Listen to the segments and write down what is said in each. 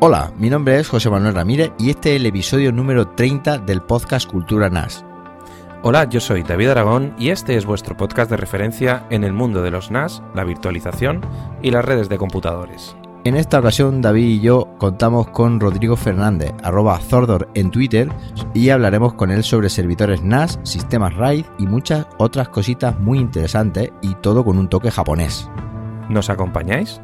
Hola, mi nombre es José Manuel Ramírez y este es el episodio número 30 del podcast Cultura NAS. Hola, yo soy David Aragón y este es vuestro podcast de referencia en el mundo de los NAS, la virtualización y las redes de computadores. En esta ocasión David y yo contamos con Rodrigo Fernández, arroba Zordor en Twitter, y hablaremos con él sobre servidores NAS, sistemas RAID y muchas otras cositas muy interesantes y todo con un toque japonés. ¿Nos acompañáis?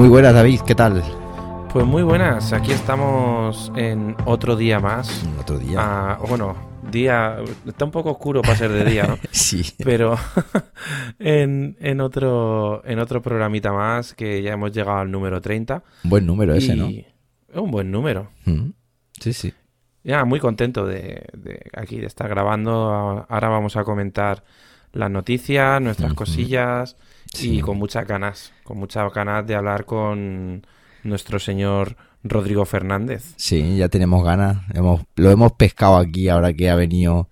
Muy buenas David, ¿qué tal? Pues muy buenas, aquí estamos en otro día más. Otro día. Ah, bueno, día. Está un poco oscuro para ser de día, ¿no? sí. Pero en, en, otro, en otro programita más que ya hemos llegado al número 30. Buen número ese, ¿no? Es un buen número. Mm, Sí, sí. Ya, muy contento de, de aquí de estar grabando. Ahora vamos a comentar las noticias, nuestras cosillas Sí. y con muchas ganas, con muchas ganas de hablar con nuestro señor Rodrigo Fernández. Sí, ya tenemos ganas. Hemos, lo hemos pescado aquí ahora que ha venido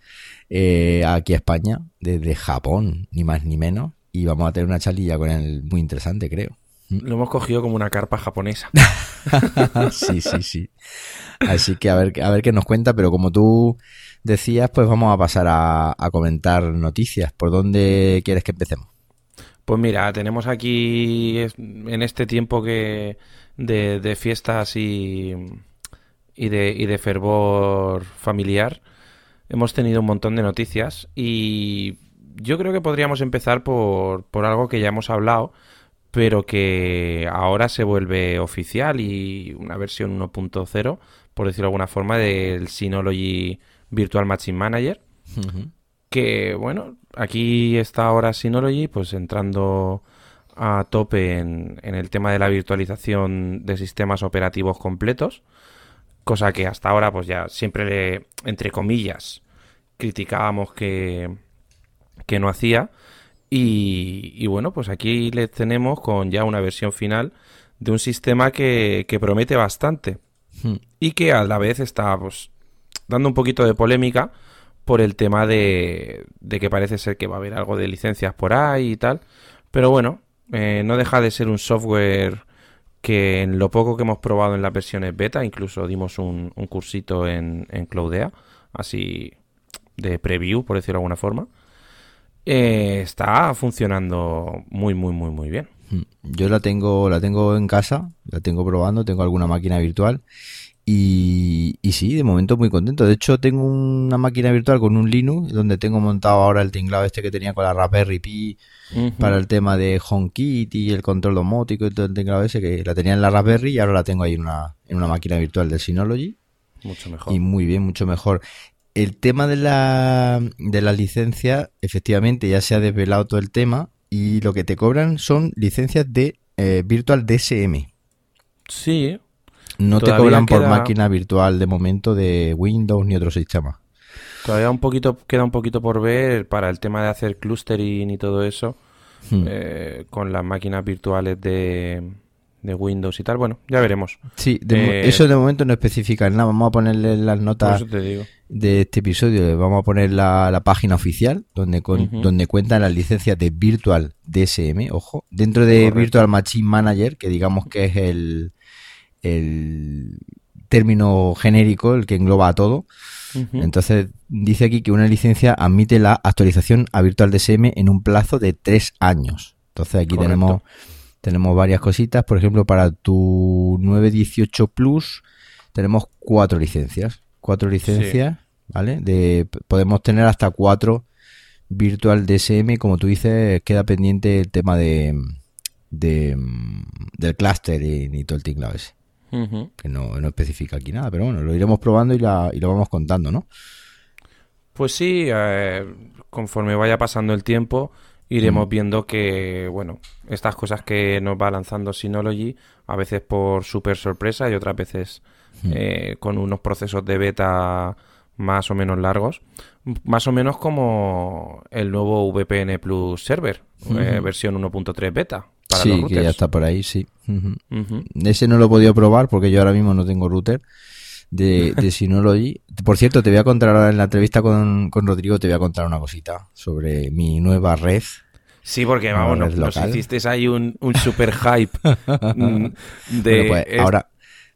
eh, aquí a España, desde Japón, ni más ni menos. Y vamos a tener una charlilla con él muy interesante, creo. Lo hemos cogido como una carpa japonesa. sí, sí, sí. Así que a ver, a ver qué nos cuenta, pero como tú decías, pues vamos a pasar a, a comentar noticias. ¿Por dónde quieres que empecemos? Pues mira, tenemos aquí en este tiempo que de, de fiestas y, y de, y de fervor familiar, hemos tenido un montón de noticias y yo creo que podríamos empezar por, por algo que ya hemos hablado, pero que ahora se vuelve oficial y una versión 1.0, por decirlo de alguna forma, del Synology Virtual Machine Manager que bueno, aquí está ahora Synology, pues entrando a tope en, en el tema de la virtualización de sistemas operativos completos, cosa que hasta ahora pues ya siempre le, entre comillas, criticábamos que, que no hacía. Y, y bueno, pues aquí le tenemos con ya una versión final de un sistema que, que promete bastante Hmm. y que a la vez está pues dando un poquito de polémica por el tema de, de que parece ser que va a haber algo de licencias por ahí y tal. Pero bueno, eh, no deja de ser un software que en lo poco que hemos probado en las versiones beta, incluso dimos un, cursito en, en Cloudea, así de preview, por decirlo de alguna forma, eh, está funcionando muy, muy, muy, muy bien. Yo la tengo, la tengo en casa, la tengo probando, tengo alguna máquina virtual y, y sí, de momento muy contento. De hecho, tengo una máquina virtual con un Linux donde tengo montado ahora el tinglado este que tenía con la Raspberry Pi para el tema de HomeKit y el control domótico y todo el tinglado ese que la tenía en la Raspberry y ahora la tengo ahí en una, en una máquina virtual del Synology Mucho mejor. y muy bien, mucho mejor. El tema de la, de la licencia, efectivamente ya se ha desvelado todo el tema y lo que te cobran son licencias de eh, Virtual DSM. Sí, No te cobran por máquina virtual de momento de Windows ni otro sistema. Todavía un poquito, queda un poquito por ver para el tema de hacer clustering y todo eso Hmm. eh, con las máquinas virtuales de, de Windows y tal. Bueno, ya veremos. Sí, de eh, eso de momento no especifica nada. Vamos a ponerle las notas de este episodio, vamos a poner la, la página oficial donde, con- donde cuentan las licencias de Virtual DSM, ojo, dentro de Correcto. Virtual Machine Manager, que digamos que es el, el término genérico, el que engloba a todo. Entonces dice aquí que una licencia admite la actualización a Virtual DSM en un plazo de tres años. Entonces aquí Correcto. tenemos tenemos varias cositas. Por ejemplo, para tu 918 Plus tenemos cuatro licencias. Cuatro licencias, ¿vale? De, podemos tener hasta cuatro Virtual DSM. Como tú dices, queda pendiente el tema de, de del clúster y, y todo el tinglado ese. Que no, no especifica aquí nada, pero bueno, lo iremos probando y, la, y lo vamos contando, ¿no? Pues sí, eh, conforme vaya pasando el tiempo, iremos Mm. viendo que, bueno, estas cosas que nos va lanzando Synology, a veces por super sorpresa y otras veces Mm. eh, con unos procesos de beta más o menos largos, más o menos como el nuevo VPN Plus Server, eh, versión 1.3 beta. Para sí, que ya está por ahí, sí. Ese no lo he podido probar porque yo ahora mismo no tengo router de, de Synology. Por cierto, te voy a contar ahora en la entrevista con, con Rodrigo, te voy a contar una cosita sobre mi nueva red Sí, porque vamos, nos, nos, hiciste ahí un, un super hype de... pues, ahora,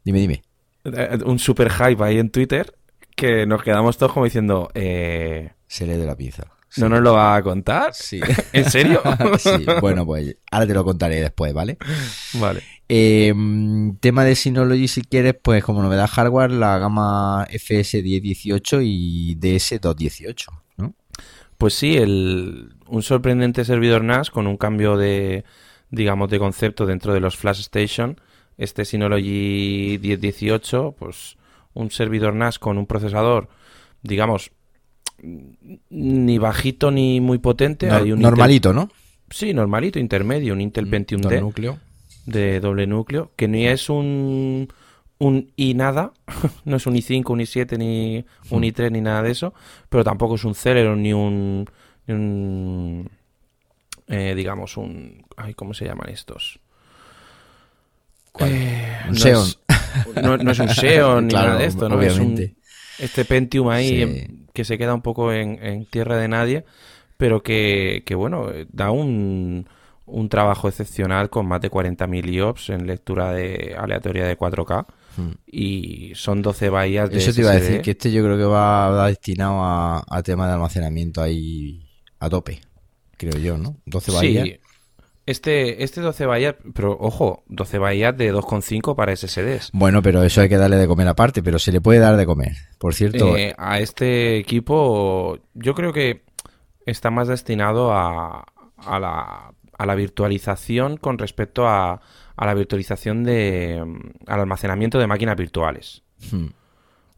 dime, dime. Eh, un super hype ahí en Twitter que nos quedamos todos como diciendo... Eh, Se le de la ¿No nos lo va a contar? Sí. ¿En serio? sí, bueno, pues ahora te lo contaré después, ¿vale? Vale. Eh, tema de Synology, si quieres, pues como novedad hardware, la gama FS1018 y DS218, ¿no? Pues sí, el, un sorprendente servidor NAS con un cambio de, digamos, de concepto dentro de los Flash Station. Este Synology 1018, pues un servidor NAS con un procesador, digamos, ni bajito ni muy potente. normalito, ¿no? Sí, normalito, intermedio, un Intel mm, Pentium D. núcleo. De doble núcleo, que ni es un un i nada, no es un i5, un i7, ni un i3, ni nada de eso, pero tampoco es un Celeron ni un, eh, digamos, un, ay, ¿cómo se llaman estos? Eh, un no Xeon. Es, no, es un Xeon ni nada de esto, ¿no? Es un, este Pentium ahí que se queda un poco en, tierra de nadie, pero que, que bueno, da un, un trabajo excepcional con más de 40.000 IOPS en lectura de aleatoria de 4K Hmm. Y son 12 bahías de Eso te iba a decir, que este yo creo que va, destinado a, tema de almacenamiento ahí a tope, creo yo, ¿no? 12 bahías. Sí. Este, este 12 bahías, pero ojo, 12 bahías de 2,5 para SSDs. Bueno, pero eso hay que darle de comer aparte, pero se le puede dar de comer. Por cierto. Eh, a este equipo, yo creo que está más destinado a, a, la, a la virtualización con respecto a, a la virtualización de. al almacenamiento de máquinas virtuales. Hmm.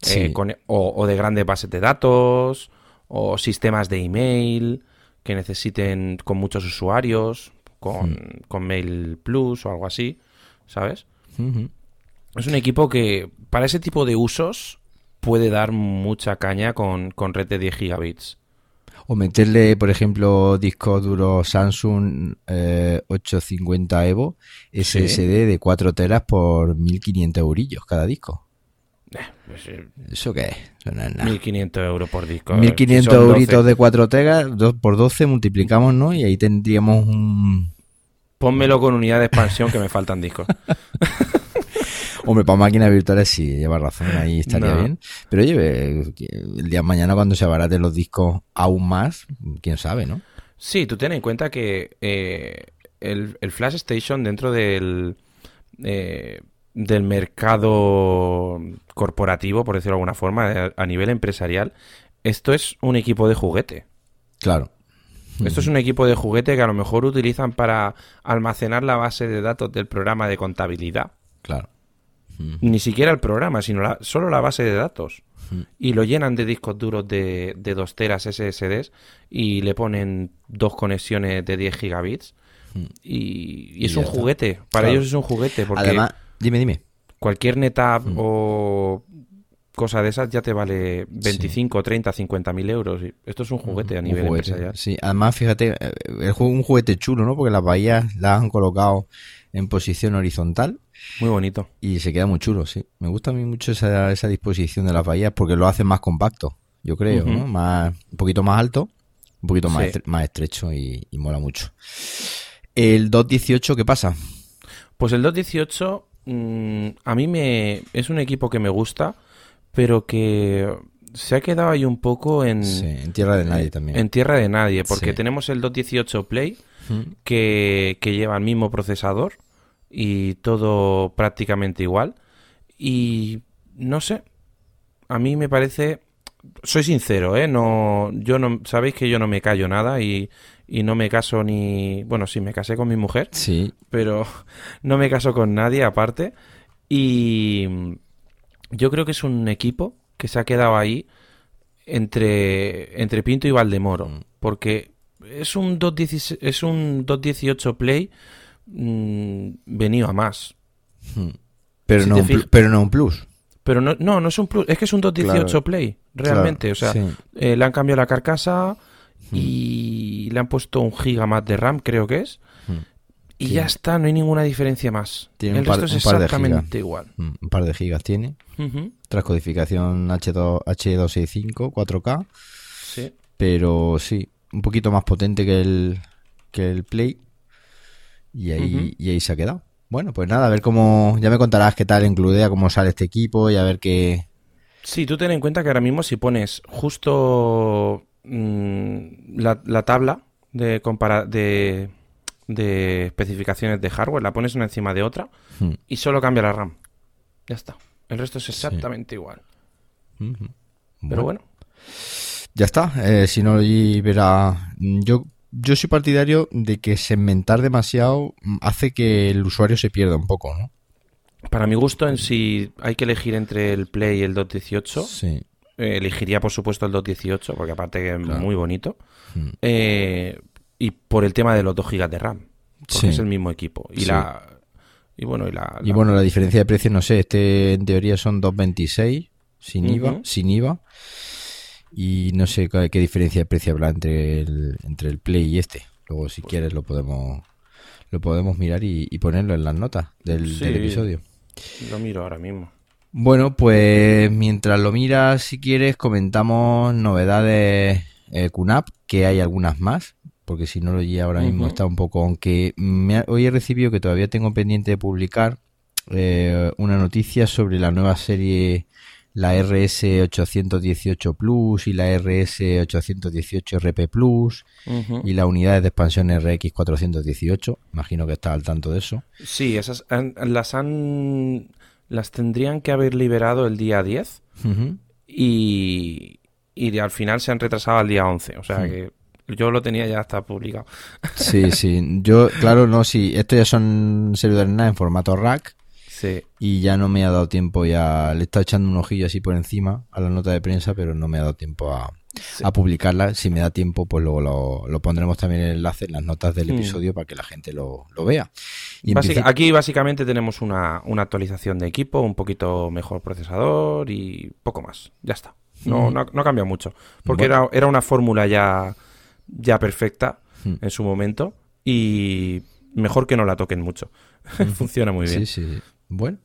Eh, o, de grandes bases de datos, o sistemas de email que necesiten con muchos usuarios, con, hmm. Mail Plus o algo así, ¿sabes? Es un equipo que para ese tipo de usos puede dar mucha caña con, con red de 10 gigabits. O meterle, por ejemplo, disco duro Samsung 850 eh, Evo SSD de 4 teras por 1500 eurillos cada disco. Eh, pues, eh, ¿Eso qué es? Eso no es nada. 1500 euros por disco. 1500 euritos de 4 teras, 2 por 12 multiplicamos, ¿no? Y ahí tendríamos un... Pónmelo con unidad de expansión que me faltan discos. Hombre, para máquinas virtuales sí, lleva razón, ahí estaría bien. Pero oye, el día de mañana cuando se abaraten los discos aún más, quién sabe, ¿no? Sí, tú ten en cuenta que eh, el, Flash Station dentro del, eh, del mercado corporativo, por decirlo de alguna forma, a nivel empresarial, esto es un equipo de juguete. Claro. Esto es un equipo de juguete que a lo mejor utilizan para almacenar la base de datos del programa de contabilidad. Claro. Ni siquiera el programa, sino la, solo la base de datos. Y lo llenan de discos duros de, de 2 teras SSDs y le ponen dos conexiones de 10 gigabits. Y, es un juguete. Para ellos es un juguete. Porque Además, dime, dime. Cualquier NetApp o cosa de esas ya te vale 25, 30, 50 mil euros. Esto es un juguete a nivel empresarial. Sí, además, fíjate, eh, es un juguete chulo, ¿no? Porque las bahías las han colocado en posición horizontal muy bonito. Y se queda muy chulo, sí. Me gusta a mí mucho esa, esa disposición de las bahías porque lo hace más compacto, yo creo, ¿no? Más, un poquito más alto, un poquito más, más estrecho y, mola mucho. ¿El 218 qué pasa? Pues el 218 mm, a mí me es un equipo que me gusta, pero que se ha quedado ahí un poco en... en tierra de nadie también. En tierra de nadie, porque tenemos el 218 Play, que, que, lleva el mismo procesador, y todo prácticamente igual. Y no sé, a mí me parece, soy sincero, ¿eh? No, yo no, sabéis que yo no me callo nada y, y no me caso ni, bueno, sí, me casé con mi mujer, sí, pero no me caso con nadie aparte. Y yo creo que es un equipo que se ha quedado ahí entre, entre Pinto y Valdemoro, porque es un 2.18 es un 218 Play mm, venido a más. Hmm. Pero, no un, pero no un plus. Pero no, no, no es un Plus, es que es un 218 Play, realmente. o sea, eh, le han cambiado la carcasa y le han puesto un giga más de RAM, creo que es. Y ya está, no hay ninguna diferencia más. Tiene El un par, resto es exactamente igual. Mm, Un par de gigas tiene. Ujú, Transcodificación H2, H265, 4K. Sí. Pero sí, un poquito más potente que el, que el Play. Y ahí, y ahí se ha quedado. Bueno, pues nada, a ver cómo. Ya me contarás qué tal en Cludea, cómo sale este equipo y a ver qué. Sí, tú ten en cuenta que ahora mismo si pones justo mm, la, la tabla de, compara de, de especificaciones de hardware, la pones una encima de otra Hmm. y solo cambia la RAM. Ya está. El resto es exactamente igual. Pero bueno, Ya está. Eh, si no, verá. Yo, yo soy partidario de que segmentar demasiado hace que el usuario se pierda un poco, ¿no? para mi gusto, en si hay que elegir entre el Play y el 218, Sí. eh, elegiría por supuesto el 218, porque aparte que es muy bonito. Mm. Eh, y por el tema de los 2 GB de RAM, porque Sí. es el mismo equipo. Y Sí. la. Y bueno, y la. Y bueno, la diferencia de precio, no sé, este en teoría son 2.26 sin IVA, sin IVA. Y no sé qué, qué diferencia de precio habrá entre el, entre el Play y este. Luego, si quieres, lo podemos lo podemos mirar y, y ponerlo en las notas del, Sí. del episodio. Lo miro ahora mismo. Bueno, pues mientras lo miras, si quieres, comentamos novedades eh, QNAP, que hay algunas más, porque si no lo oye ahora mismo está un poco, aunque me ha- hoy he recibido que todavía tengo pendiente de publicar eh, una noticia sobre la nueva serie, la RS 818 Plus y la RS 818 RP Plus y las unidades de expansión RX 418. Imagino que está al tanto de eso. Sí, esas han- las han. Las tendrían que haber liberado el día 10 Ujú. y. Y al final se han retrasado al día 11. O sea Hmm. que yo lo tenía ya hasta publicado. Sí, sí. Yo, claro, no, sí. Estos ya son servidores NAS en formato rack Sí. y ya no me ha dado tiempo ya. Le he estado echando un ojillo así por encima a la nota de prensa, pero no me ha dado tiempo a, Sí. a publicarla. Si me da tiempo, pues luego lo, lo pondremos también el enlace en las notas del Mm. episodio para que la gente lo, lo vea. Y en Básica- principio- aquí básicamente tenemos una, una actualización de equipo, un poquito mejor procesador y poco más. Ya está. No, Ujú. no, no ha cambiado mucho. Porque Bueno. era, era una fórmula ya, ya perfecta Mm. en su momento y mejor que no la toquen mucho. Funciona muy bien. Sí, sí, sí. Bueno.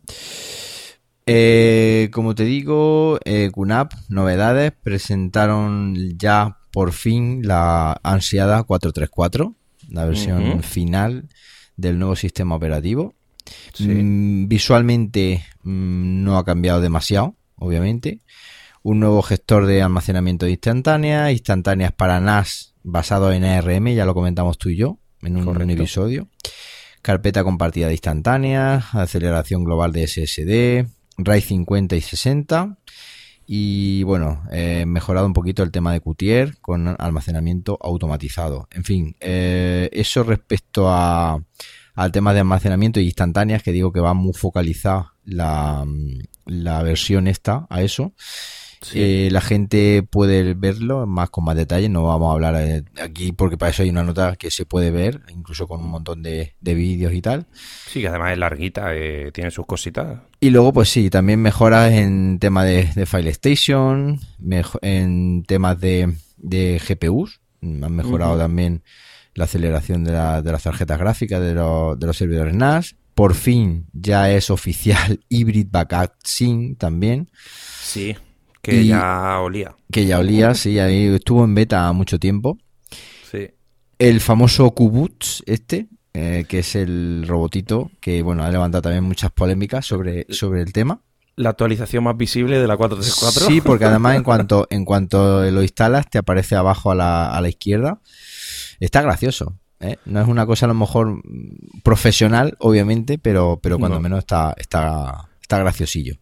Eh, como te digo, eh, QNAP, novedades, presentaron ya por fin la ansiada 434, la versión final del nuevo sistema operativo. Sí. Mm, visualmente mm, no ha cambiado demasiado, obviamente. Un nuevo gestor de almacenamiento de instantáneas, instantáneas para NAS basado en ARM, ya lo comentamos tú y yo en un, episodio. Carpeta compartida de instantáneas, aceleración global de SSD, RAID 50 y 60. Y bueno, eh, mejorado un poquito el tema de Qtier con almacenamiento automatizado. En fin, eh, eso respecto a, al tema de almacenamiento y instantáneas, que digo que va muy focalizada la, la versión esta a eso. Sí. Eh, la gente puede verlo más con más detalle, no vamos a hablar eh, aquí porque para eso hay una nota que se puede ver, incluso con un montón de, de vídeos y tal. Sí, que además es larguita, eh, tiene sus cositas. Y luego, pues sí, también mejoras en temas de, de File Station, en temas de, de GPUs. Mm, Han mejorado también la aceleración de, la- de las tarjetas gráficas de, los- de los servidores NAS. Por fin ya es oficial Hybrid Backup Sync también, Sí, que Y- ya olía. que ya olía, sí, ahí estuvo en beta mucho tiempo. Sí. El famoso Qboots este, eh, que es el robotito que, bueno, ha levantado también muchas polémicas sobre, sobre el tema. La actualización más visible de la 434. Sí, porque además en cuanto en cuanto lo instalas te aparece abajo a la, a la izquierda. Está gracioso. ¿eh? No es una cosa a lo mejor profesional, obviamente, pero, pero cuando No. menos está, está, está graciosillo.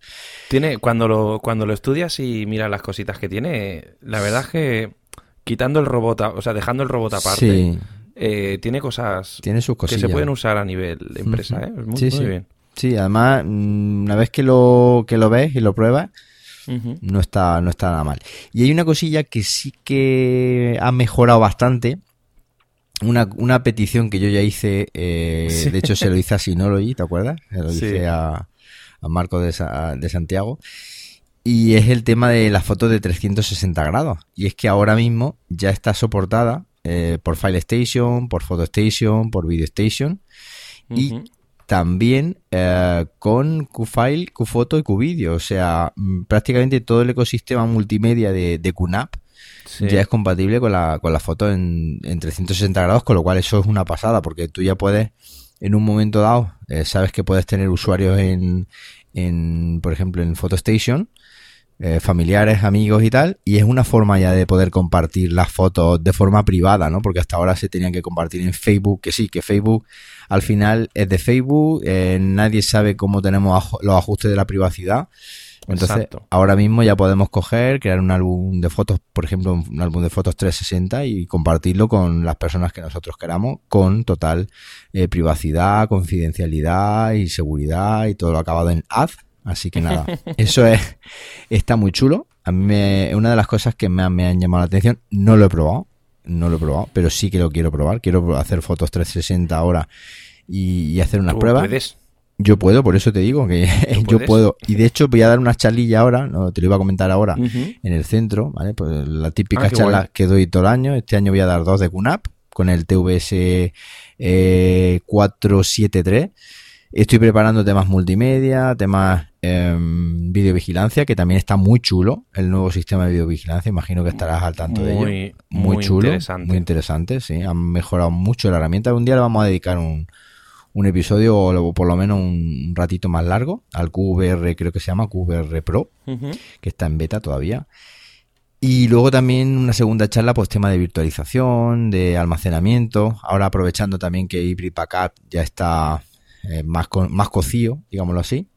Tiene, cuando lo, cuando lo estudias y miras las cositas que tiene, la verdad es que quitando el robot, o sea, dejando el robot aparte, Sí, eh, tiene cosas tiene sus que se pueden usar a nivel de empresa. ¿eh? Muy, Sí, muy sí. bien. Sí, además, mm, una vez que lo, que lo ves y lo pruebas, no está, no está nada mal. Y hay una cosilla que sí que ha mejorado bastante. Una, una petición que yo ya hice, eh, Sí. de hecho se lo hice a Synology, ¿te acuerdas? Se lo Sí. hice a, a Marco de, de Santiago. Y es el tema de las fotos de 360 grados. Y es que ahora mismo ya está soportada eh, por File Station, por Photo Station, por Video Station. Y también eh, con QFile, QFoto y QVideo. O sea, mm, prácticamente todo el ecosistema multimedia de, de QNAP ya es compatible con la, con la foto en, en 360 grados, con lo cual eso es una pasada, porque tú ya puedes, en un momento dado, eh, sabes que puedes tener usuarios en, en por ejemplo, en PhotoStation, eh, familiares, amigos y tal, y es una forma ya de poder compartir las fotos de forma privada, ¿no? Porque hasta ahora se tenían que compartir en Facebook, que sí, que Facebook al final es de Facebook, eh, nadie sabe cómo tenemos los ajustes de la privacidad. Entonces, ahora mismo ya podemos coger, crear un álbum de fotos, por ejemplo, un álbum de fotos 360 y compartirlo con las personas que nosotros queramos con total eh, privacidad, confidencialidad y seguridad y todo lo acabado en ad. Así que nada, eso es está muy chulo. A mí me, una de las cosas que me, me han llamado la atención, no lo he probado, no lo he probado, pero sí que lo quiero probar. Quiero hacer fotos 360 ahora y, hacer unas pruebas. Yo puedo, por eso te digo que yo puedo. Y de hecho voy a dar una charlilla ahora, no te lo iba a comentar ahora, en el centro, ¿vale? Pues la típica ah, charla que doy todo el año. Este año voy a dar dos de QNAP con el TVS 473. Eh, Estoy preparando temas multimedia, temas eh, videovigilancia, que también está muy chulo, el nuevo sistema de videovigilancia, imagino que estarás al tanto de ello. Muy, muy chulo, interesante. muy interesante, sí, han mejorado mucho la herramienta. Un día le vamos a dedicar un, un episodio o por lo menos un ratito más largo al QVR, creo que se llama QVR Pro, que está en beta todavía. Y luego también una segunda charla, pues tema de virtualización, de almacenamiento. Ahora aprovechando también que Hybrid Backup ya está eh, más, más cocido, digámoslo así.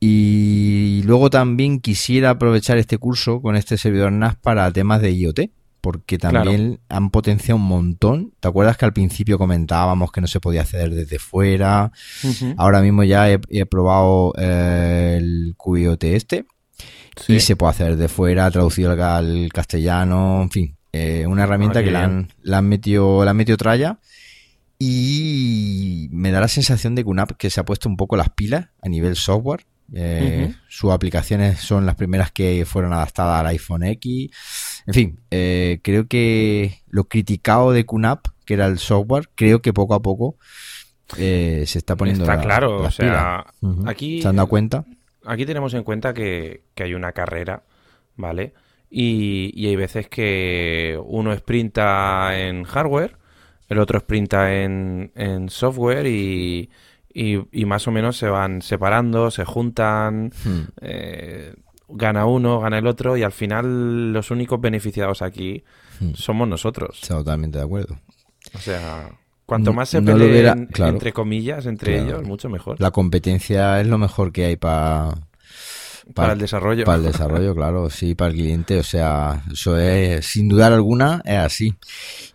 Y luego también quisiera aprovechar este curso con este servidor NAS para temas de IoT porque también han potenciado un montón. ¿Te acuerdas que al principio comentábamos que no se podía acceder desde fuera? Ahora mismo ya he, probado eh, el QIOT este y se puede hacer desde fuera, traducido al, castellano, en fin, eh, una herramienta ah, que la han, la han, metido, la han metido tralla y me da la sensación de que una app que se ha puesto un poco las pilas a nivel software. Eh, sus aplicaciones son las primeras que fueron adaptadas al iPhone X en fin, eh, creo que lo criticado de QNAP, que era el software, creo que poco a poco eh, se está poniendo. Está claro, o sea, aquí. ¿Se han dado cuenta? Aquí tenemos en cuenta que, hay una carrera, ¿vale? Y, hay veces que uno sprinta en hardware, el otro sprinta en, en software y, y, más o menos se van separando, se juntan. Hmm. Eh, gana uno, gana el otro y al final los únicos beneficiados aquí hmm. somos nosotros. Totalmente de acuerdo. O sea, cuanto más se peleen, entre comillas, entre ellos, mucho mejor. La competencia es lo mejor que hay para... Para, el desarrollo. Para el desarrollo, claro, sí, para el cliente. O sea, eso es, sin dudar alguna, es así.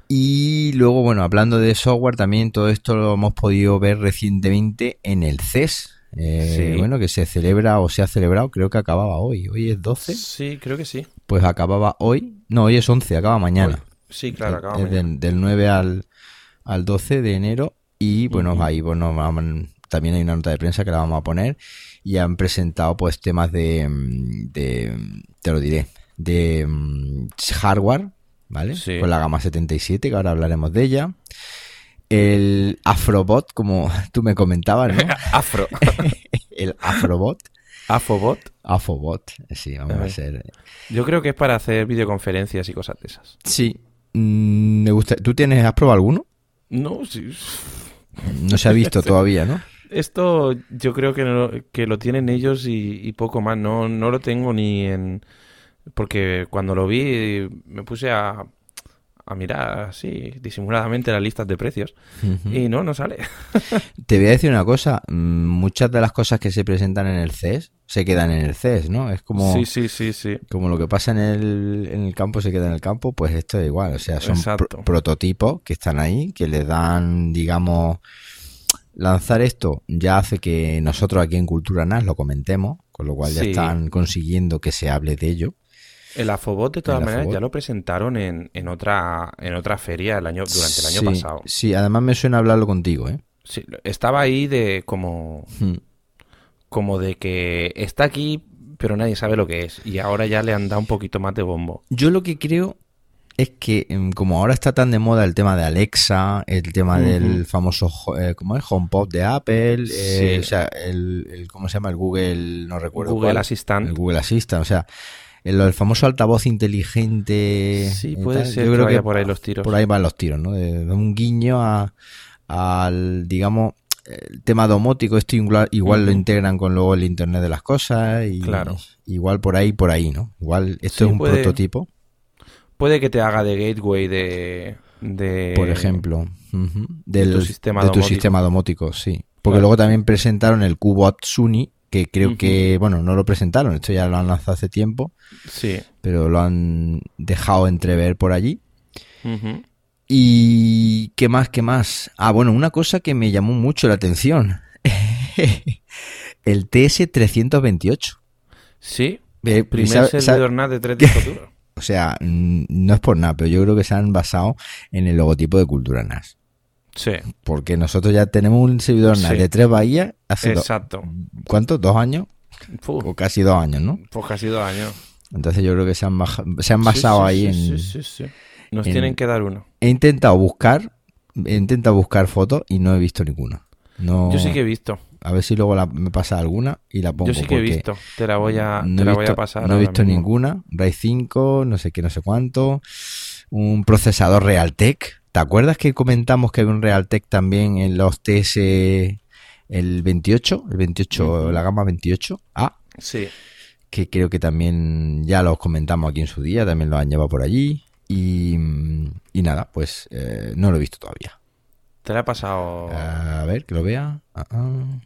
Y luego, bueno, hablando de software, también todo esto lo hemos podido ver recientemente en el CES, eh, bueno, que se celebra o se ha celebrado, creo que acababa hoy. Hoy es 12. Sí, creo que sí. Pues acababa hoy. No, hoy es 11, acaba mañana. Sí, claro, acaba mañana. Del, 9 al, al 12 de enero. Y bueno, ahí bueno, también hay una nota de prensa que la vamos a poner. Y han presentado pues temas de, de te lo diré, de mm, hardware, ¿vale? Con la gama 77, que ahora hablaremos de ella el Afrobot, como tú me comentabas, ¿no? Afro. el Afrobot. Afobot. Afobot, sí, vamos a, ser. Yo creo que es para hacer videoconferencias y cosas de esas. Sí. Mm, me gusta. ¿Tú tienes, has probado alguno? No, sí. No se ha visto todavía, ¿no? Esto yo creo que, lo, que lo tienen ellos y, poco más. No, no lo tengo ni en... Porque cuando lo vi me puse a a mirar así disimuladamente las listas de precios y no, no sale. Te voy a decir una cosa, mm, muchas de las cosas que se presentan en el CES se quedan en el CES, ¿no? Es como sí, sí, sí, sí. como lo que pasa en el, en el campo se queda en el campo, pues esto es igual, o sea, son prototipos que están ahí, que le dan, digamos, lanzar esto ya hace que nosotros aquí en Cultura NAS lo comentemos, con lo cual ya están consiguiendo que se hable de ello. El Afobot, de todas maneras, ya lo presentaron en, en, otra, en otra feria el año, durante el año pasado. Sí, además me suena hablarlo contigo, ¿eh? Sí, estaba ahí de como... Hmm. como de que está aquí, pero nadie sabe lo que es. Y ahora ya le han dado un poquito más de bombo. Yo lo que creo es que em, como ahora está tan de moda el tema de Alexa, el tema del famoso eh, ¿cómo es? HomePod de Apple, eh, o sea, el, ¿cómo se llama? El Google, no recuerdo. Google Assistant. El Google Assistant, o sea, el, famoso altavoz inteligente. Sí, puede ser. Yo creo que, por ahí los tiros. Por ahí van los tiros, ¿no? De, un guiño a, al, digamos, el tema domótico, esto igual, lo integran con luego el Internet de las cosas y claro. igual por ahí, por ahí, ¿no? Igual esto es un prototipo. Puede que te haga de gateway de... por ejemplo, del, de tu sistema, tu sistema domótico, sí. Porque luego también presentaron el cubo Atsuni, que creo que, bueno, no lo presentaron, esto ya lo han lanzado hace tiempo. Sí. Pero lo han dejado entrever por allí. Y qué más, qué más. Ah, bueno, una cosa que me llamó mucho la atención. el TS328. Sí. primer servidor NAT de tres discos O sea, no es por nada, pero yo creo que se han basado en el logotipo de Cultura NAS. Sí. Porque nosotros ya tenemos un servidor de tres bahías hace Exacto. ¿Cuánto? ¿Dos años? O casi dos años, ¿no? Pues casi dos años. Entonces yo creo que se han, se han basado ahí en... Sí. Nos tienen que dar uno. He intentado buscar, he intentado buscar fotos y no he visto ninguna. No, Yo sí que he visto. A ver si luego me pasa alguna y la pongo. Yo sí que he visto. Te la voy a, te la voy a pasar. No he visto ninguna. RAID 5, no sé qué, no sé cuánto. Un procesador Realtek. ¿Te acuerdas que comentamos que había un Realtek también en los TS el 28? El 28, la gama 28. Ah. Sí. Que creo que también ya los comentamos aquí en su día. También lo han llevado por allí. Y, nada, pues eh, no lo he visto todavía. ¿Te lo ha pasado? A ver, que lo vea. Ah, ah.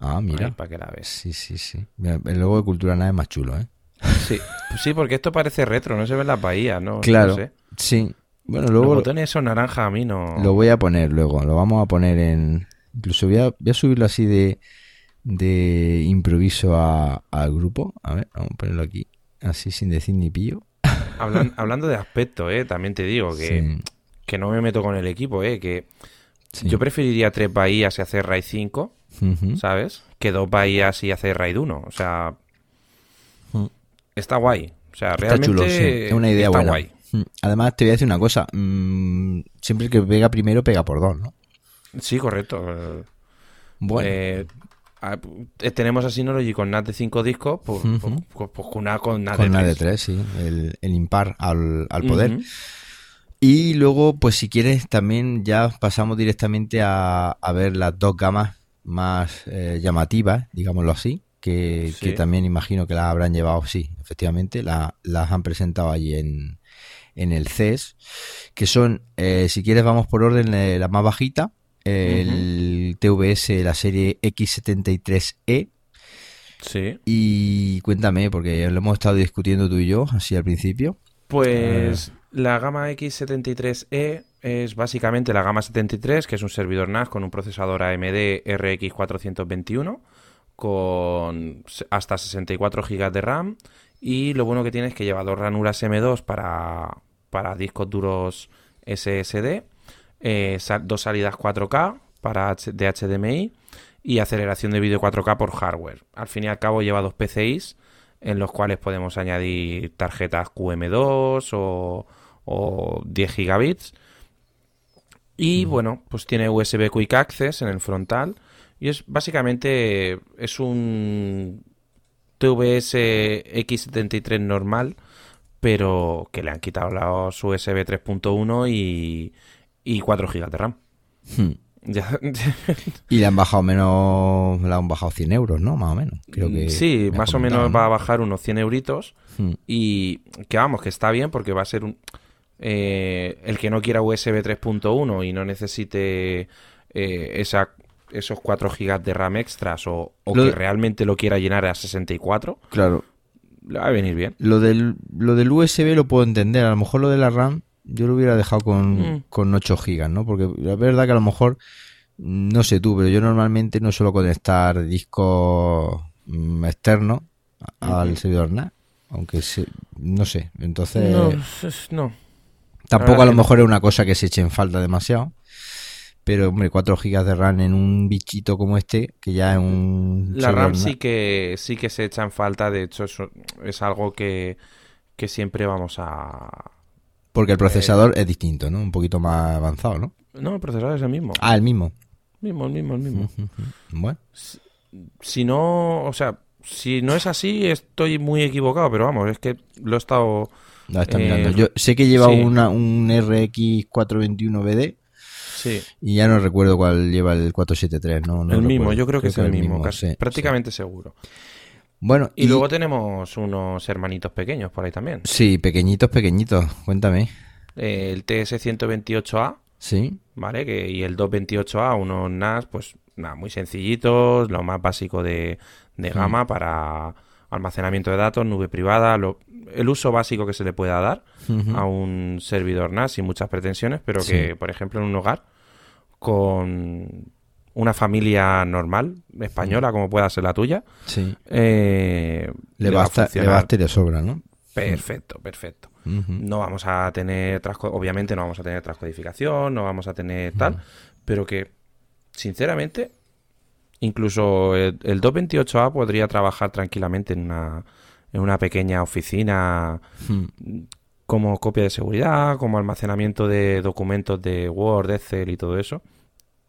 ah mira. para que la ves. Sí, sí, sí. el logo de Cultura Nada es más chulo, ¿eh? Sí, pues sí, porque esto parece retro, no se ve en la bahía, ¿no? Claro, sí. Bueno, luego... Los botones son naranja, a mí no... Lo voy a poner luego, lo vamos a poner en... Incluso voy a, voy a subirlo así de, de improviso al grupo. A ver, vamos a ponerlo aquí, así sin decir ni pillo hablando de aspecto, eh, también te digo que, que no me meto con el equipo, eh, que yo preferiría tres bahías y hacer RAID 5, ¿sabes? Que dos bahías y hacer RAID 1. O sea, mm. está guay. O sea, realmente chulo, es una idea buena. guay. Mm. Además, te voy a decir una cosa. Mm, siempre que pega primero, pega por dos, ¿no? Sí, correcto. Bueno. Eh, eh, tenemos a Synology con NAT de 5 discos, pues, pues, pues, pues, con una con NAT con de 3. sí, el, impar al, poder. Y luego, pues si quieres, también ya pasamos directamente a, ver las dos gamas más eh, llamativas, digámoslo así, que, también imagino que las habrán llevado, sí, efectivamente, las han presentado allí en, en el CES, que son, eh, si quieres, vamos por orden, la más bajita, el TVS, la serie X73E. Sí. Y cuéntame, porque lo hemos estado discutiendo tú y yo, así al principio. Pues la gama X73E es básicamente la gama 73, que es un servidor NAS con un procesador AMD RX 421 con hasta 64 GB de RAM y lo bueno que tiene es que lleva dos ranuras M2 para, para discos duros SSD eh, dos salidas 4K para de HDMI y aceleración de vídeo 4K por hardware. Al fin y al cabo lleva dos PCIs en los cuales podemos añadir tarjetas QM2 o, o 10 gigabits. Y bueno, pues tiene USB Quick Access en el frontal. Y es básicamente es un TVS X73 normal, pero que le han quitado los USB 3.1 y, y 4 GB de RAM. Hmm. y le han bajado menos, le han bajado 100 euros, ¿no? Más o menos. Creo que sí, más o menos va a bajar unos 100 euritos. Hmm. Y que vamos, que está bien porque va a ser un... Eh, el que no quiera USB 3.1 y no necesite eh, esa, esos 4 GB de RAM extras o, que realmente lo quiera llenar a 64, claro. Le va a venir bien. Lo del, lo del USB lo puedo entender, a lo mejor lo de la RAM yo lo hubiera dejado con, mm. con 8 gigas, ¿no? Porque la verdad que a lo mejor, no sé tú, pero yo normalmente no suelo conectar discos mm, externos al servidor NAS, aunque no sé, entonces... No, no. Tampoco a lo mejor es una cosa que se eche en falta demasiado. Pero, hombre, 4 GB de RAM en un bichito como este, que ya es un... La RAM sí que, sí que se echa en falta, de hecho es, es algo que, que siempre vamos a... Porque el procesador es distinto, ¿no? Un poquito más avanzado, ¿no? No, el procesador es el mismo. Ah, el mismo. Mismo, el mismo, el mismo. Bueno. Si, si no, o sea, si no es así, estoy muy equivocado, pero vamos, es que lo he estado... La está Eh, mirando. Yo sé que lleva sí. una, un RX 421BD Sí, y ya no recuerdo cuál lleva el 473. No, no el mismo, recuerdo. yo creo que es el mismo, casi, sí, prácticamente seguro. Bueno, Y, luego tenemos unos hermanitos pequeños por ahí también. Sí, pequeñitos, pequeñitos. Cuéntame. Eh, el TS-128A, Sí. ¿vale? Que, y el 228A, unos NAS, pues nada, muy sencillitos, lo más básico de, de gama para almacenamiento de datos, nube privada, lo- el uso básico que se le pueda dar a un servidor NAS sin muchas pretensiones, pero Sí. que, por ejemplo, en un hogar con una familia normal, española, como pueda ser la tuya, Sí. eh, Le, va a basta, le basta y le sobra, ¿no? perfecto, perfecto. No vamos a tener, obviamente no vamos a tener transcodificación, no vamos a tener tal, pero que, sinceramente, incluso el, el 228A podría trabajar tranquilamente en una, en una pequeña oficina Mm. como copia de seguridad, como almacenamiento de documentos de Word, Excel y todo eso.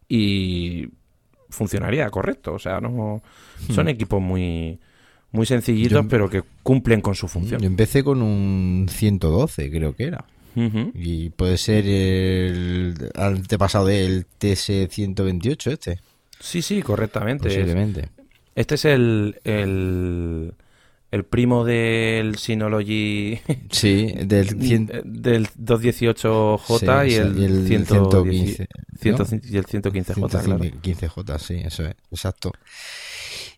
Y funcionaría correcto. O sea, no son equipos muy, muy sencillitos, Yo- pero que cumplen con su función. Yo empecé con un 112, creo que era. Y puede ser el antepasado del TS-128 este, Sí, sí, correctamente. posiblemente. Este es el, el, el primo del Synology Sí, del 100... del 218J Sí, y, el y el 115, 115, y el 115J, claro. 115J, sí, eso es, exacto.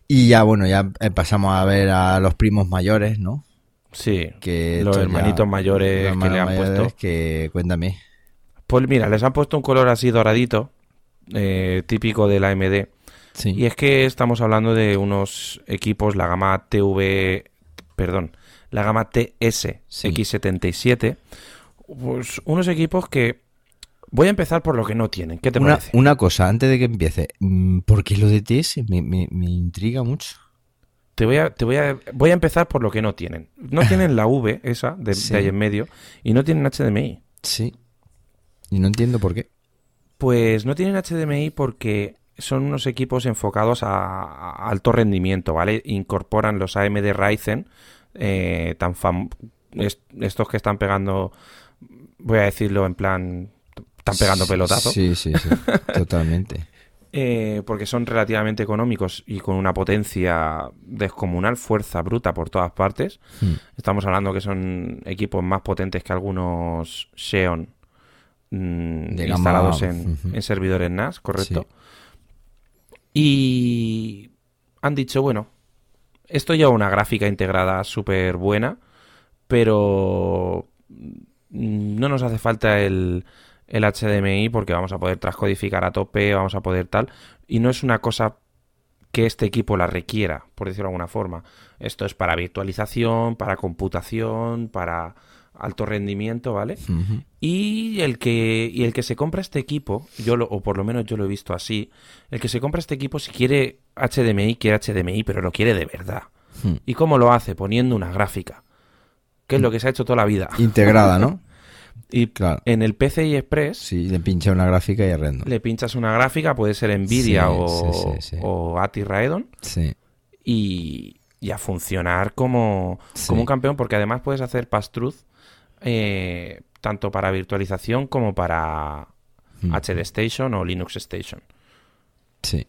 Y ya, bueno, ya eh, pasamos a ver a los primos mayores, ¿no? Sí, Que los ya- hermanitos mayores los que le han mayores puesto. Que, cuéntame. Pues mira, les han puesto un color así doradito, eh, típico de la AMD. Sí. Y es que estamos hablando de unos equipos, la gama TV, perdón, la gama TS Sí. X77, pues unos equipos que voy a empezar por lo que no tienen. ¿Qué te una, parece? una cosa, antes de que empiece, mm, ¿por qué lo de TS? Me, me, me intriga mucho. Te voy a, te voy a, voy a empezar por lo que no tienen. No tienen la V esa de, Sí. de ahí en medio y no tienen HDMI. Sí. Y no entiendo por qué. Pues no tienen HDMI porque son unos equipos enfocados a, a alto rendimiento, ¿vale? Incorporan los AMD Ryzen, eh, tan fam- est- estos que están pegando, voy a decirlo en plan, están pegando pelotazo, Sí, sí, sí. totalmente. eh, porque son relativamente económicos y con una potencia descomunal, fuerza bruta por todas partes. Hmm. Estamos hablando que son equipos más potentes que algunos Xeon mm, instalados en, en servidores NAS, correcto. Sí. Y han dicho, bueno, esto lleva una gráfica integrada súper buena, pero mm, no nos hace falta el, el HDMI porque vamos a poder transcodificar a tope, vamos a poder tal. Y no es una cosa que este equipo la requiera, por decirlo de alguna forma. Esto es para virtualización, para computación, para alto rendimiento, ¿vale? Y el que y el que se compra este equipo, yo lo, o por lo menos yo lo he visto así, el que se compra este equipo si quiere HDMI, quiere HDMI, pero lo quiere de verdad. Hmm. ¿Y cómo lo hace? Poniendo una gráfica. Que es lo que se ha hecho toda la vida. Integrada, ¿no? Y Claro. en el PCI Express Sí, le pincha una gráfica y arrendo. le pinchas una gráfica, puede ser Nvidia Sí, o, sí, sí, o ATI Raedon, Sí. y, y a funcionar como, como un campeón, porque además puedes hacer pass-through eh, tanto para virtualización como para Mm. HD Station o Linux Station. Sí.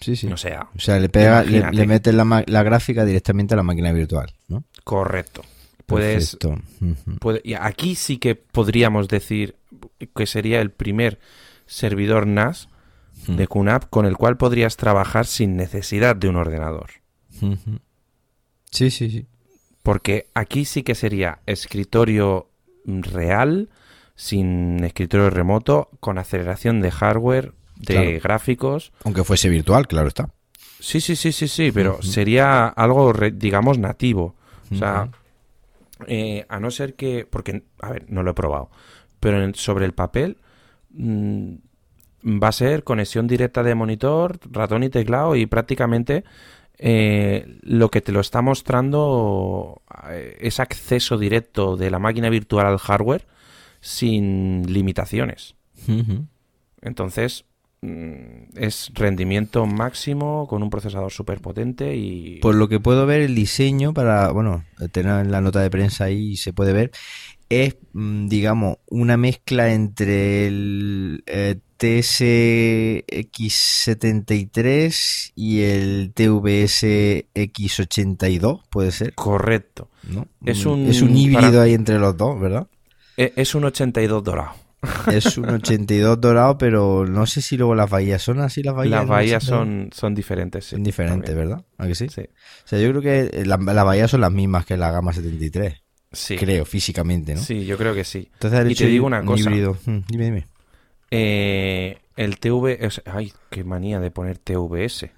Sí, sí. O sea, O sea, le pega, le, metes la, gráfica directamente a la máquina virtual, ¿no? correcto. Puedes, Perfecto. Puede- y aquí sí que podríamos decir que sería el primer servidor NAS de QNAP con el cual podrías trabajar sin necesidad de un ordenador. Sí, sí, sí. Porque aquí sí que sería escritorio real, sin escritorio remoto, con aceleración de hardware, de Claro. gráficos. Aunque fuese virtual, claro está. Sí, sí, sí, sí, sí, pero sería algo, digamos, nativo. O sea, eh, a no ser que... Porque, a ver, no lo he probado. Pero en- sobre el papel, mm, va a ser conexión directa de monitor, ratón y teclado y prácticamente eh, lo que te lo está mostrando eh, es acceso directo de la máquina virtual al hardware sin limitaciones. Entonces, mm, es rendimiento máximo con un procesador súper potente y... Por lo que puedo ver, el diseño para, bueno, tener la nota de prensa ahí se puede ver, es, mm, digamos, una mezcla entre el eh, TSX73 y el TVS X82, puede ser. Correcto. Es, un, es un híbrido ahí entre los dos, ¿verdad? E, es un 82 dorado. Es un 82 dorado, pero no sé si luego las bahías son así las bahías. Las bahías son, son diferentes, sí. Son diferentes, ¿verdad? ¿A que sí? sí? O sea, yo creo que las bahías son las mismas que la gama 73. Sí. Creo, físicamente, ¿no? Sí, yo creo que sí. Entonces, y te digo una cosa. Mm, dime, dime. Eh, el TV... Ay, qué manía de poner TVS.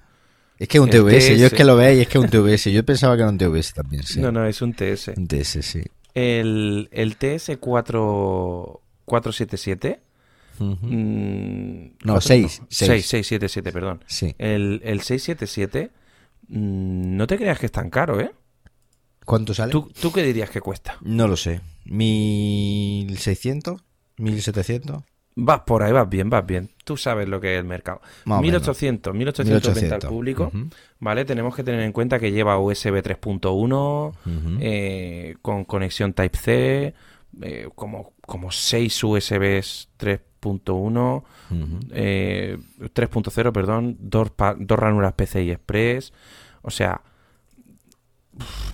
Es que es un TVS, yo es que lo veis y es que es un TVS. Yo pensaba que era un TVS también, sí. No, no, es un TS. Un TS, sí. El, el TS4... 477. Mm, no, 6, 677, perdón. Sí. El, el 677, mm, no te creas que es tan caro, ¿eh? ¿Cuánto sale? ¿Tú, ¿Tú qué dirías que cuesta? No lo sé. ¿1600? ¿1700? Vas por ahí, vas bien, vas bien. Tú sabes lo que es el mercado. 1800, 1800 venta al público. ¿Vale? Tenemos que tener en cuenta que lleva USB 3.1 eh, con conexión Type-C, eh, como, como 6 USBs 3.1, 3.0, perdón, dos, dos ranuras PCI Express. O sea,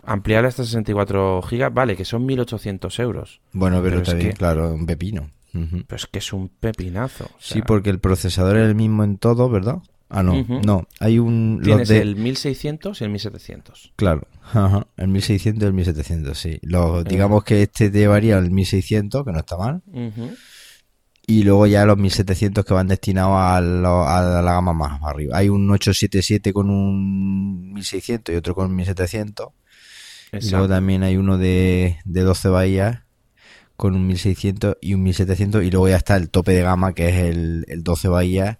ampliar hasta 64 gigas, vale, que son 1800 euros. Bueno, pero, está bien, claro, un pepino. Pero es que es un pepinazo. Sí, porque el procesador es el mismo en todo, ¿verdad? Ah, no, no, hay un... Tienes el 1600 y el 1700. Claro, ajá, el 1600 y el 1700, sí. Los, digamos que este te varía el 1600, que no está mal. Y luego ya los 1700 que van destinados a, la gama más arriba. Hay un 877 con un 1600 y otro con un 1700. Y luego también hay uno de, de 12 bahías con un 1600 y un 1700 y luego ya está el tope de gama que es el, el 12 bahías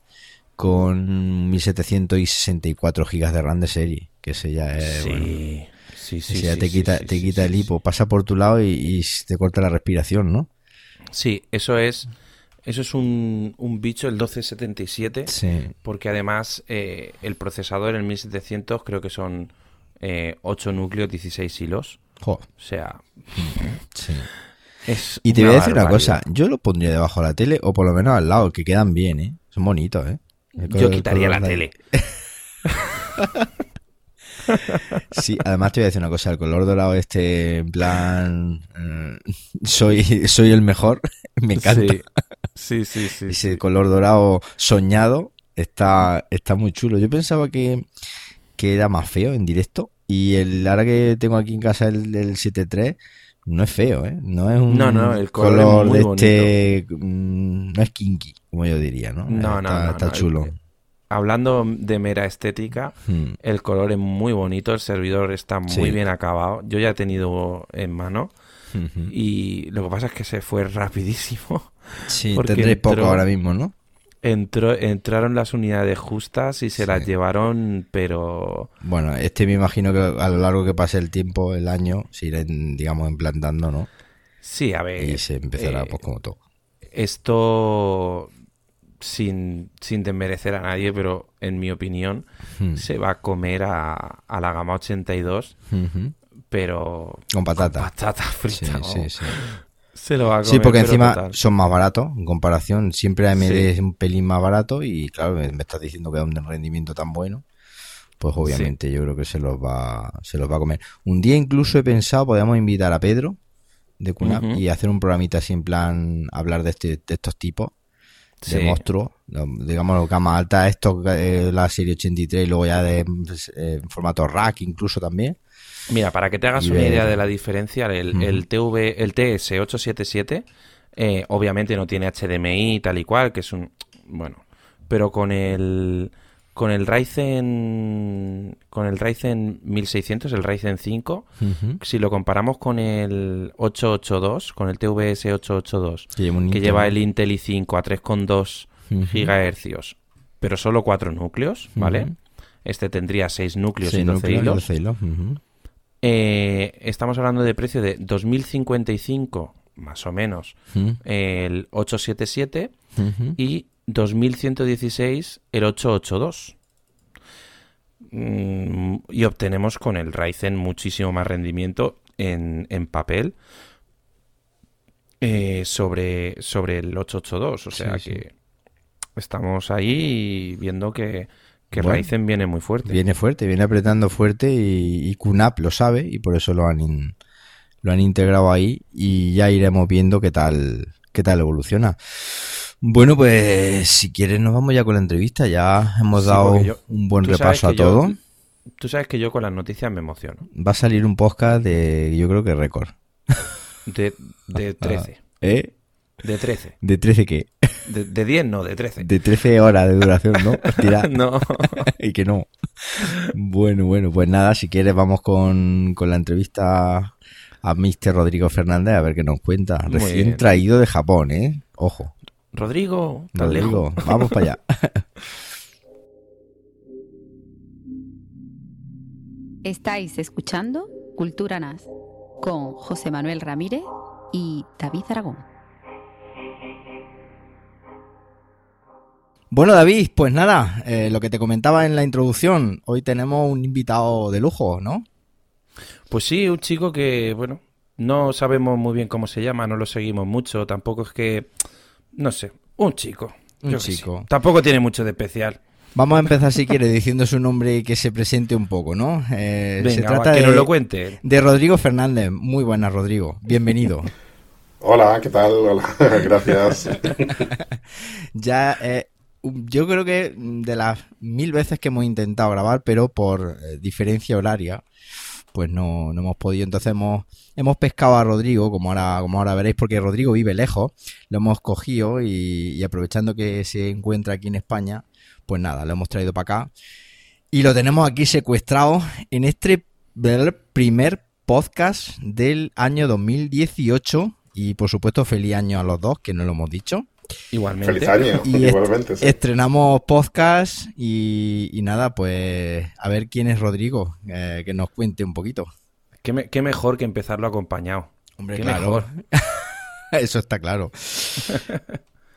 con 1764 gigas de RAM de serie que ese ya es sí, sí, sí, ya te quita te quita el hipo. Pasa por tu lado y, te corta la respiración no sí eso es eso es un, un bicho el 1277 sí. porque además eh, el procesador el 1700 creo que son eh, 8 núcleos 16 hilos o sea sí y te voy a decir una cosa, yo lo pondría debajo de la tele o por lo menos al lado, que quedan bien, ¿eh? Son bonitos, ¿eh? yo quitaría la tele. sí, además te voy a decir una cosa, el color dorado este, en plan, eh, soy, soy el mejor, me encanta. Sí, sí, sí. Ese color dorado soñado está, está muy chulo. Yo pensaba que, que era más feo en directo y el ahora que tengo aquí en casa el, el 7.3 no es feo, ¿eh? No es un no, no, el color, de este. Mm, no es kinky, como yo diría, ¿no? No, no, Está chulo. Hablando de mera estética, hmm. el color es muy bonito, el servidor está muy bien acabado. Yo ya he tenido en mano. Y lo que pasa es que se fue rapidísimo. Sí, tendréis poco ahora mismo, ¿no? Entró, entraron las unidades justas y se las llevaron, pero... Bueno, este me imagino que a lo largo que pase el tiempo, el año, se irán, digamos, implantando, ¿no? Sí, a ver... Y se empezará pues como todo. Esto, sin, sin desmerecer a nadie, pero en mi opinión, hmm. se va a comer a, a la gama 82, pero... Con patata. Con patata frita. Sí, sí, sí. Sí, porque encima son más baratos en comparación. Siempre AMD es un pelín más barato y claro, me, estás diciendo que da un rendimiento tan bueno. Pues obviamente yo creo que se los va se los va a comer. Un día incluso he pensado, podríamos invitar a Pedro de Cunap y hacer un programita así en plan hablar de, este, de estos tipos de monstruos, digamos gama alta, esto eh, la serie 83 y luego ya de pues, eh, en formato rack incluso también. Mira, para que te hagas una idea de la diferencia, el, TV, el TS877 eh, obviamente no tiene HDMI tal y cual, que es un... Bueno, pero con el... Con el Ryzen con el Ryzen 1600, el Ryzen 5, si lo comparamos con el 882, con el TVS 882, que lleva el Intel i5 a 3.2 gigahercios, pero solo 4 núcleos, ¿vale? Este tendría 6 núcleos y 12 hilos. Eh, estamos hablando de precio de 2055, más o menos, el 877 y 2116 el 882. Mm, y obtenemos con el Ryzen muchísimo más rendimiento en, papel eh, sobre, sobre el 882. O sea que estamos ahí viendo que, que Ryzen viene muy fuerte. Viene fuerte, viene apretando fuerte y, y QNAP lo sabe y por eso lo han, lo han integrado ahí y ya iremos viendo qué tal, qué tal evoluciona. Bueno, pues si quieres nos vamos ya con la entrevista. Ya hemos dado un buen repaso a todo. tú sabes que yo con las noticias me emociono. Va a salir un podcast de, yo creo que récord. De, de 13. ¿Eh? De 13. ¿De 13 qué? De, de 10 no, de 13. De 13 horas de duración, ¿no? no. y que no. Bueno, bueno, pues nada, si quieres vamos con, con la entrevista a Mr. Rodrigo Fernández a ver qué nos cuenta. Recién traído de Japón, ¿eh? Ojo. Rodrigo, Rodrigo, vamos para allá. Estáis escuchando Cultura NAS con José Manuel Ramírez y David Aragón. Bueno, David, pues nada, eh, lo que te comentaba en la introducción, hoy tenemos un invitado de lujo, ¿no? Pues sí, un chico que, bueno, no sabemos muy bien cómo se llama, no lo seguimos mucho, tampoco es que no sé, un chico. Un chico. Tampoco tiene mucho de especial. Vamos a empezar, si quiere, diciendo su nombre y que se presente un poco, ¿no? Eh, se trata que de, nos lo cuente. De Rodrigo Fernández. Muy buenas, Rodrigo. Bienvenido. Hola, ¿qué tal? Hola, gracias. ya, eh, yo creo que de las mil veces que hemos intentado grabar, pero por eh, diferencia horaria, pues no, no hemos podido. Entonces hemos, hemos pescado a Rodrigo, como ahora, como ahora veréis, porque Rodrigo vive lejos, lo hemos cogido y, aprovechando que se encuentra aquí en España, pues nada, lo hemos traído para acá. Y lo tenemos aquí secuestrado en este primer podcast del año 2018. Y por supuesto, feliz año a los dos, que no lo hemos dicho. Igualmente. Feliz año, igualmente. Estrenamos podcast y, nada, pues a ver quién es Rodrigo, eh, que nos cuente un poquito. Qué, mejor que empezarlo acompañado. Hombre, claro. Eso está claro.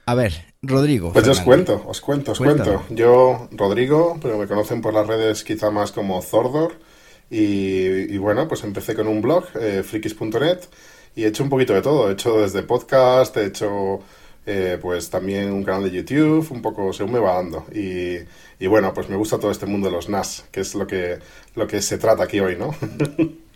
A ver, Rodrigo. Pues yo os cuento, os cuento, os cuento. Yo, Rodrigo, pero me conocen por las redes quizá más como Zordor. Y, bueno, pues empecé con un blog, eh, frikis.net, y he hecho un poquito de todo. He hecho desde podcast, he hecho eh, pues también un canal de YouTube, un poco según me va dando. Y, y, bueno, pues me gusta todo este mundo de los NAS, que es lo que, lo que se trata aquí hoy, ¿no?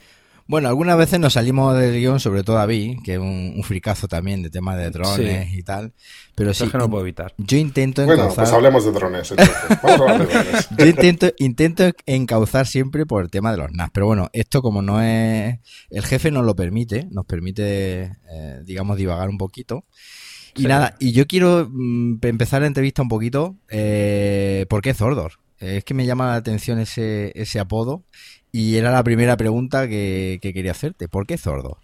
Bueno, algunas veces nos salimos del guion, sobre todo a mí, que es un, fricazo también de temas de drones y tal. Pero sí, que no puedo evitar. Yo intento encauzar... Bueno, pues hablemos de drones. Vamos a hablar de drones. yo intento, intento encauzar siempre por el tema de los NAS. Pero bueno, esto como no es... El jefe nos lo permite, nos permite, eh, digamos, divagar un poquito. Y nada, y yo quiero mm, empezar la entrevista un poquito. Eh, ¿Por qué Zordor? es que me llama la atención ese, ese apodo. Y era la primera pregunta que, quería hacerte. ¿Por qué Zordor?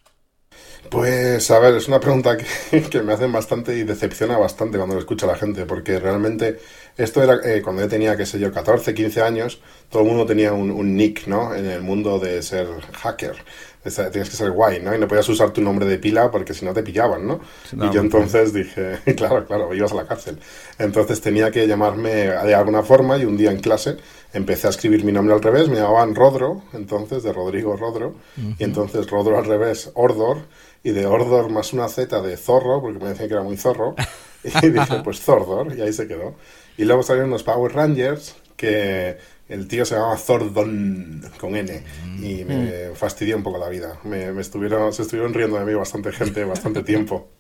Pues a ver, es una pregunta que, me hacen bastante y decepciona bastante cuando lo escucha la gente, porque realmente esto era eh, cuando yo tenía, qué sé yo, 14, 15 años, todo el mundo tenía un, un, nick, ¿no? En el mundo de ser hacker tienes que ser guay, ¿no? Y no podías usar tu nombre de pila porque si no te pillaban, ¿no? y yo entonces dije, claro, claro, ibas a la cárcel. Entonces tenía que llamarme de alguna forma y un día en clase empecé a escribir mi nombre al revés, me llamaban Rodro, entonces, de Rodrigo Rodro, y entonces Rodro al revés, Ordor, y de Ordor más una Z de Zorro, porque me decían que era muy zorro, y dije, pues Zordor, y ahí se quedó. Y luego salieron los Power Rangers, que el tío se llamaba Zordon con N y me mm. fastidió un poco la vida. Me, estuvieron, se estuvieron riendo de mí bastante gente, bastante tiempo.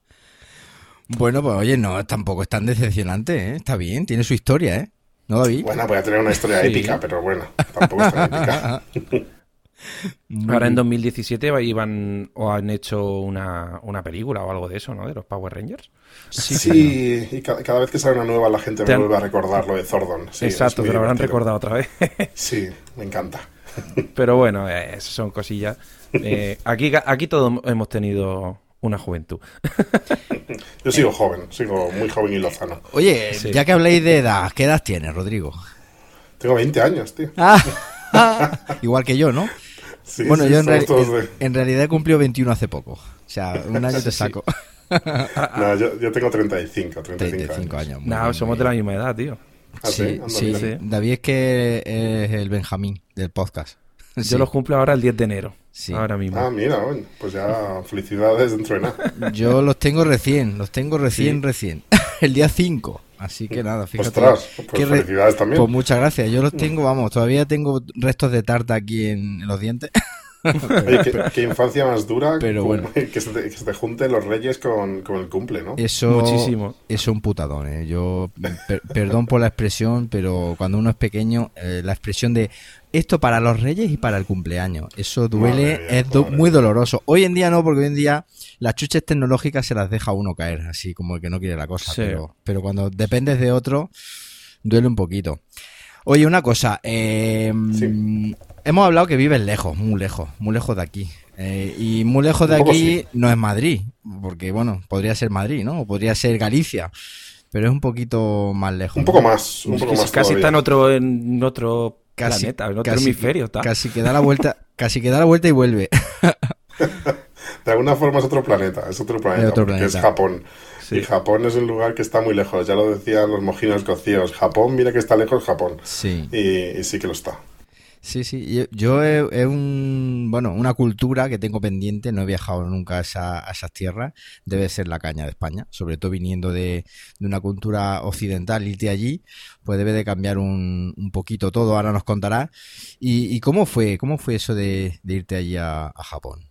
Bueno, pues oye, no, tampoco es tan decepcionante, ¿eh? Está bien, tiene su historia, ¿eh? ¿No, David? Bueno, puede tener una historia épica, pero bueno, tampoco es tan épica. Ahora en 2017 iban o han hecho una, una, película o algo de eso, ¿no? De los Power Rangers. Sí, y cada, vez que sale una nueva la gente me vuelve a recordar lo de Zordon. Exacto, te lo habrán recordado otra vez. sí, me encanta. Pero bueno, eh, esas son cosillas. Eh, aquí, aquí todos hemos tenido una juventud. Yo sigo joven, sigo muy joven y lozano. Oye, ya que habléis de edad, ¿qué edad tienes, Rodrigo? Tengo 20 años, tío. Ah, igual que yo, ¿no? Bueno, yo en, realidad he cumplido 21 hace poco. O sea, un año te saco. no, yo, tengo 35, 35, años. no, somos de la misma edad, tío. ¿Ah, sí, sí, David es que es el Benjamín del podcast. Yo los cumplo ahora el 10 de enero. Sí. Ahora mismo. Ah, mira, pues ya felicidades dentro de nada. Yo los tengo recién, los tengo recién, recién. el día 5. Así que nada, fíjate. Ostras, pues felicidades también. Pues muchas gracias. Yo los tengo, vamos, todavía tengo restos de tarta aquí en los dientes. qué, infancia más dura pero bueno. que, se te, junten los reyes con, el cumple, ¿no? Eso, Muchísimo. es un putadón, ¿eh? Yo, perdón por la expresión, pero cuando uno es pequeño, eh, la expresión de esto para los reyes y para el cumpleaños, eso duele, es muy doloroso. Hoy en día no, porque hoy en día las chuches tecnológicas se las deja uno caer, así como el que no quiere la cosa, pero, pero cuando dependes de otro, duele un poquito. Oye, una cosa, eh, hemos hablado que vives lejos, muy lejos, muy lejos de aquí. Eh, y muy lejos de aquí no es Madrid, porque bueno, podría ser Madrid, ¿no? O podría ser Galicia, pero es un poquito más lejos. Un poco más, un poco más Casi está en otro, en otro planeta, en otro hemisferio. Está. Casi que da la vuelta, casi que da la vuelta y vuelve. de alguna forma es otro planeta, es otro planeta, es Japón. Y Japón es un lugar que está muy lejos, ya lo decían los mojinos cocidos. Japón, mira que está lejos Japón. Sí. y sí que lo está. Sí, sí. Yo, he, un, bueno, una cultura que tengo pendiente. No he viajado nunca a, esas tierras. Debe ser la caña de España, sobre todo viniendo de, una cultura occidental. Irte allí, pues debe de cambiar un, un poquito todo. Ahora nos contará. ¿Y, cómo fue, cómo fue eso de, irte allí a, Japón?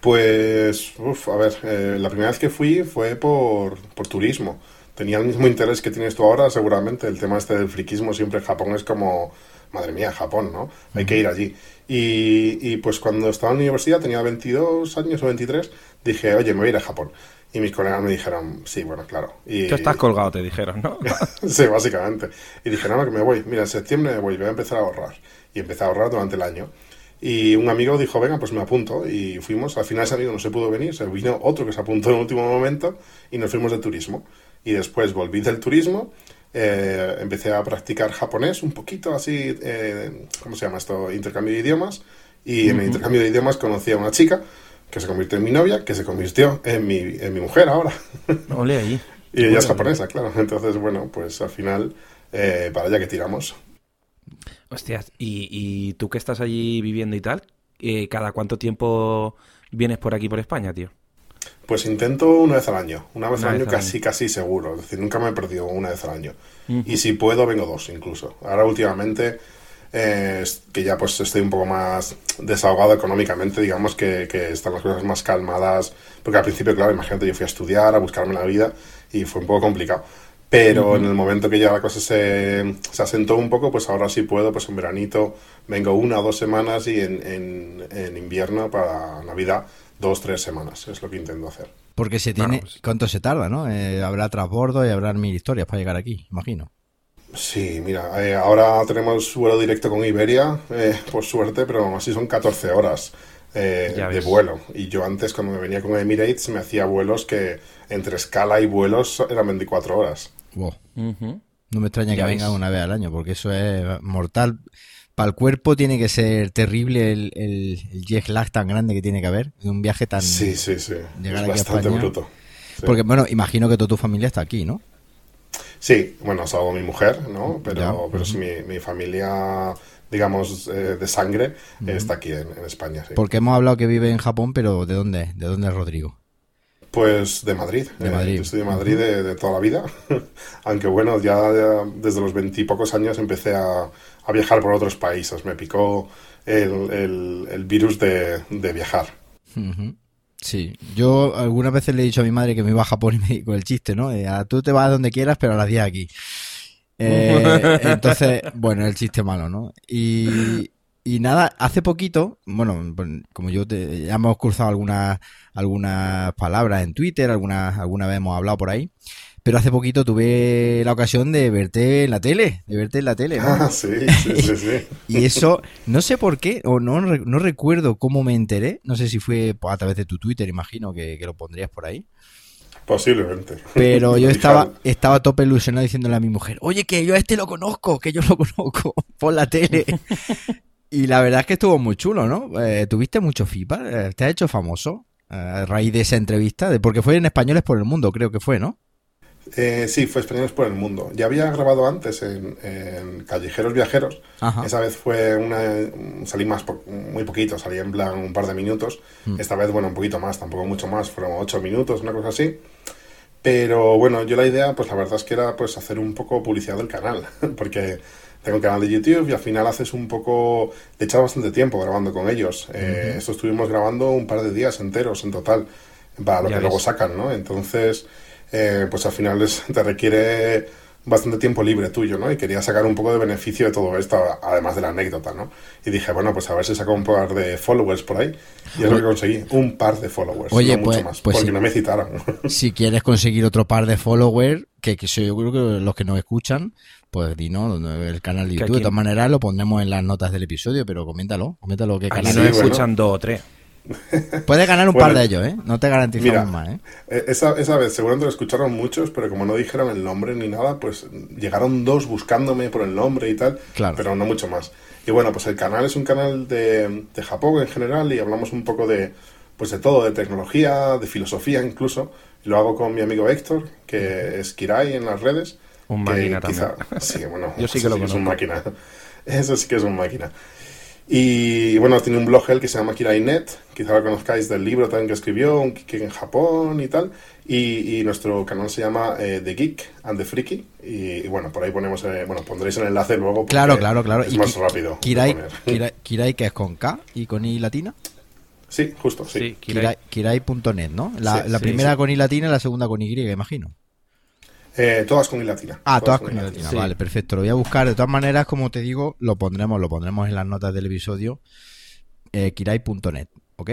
Pues, uf, a ver, eh, la primera vez que fui fue por, por turismo. Tenía el mismo interés que tienes tú ahora, seguramente. El tema este del friquismo siempre en Japón es como madre mía, Japón, ¿no? Hay que ir allí. Y, pues cuando estaba en la universidad, tenía 22 años o 23, dije, oye, me voy a ir a Japón. Y mis colegas me dijeron, sí, bueno, claro. Y, Tú estás colgado, te dijeron, ¿no? sí, básicamente. Y dije, no, que me voy. Mira, en septiembre me voy, voy a empezar a ahorrar. Y empecé a ahorrar durante el año. Y un amigo dijo, venga, pues me apunto. Y fuimos. Al final ese amigo no se pudo venir. Se vino otro que se apuntó en el último momento y nos fuimos de turismo. Y después volví del turismo eh, empecé a practicar japonés un poquito así, eh, ¿cómo se llama esto? Intercambio de idiomas. Y en el intercambio de idiomas conocí a una chica que se convirtió en mi novia, que se convirtió en mi, en mi mujer ahora. Ole ahí. y ella es japonesa, claro. Entonces, bueno, pues al final, eh, para allá que tiramos. Hostias, ¿y, ¿y, tú que estás allí viviendo y tal? ¿Cada cuánto tiempo vienes por aquí, por España, tío? Pues intento una vez al año, una vez al año casi, casi seguro, es decir, nunca me he perdido una vez al año. Y si puedo, vengo dos incluso. Ahora últimamente, eh, que ya pues estoy un poco más desahogado económicamente, digamos que, están las cosas más calmadas, porque al principio, claro, imagínate, yo fui a estudiar, a buscarme la vida y fue un poco complicado. Pero en el momento que ya la cosa se, se, asentó un poco, pues ahora sí puedo, pues en veranito vengo una o dos semanas y en, en, en invierno para Navidad dos, tres semanas, es lo que intento hacer. Porque se tiene, pues ¿cuánto se tarda, no? Eh, habrá transbordo y habrá mil historias para llegar aquí, imagino. Sí, mira, eh, ahora tenemos vuelo directo con Iberia, eh, por suerte, pero así son 14 horas de vuelo. Y yo antes, cuando me venía con Emirates, me hacía vuelos que entre escala y vuelos eran 24 horas. Wow. No me extraña que venga una vez al año, porque eso es mortal para el cuerpo tiene que ser terrible el, el, jet lag tan grande que tiene que haber en un viaje tan sí sí sí. es bastante bruto. Porque bueno imagino que toda tu familia está aquí no sí bueno salvo mi mujer no pero pero sí, mi, familia digamos eh, de sangre está aquí en, España sí. porque hemos hablado que vive en Japón pero de dónde de dónde es Rodrigo pues de Madrid. De Madrid. yo estoy de Madrid de, toda la vida. Aunque bueno, ya, desde los veintipocos años empecé a, a viajar por otros países. Me picó el, el, virus de, de viajar. Sí, yo algunas veces le he dicho a mi madre que me iba a Japón y me dijo el chiste, ¿no? tú te vas donde quieras, pero a las 10 aquí. Eh, entonces, bueno, el chiste malo, ¿no? Y, y nada, hace poquito, bueno, pues, como yo te, ya hemos cruzado algunas algunas palabras en Twitter, algunas alguna vez hemos hablado por ahí, pero hace poquito tuve la ocasión de verte en la tele, de verte en la tele. ¿no? Ah, sí, sí, sí, sí. y eso, no sé por qué, o no, no recuerdo cómo me enteré, no sé si fue a través de tu Twitter, imagino que, que lo pondrías por ahí. Posiblemente. Pero yo estaba, estaba tope ilusionado diciéndole a mi mujer, oye, que yo a este lo conozco, que yo lo conozco por la tele. y la verdad es que estuvo muy chulo, ¿no? Eh, ¿Tuviste mucho FIPA? Eh, ¿Te has hecho famoso eh, a raíz de esa entrevista? De, porque fue en Españoles por el Mundo, creo que fue, ¿no? Eh, sí, fue Españoles por el Mundo. Ya había grabado antes en, Callejeros Viajeros. Esa vez fue una. Salí más muy poquito, salí en plan un par de minutos. Mm. Esta vez, bueno, un poquito más, tampoco mucho más, fueron ocho minutos, una cosa así. Pero bueno, yo la idea, pues la verdad es que era pues hacer un poco publicidad del canal, porque tengo un canal de YouTube y al final haces un poco, de echado bastante tiempo grabando con ellos. Eh, esto estuvimos grabando un par de días enteros en total, para lo que luego sacan, ¿no? Entonces, eh, pues al final te requiere bastante tiempo libre tuyo, ¿no? Y quería sacar un poco de beneficio de todo esto, además de la anécdota, ¿no? Y dije, bueno, pues a ver si saco un par de followers por ahí. Y es lo que conseguí, un par de followers, Oye, no pues, mucho más, pues porque no me citaron. Si quieres conseguir otro par de followers, que, que yo creo que los que nos escuchan, pues di, ¿no? El canal de YouTube. De todas maneras, lo pondremos en las notas del episodio, pero coméntalo, coméntalo qué canal. Aquí nos escuchan dos o tres. Puedes ganar un par de ellos, ¿eh? No te garantizamos más, ¿eh? ¿eh? Esa, esa vez seguramente lo escucharon muchos, pero como no dijeron el nombre ni nada, pues llegaron dos buscándome por el nombre y tal, claro. pero no mucho más. Y bueno, pues el canal es un canal de, de Japón en general y hablamos un poco de, pues de todo, de tecnología, de filosofía incluso. Lo hago con mi amigo Héctor, que es Kirai en las redes. Un máquina quizá, Sí, bueno, Yo sí que lo Es un máquina. Eso sí que es un máquina. Y bueno, tiene un blog él que se llama Kirainet, quizá lo conozcáis del libro también que escribió, un en Japón y tal. Y, nuestro canal se llama eh, The Geek and the Freaky. Y, bueno, por ahí ponemos, eh, bueno, pondréis el enlace luego. Claro, claro, claro. Es más rápido. Kirai, Kirai, que es con K y con I latina. Sí, justo, sí. Kirai.net, ¿no? La, la primera con I latina y la segunda con Y, imagino. Eh, todas con I latina. Ah, todas, con, I latina. Vale, perfecto. Lo voy a buscar. De todas maneras, como te digo, lo pondremos, lo pondremos en las notas del episodio. Eh, kirai.net. ¿ok?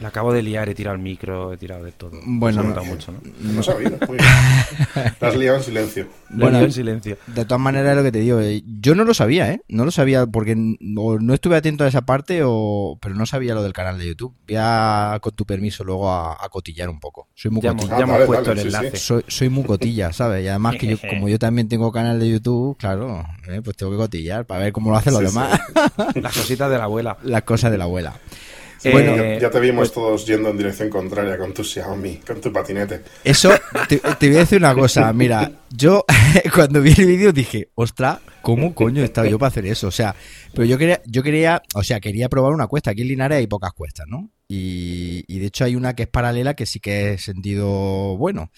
La acabo de liar, he tirado el micro, he tirado de todo. Bueno, no, mucho, ¿no? No sabía, muy La has liado en silencio. Bueno, en silencio. De todas maneras, es lo que te digo, eh, yo no lo sabía, ¿eh? No lo sabía porque no, estuve atento a esa parte, o pero no sabía lo del canal de YouTube. Voy a, con tu permiso, luego a, cotillar un poco. Soy muy cotilla. Ya hemos puesto el enlace. Soy, soy, muy cotilla, ¿sabes? Y además que yo, como yo también tengo canal de YouTube, claro, eh, pues tengo que cotillar para ver cómo lo hacen los demás. Las cositas de la abuela. Las cosas de la abuela bueno, ya, te vimos pues- todos yendo en dirección contraria con tu Xiaomi, con tu patinete. Eso, te, voy a decir una cosa. Mira, yo cuando vi el vídeo dije, ostra, ¿cómo coño he estado yo para hacer eso? O sea, pero yo quería, yo quería, o sea, quería probar una cuesta. Aquí en Linares hay pocas cuestas, ¿no? Y, y de hecho hay una que es paralela que sí que es sentido bueno.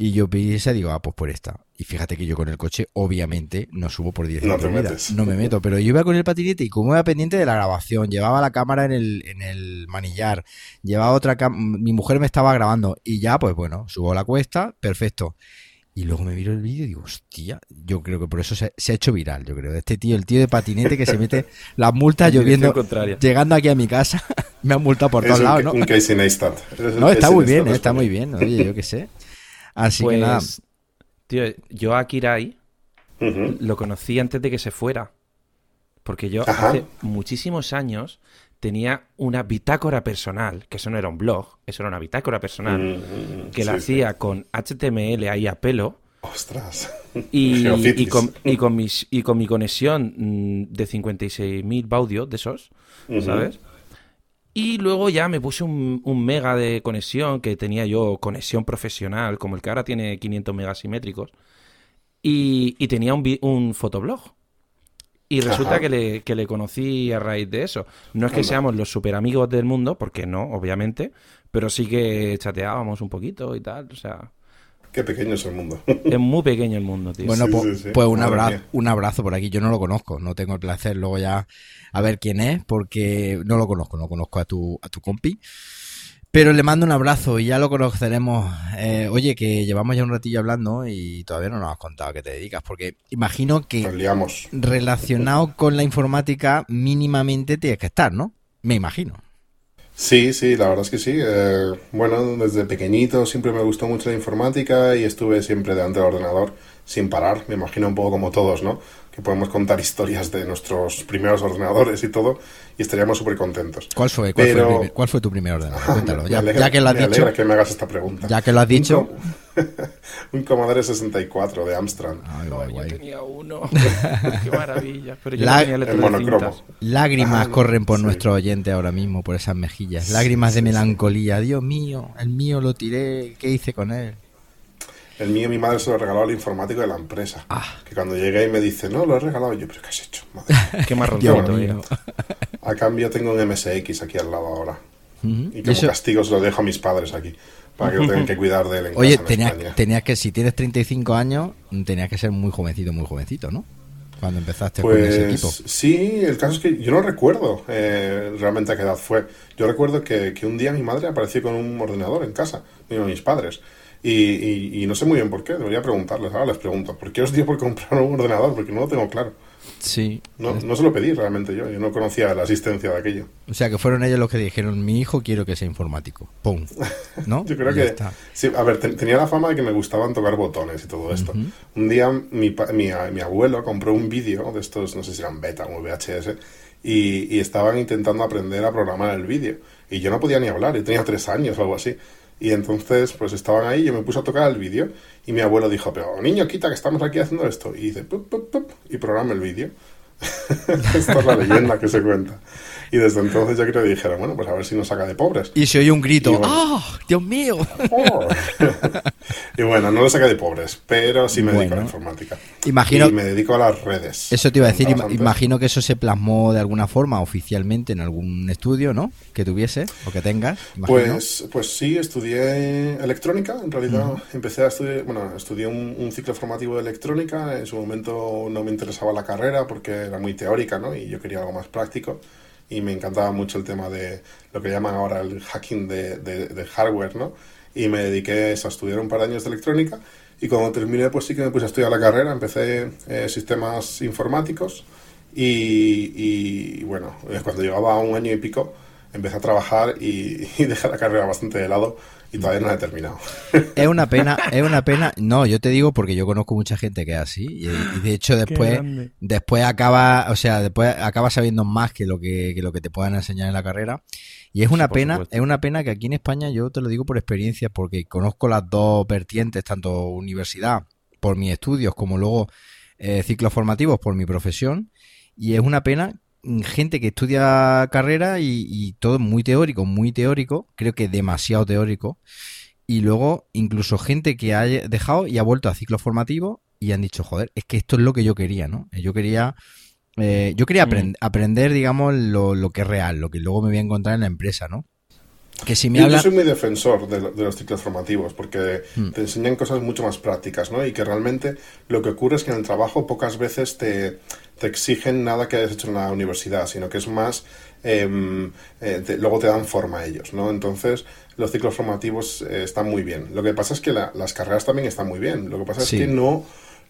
Y yo vi esa digo, ah, pues por esta. Y fíjate que yo con el coche, obviamente, no subo por 10 no, no me meto, pero yo iba con el patinete y como iba pendiente de la grabación, llevaba la cámara en el, en el manillar, llevaba otra mi mujer me estaba grabando y ya, pues bueno, subo la cuesta, perfecto. Y luego me miro el vídeo y digo, hostia, yo creo que por eso se, ha hecho viral, yo creo. Este tío, el tío de patinete que se mete las multas lloviendo, llegando aquí a mi casa, me han multado por todos lados, ¿no? Un case No, está muy bien, está muy bien, oye, yo qué sé. Así que nada. Pues, tío, yo a Kirai lo conocí antes de que se fuera. Porque yo hace muchísimos años tenía una bitácora personal, que eso no era un blog, eso era una bitácora personal, mm, que la hacía con HTML ahí a pelo. Ostras. Y, con, y, con, mis, y con mi conexión mm, de 56.000 baudios de esos, ¿sabes? Y luego ya me puse un, mega de conexión, que tenía yo conexión profesional, como el que ahora tiene 500 megas simétricos. Y, tenía un, un fotoblog. Y resulta que le, que le, conocí a raíz de eso. No es que seamos los super amigos del mundo, porque no, obviamente, pero sí que chateábamos un poquito y tal, o sea... Qué pequeño es el mundo. Es muy pequeño el mundo, tío. Bueno, pues, pues un, abrazo, un abrazo por aquí. Yo no lo conozco, no tengo el placer luego ya a ver quién es, porque no lo conozco, no conozco a tu, a tu compi. Pero le mando un abrazo y ya lo conoceremos. Eh, oye, que llevamos ya un ratillo hablando y todavía no nos has contado a qué te dedicas, porque imagino que relacionado con la informática mínimamente tienes que estar, ¿no? Me imagino. Sí, sí, la verdad es que sí. Eh, bueno, desde pequeñito siempre me gustó mucho la informática y estuve siempre delante del ordenador sin parar. Me imagino un poco como todos, ¿no? Que podemos contar historias de nuestros primeros ordenadores y todo y estaríamos súper contentos. ¿Cuál fue, cuál, fue cuál fue tu primer ordenador? Cuéntalo. Ya, ya, que lo has dicho. que me hagas esta pregunta. Ya que lo has dicho. un Commodore 64 de Amstrad. Ay, guay, Yo tenía uno. Qué maravilla. Pero yo La... tenía monocromo. Lágrimas ah, corren por nuestro oyente ahora mismo, por esas mejillas. Lágrimas de melancolía. Dios mío, el mío lo tiré. ¿Qué hice con él? El mío, mi madre se lo regaló al informático de la empresa. Ah. Que cuando llegué y me dice, no, lo he regalado yo, pero ¿qué has hecho? Madre. Qué marroncito, A cambio tengo un MSX aquí al lado ahora. Y como castigo se lo dejo a mis padres aquí para que lo tengan que cuidar de él en Oye, tenías, tenías que, si tienes 35 años, tenías que ser muy jovencito, muy jovencito, ¿no? Cuando empezaste con ese pues, equipo. Sí, el caso es que yo no recuerdo eh, realmente a qué edad fue. Yo recuerdo que, que, un día mi madre apareció con un ordenador en casa, digo, mis padres. Y, y, no sé muy bien por qué, debería preguntarles. Ahora les pregunto, ¿por qué os dio por comprar un ordenador? Porque no lo tengo claro. Sí. No, no se lo pedí realmente yo, yo no conocía la existencia de aquello. O sea, que fueron ellos los que dijeron, mi hijo quiero que sea informático. ¡Pum! ¿No? yo creo que... Sí, a ver, tenía la fama de que me gustaban tocar botones y todo esto. Un día mi, mi, mi, abuelo compró un vídeo de estos, no sé si eran beta o VHS, y, y estaban intentando aprender a programar el vídeo. Y yo no podía ni hablar, yo tenía tres años o algo así. Y entonces, pues estaban ahí, yo me puse a tocar el vídeo y mi abuelo dijo, pero niño, quita que estamos aquí haciendo esto. Y dice, pup, pup, pup, y programa el vídeo. Esta es la leyenda que se cuenta. Y desde entonces ya creo que dijeron, bueno, pues a ver si nos saca de pobres. Y se oye un grito, ¡ah! ¡Dios mío! y bueno, no lo saca de pobres, pero sí me dedico a la informática. Imagino, y me dedico a las redes. Eso te iba a decir, imagino que eso se plasmó de alguna forma oficialmente en algún estudio, ¿no? Que tuviese o que tengas. Pues, pues sí, estudié electrónica. En realidad empecé a estudiar, bueno, estudié un, un ciclo formativo de electrónica. En su momento no me interesaba la carrera porque era muy teórica, ¿no? Y yo quería algo más práctico. Y me encantaba mucho el tema de lo que llaman ahora el hacking de, hardware, ¿no? Y me dediqué a estudiar un par de años de electrónica. Y cuando terminé pues sí que me puse a estudiar la carrera, empecé eh, sistemas informáticos. Y, bueno, eh, cuando llegaba a un año y pico empecé a trabajar y, y dejé la carrera bastante de lado y todavía no he terminado. Es una pena, es una pena. No, yo te digo porque yo conozco mucha gente que es así y, de hecho después, después acaba, o sea, después acaba sabiendo más que lo que, lo que te puedan enseñar en la carrera. Y es una pena, es una pena que aquí en España yo te lo digo por experiencia porque conozco las dos vertientes, tanto universidad por mis estudios como luego eh, ciclos formativos por mi profesión. Y es una pena gente que estudia carrera y, todo muy teórico, muy teórico, creo que demasiado teórico, y luego incluso gente que ha dejado y ha vuelto a ciclo formativo y han dicho, joder, es que esto es lo que yo quería, ¿no? Yo quería, eh, yo quería mm. aprender, digamos, lo, lo, que es real, lo que luego me voy a encontrar en la empresa, ¿no? Que si me Yo soy muy defensor de, los ciclos formativos porque hmm. te enseñan cosas mucho más prácticas, ¿no? Y que realmente lo que ocurre es que en el trabajo pocas veces te, exigen nada que hayas hecho en la universidad, sino que es más, em, eh, luego te dan forma a ellos, ¿no? Entonces, los ciclos formativos eh, están muy bien. Lo que pasa es que las carreras también están muy bien. Lo que pasa es que no,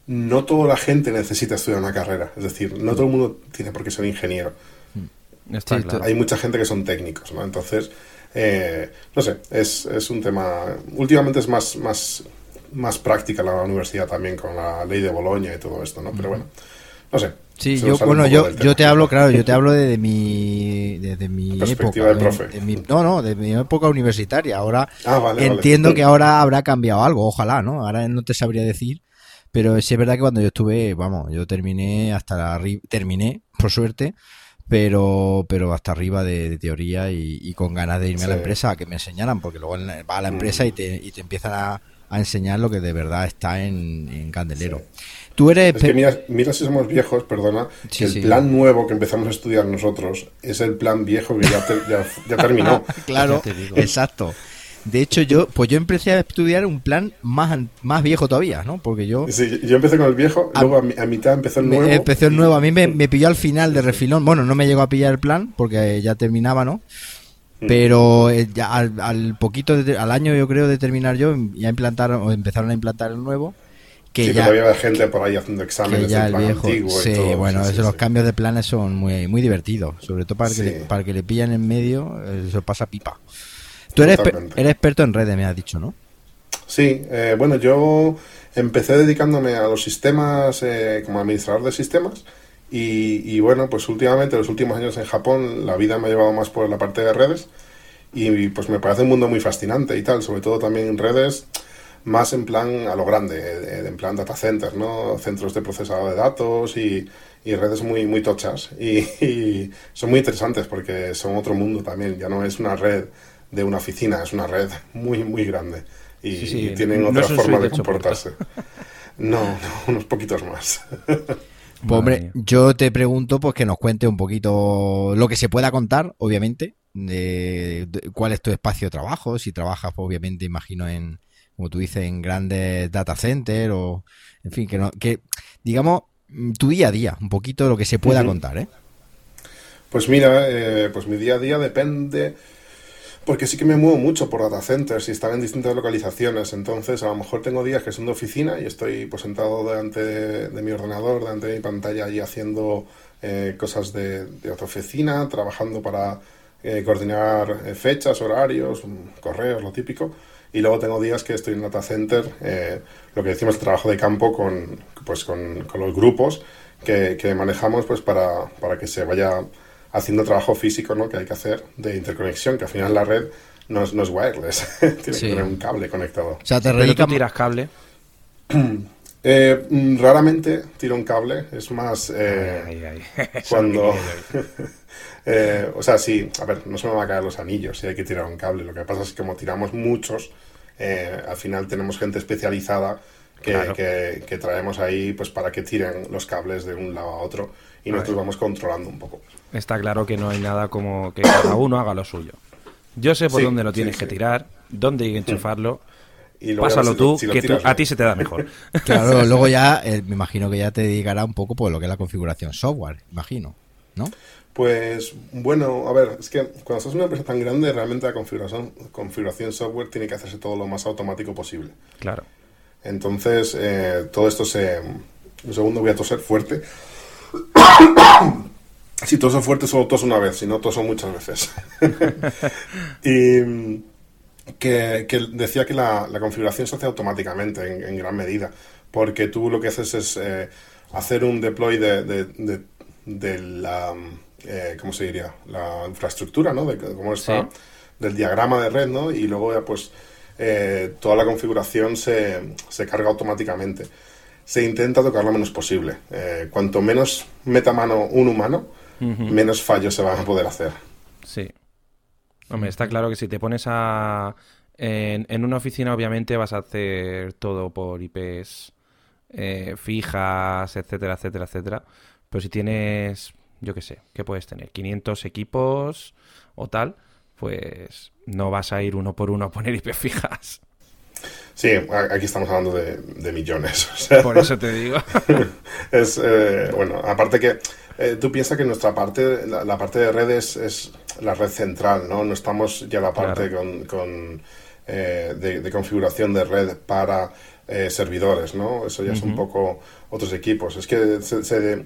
no toda la gente necesita estudiar una carrera. Es decir, no todo el mundo tiene por qué ser ingeniero. Hmm. Hay mucha gente que son técnicos, ¿no? Entonces eh, no sé, es, es, un tema. Últimamente es más, más, más práctica la universidad también con la ley de Boloña y todo esto, ¿no? Pero bueno, no sé. Sí, yo, bueno, yo, yo te hablo, claro, yo te hablo de, mi, de, mi época. no, no, de mi época universitaria. Ahora ah, entiendo que ahora habrá cambiado algo, ojalá, ¿no? Ahora no te sabría decir. Pero sí es verdad que cuando yo estuve, vamos, yo terminé hasta arriba, terminé, por suerte, pero, pero hasta arriba de, teoría y, con ganas de irme a la empresa a que me enseñaran, porque luego va a la empresa y, te, y te empiezan a, enseñar lo que de verdad está en, Candelero. Tú eres... Es que mira, si somos viejos, perdona, el plan nuevo que empezamos a estudiar nosotros es el plan viejo que ya, ya, terminó. claro, exacto. De hecho, yo, pues yo empecé a estudiar un plan más, más viejo todavía, ¿no? Porque yo. Sí, yo empecé con el viejo, luego a, mitad empezó el nuevo. Empezó el nuevo. A mí me, pilló al final de refilón. Bueno, no me llegó a pillar el plan porque ya terminaba, ¿no? Mm. Pero eh, ya al, poquito, al año yo creo de terminar yo, ya implantaron o empezaron a implantar el nuevo que sí, ya todavía hay gente por ahí haciendo exámenes que ya el plan viejo antiguo y sí todo. bueno Sí, eso, sí, los cambios de planes son muy muy divertidos sobre todo para que le, para que le pillan en medio eso pasa pipa tú eres, eres experto en redes me has dicho no Sí, eh, bueno, yo empecé dedicándome a los sistemas eh, como administrador de sistemas y, y, bueno, pues últimamente, los últimos años en Japón, la vida me ha llevado más por la parte de redes y pues me parece un mundo muy fascinante y tal, sobre todo también en redes más en plan a lo grande, eh, en plan data centers, ¿no? Centros de procesado de datos y, y redes muy, muy tochas y, y son muy interesantes porque son otro mundo también, ya no es una red de una oficina, es una red muy, muy grande y, Sí, sí, tienen no otra forma de comportarse. No, no, unos poquitos más. Pues, hombre, yo te pregunto pues que nos cuente un poquito lo que se pueda contar, obviamente, de, de cuál es tu espacio de trabajo, si trabajas, pues, obviamente, imagino en, como tú dices, en grandes data centers o, en fin, que no, que digamos mm, tu día a día, un poquito lo que se pueda contar, ¿eh? Pues mira, eh, pues mi día a día depende, porque sí que me muevo mucho por data centers y están en distintas localizaciones, entonces a lo mejor tengo días que son de oficina y estoy pues sentado delante de, de mi ordenador, delante de mi pantalla y haciendo eh, cosas de, de otra oficina, trabajando para eh, coordinar eh, fechas, horarios, mm, correos, lo típico. Y luego tengo días que estoy en data center, eh, lo que decimos trabajo de campo con, pues con, con los grupos que, que manejamos pues para, para que se vaya haciendo trabajo físico ¿no? que hay que hacer de interconexión, que al final la red no es, no es wireless, tiene Sí. que tener un cable conectado. O sea, te dedicas tiras cable. Eh, mm, raramente tiro un cable, es más... eh, Ay, ay, ay. Eso cuando... eh, o sea, sí, a ver, no se me van a caer los anillos si hay que tirar un cable. Lo que pasa es que como tiramos muchos, eh, al final tenemos gente especializada que, Claro. que- que traemos ahí pues para que tiren los cables de un lado a otro y nosotros vamos controlando un poco. Está claro que no hay nada como que cada uno haga lo suyo. Yo sé por Sí, dónde lo tienes sí. que tirar, dónde hay que enchufarlo. Y Pásalo si- tú, si que tú- a ti se te da mejor. Claro, luego ya eh, me imagino que ya te dedicará un poco por lo que es la configuración software, imagino, ¿no? Pues bueno, a ver, es que cuando estás en una empresa tan grande, realmente la configuración, configuración software tiene que hacerse todo lo más automático posible. Claro. Entonces, eh, todo esto se... Un segundo, voy a toser fuerte. Si toso fuerte, solo toso una vez, si no toso muchas veces. y que, que decía que la, la configuración se hace automáticamente en, en gran medida, porque tú lo que haces es eh, hacer un deploy de, de, de- de la... eh, ¿Cómo se diría? La infraestructura, ¿no? De cómo está, Sí. del diagrama de red, ¿no? Y luego ya pues eh, toda la configuración se, se carga automáticamente. Se intenta tocar lo menos posible. Cuanto menos meta mano un humano, menos fallos se van a poder hacer. Sí. Hombre, está claro que si te pones a... En, en una oficina obviamente vas a hacer todo por IPs eh, fijas, etcétera, etcétera, etcétera. Pero si tienes, yo qué sé, ¿qué puedes tener? 500 equipos o tal, pues no vas a ir uno por uno a poner IPs fijas. Sí, aquí estamos hablando de, de millones. o sea, Por eso te digo. es, eh, bueno, aparte que eh, tú piensas que nuestra parte, la, la parte de redes es la red central, ¿no? No estamos ya la parte con, con, eh, de, de configuración de red para eh, servidores, ¿no? Eso ya es un poco otros equipos. Es que se, se,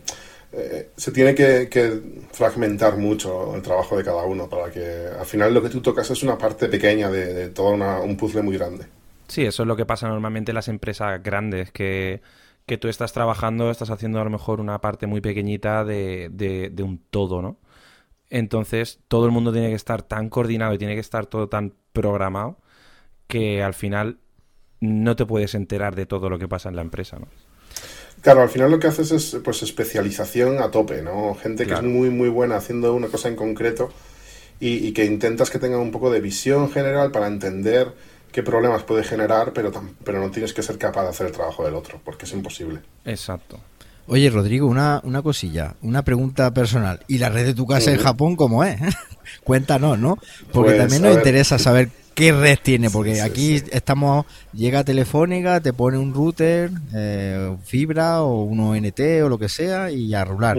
eh, se tiene que, que fragmentar mucho el trabajo de cada uno para que al final lo que tú tocas es una parte pequeña de, de todo una- un puzzle muy grande. Sí, eso es lo que pasa normalmente en las empresas grandes, que, que tú estás trabajando, estás haciendo a lo mejor una parte muy pequeñita de, de- de un todo, ¿no? Entonces, todo el mundo tiene que estar tan coordinado y tiene que estar todo tan programado que al final no te puedes enterar de todo lo que pasa en la empresa, ¿no? Claro, al final lo que haces es pues especialización a tope, ¿no? Gente que Claro. es muy muy buena haciendo una cosa en concreto y, y que intentas que tenga un poco de visión general para entender qué problemas puede generar, pero, pero no tienes que ser capaz de hacer el trabajo del otro, porque es imposible. Exacto. Oye, Rodrigo, una, una cosilla, una pregunta personal. ¿Y la red de tu casa en. Japón cómo es? Cuéntanos, ¿no? Porque Pues, también nos ver. interesa saber qué red tiene, porque Sí, sí, aquí sí. estamos, llega Telefónica, te pone un router, eh, fibra o un ONT o lo que sea y a rular.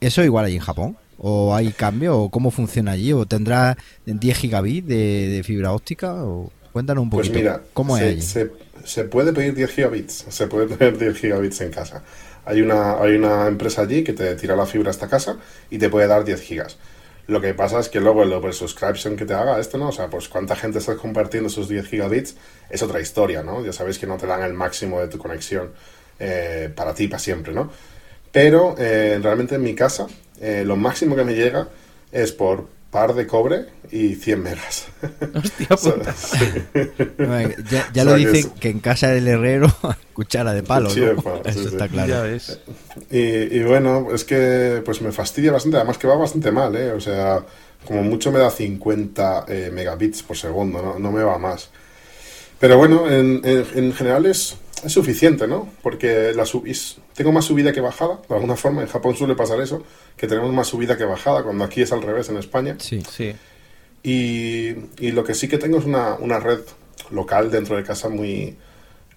¿Eso igual ahí en Japón? ¿O hay cambio? ¿O cómo funciona allí? ¿O tendrá 10 gigabits de, de fibra óptica? O cuéntanos un Pues poquito. mira, ¿Cómo se, es se- se puede pedir 10 gigabits, se puede tener 10 gigabits en casa. Hay una, hay una empresa allí que te tira la fibra a esta casa y te puede dar 10 gigas. Lo que pasa es que luego el over subscription que te haga esto, ¿no? O sea, pues cuánta gente está compartiendo esos 10 gigabits es otra historia, ¿no? Ya sabéis que no te dan el máximo de tu conexión eh, para ti, para siempre, ¿no? Pero eh, realmente en mi casa eh, lo máximo que me llega es por par de cobre y 100 megas. Hostia puta. ya, ya lo dicen que, en casa del herrero, cuchara de palo. ¿no? Eso está claro. Ya ves. Y, y, bueno, es que pues me fastidia bastante, además que va bastante mal, ¿eh? O sea, como mucho me da 50 eh, megabits por segundo, ¿no? no me va más. Pero bueno, en, en, en general es, es suficiente, ¿no? Porque la subis, tengo más subida que bajada, de alguna forma. En Japón suele pasar eso, que tenemos más subida que bajada, cuando aquí es al revés en España. Sí, sí. Y, y lo que sí que tengo es una, una red local dentro de casa muy,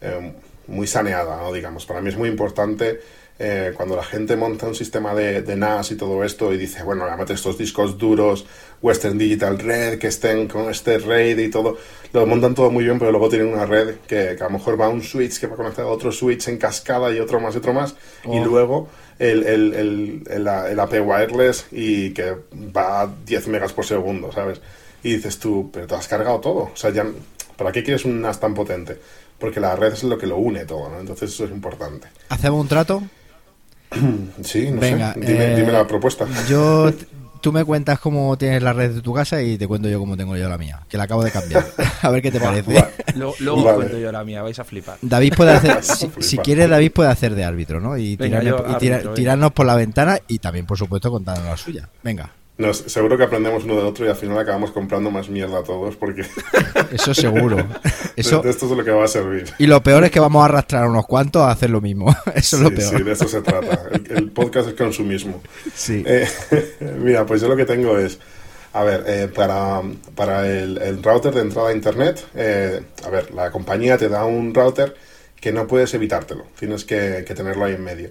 eh, muy saneada, ¿no? digamos. Para mí es muy importante eh, cuando la gente monta un sistema de, de, NAS y todo esto y dice, bueno, le mete estos discos duros, Western Digital Red, que estén con este RAID y todo, lo montan todo muy bien, pero luego tienen una red que, que a lo mejor va a un switch que va conectado a otro switch en cascada y otro más y otro más, oh. y luego el, el, el, el, el AP wireless y que va a 10 megas por segundo, ¿sabes? Y dices tú, pero te has cargado todo, o sea, ya, ¿para qué quieres un NAS tan potente? Porque la red es lo que lo une todo, ¿no? Entonces eso es importante. ¿Hacemos un trato? Sí, no Venga, sé. Dime, eh, dime, la propuesta. Yo, tú me cuentas cómo tienes la red de tu casa y te cuento yo cómo tengo yo la mía, que la acabo de cambiar. a ver qué te parece. Vale. Luego, luego vale. cuento yo la mía, vais a flipar. David puede hacer, si, si, quieres, David puede hacer de árbitro, ¿no? Y, Venga, tirarme, yo, y tira, árbitro, tirarnos por la ventana y también, por supuesto, contarnos la suya. Venga. No, seguro que aprendemos uno de otro y al final acabamos comprando más mierda a todos porque... Eso seguro. Eso... De, esto es lo que va a servir. Y lo peor es que vamos a arrastrar a unos cuantos a hacer lo mismo. Eso sí, es lo peor. Sí, de eso se trata. El, el podcast es consumismo. Sí. Eh, mira, pues yo lo que tengo es... A ver, eh, para, para el, el, router de entrada a Internet, eh, a ver, la compañía te da un router que no puedes evitártelo. Tienes que, que tenerlo ahí en medio.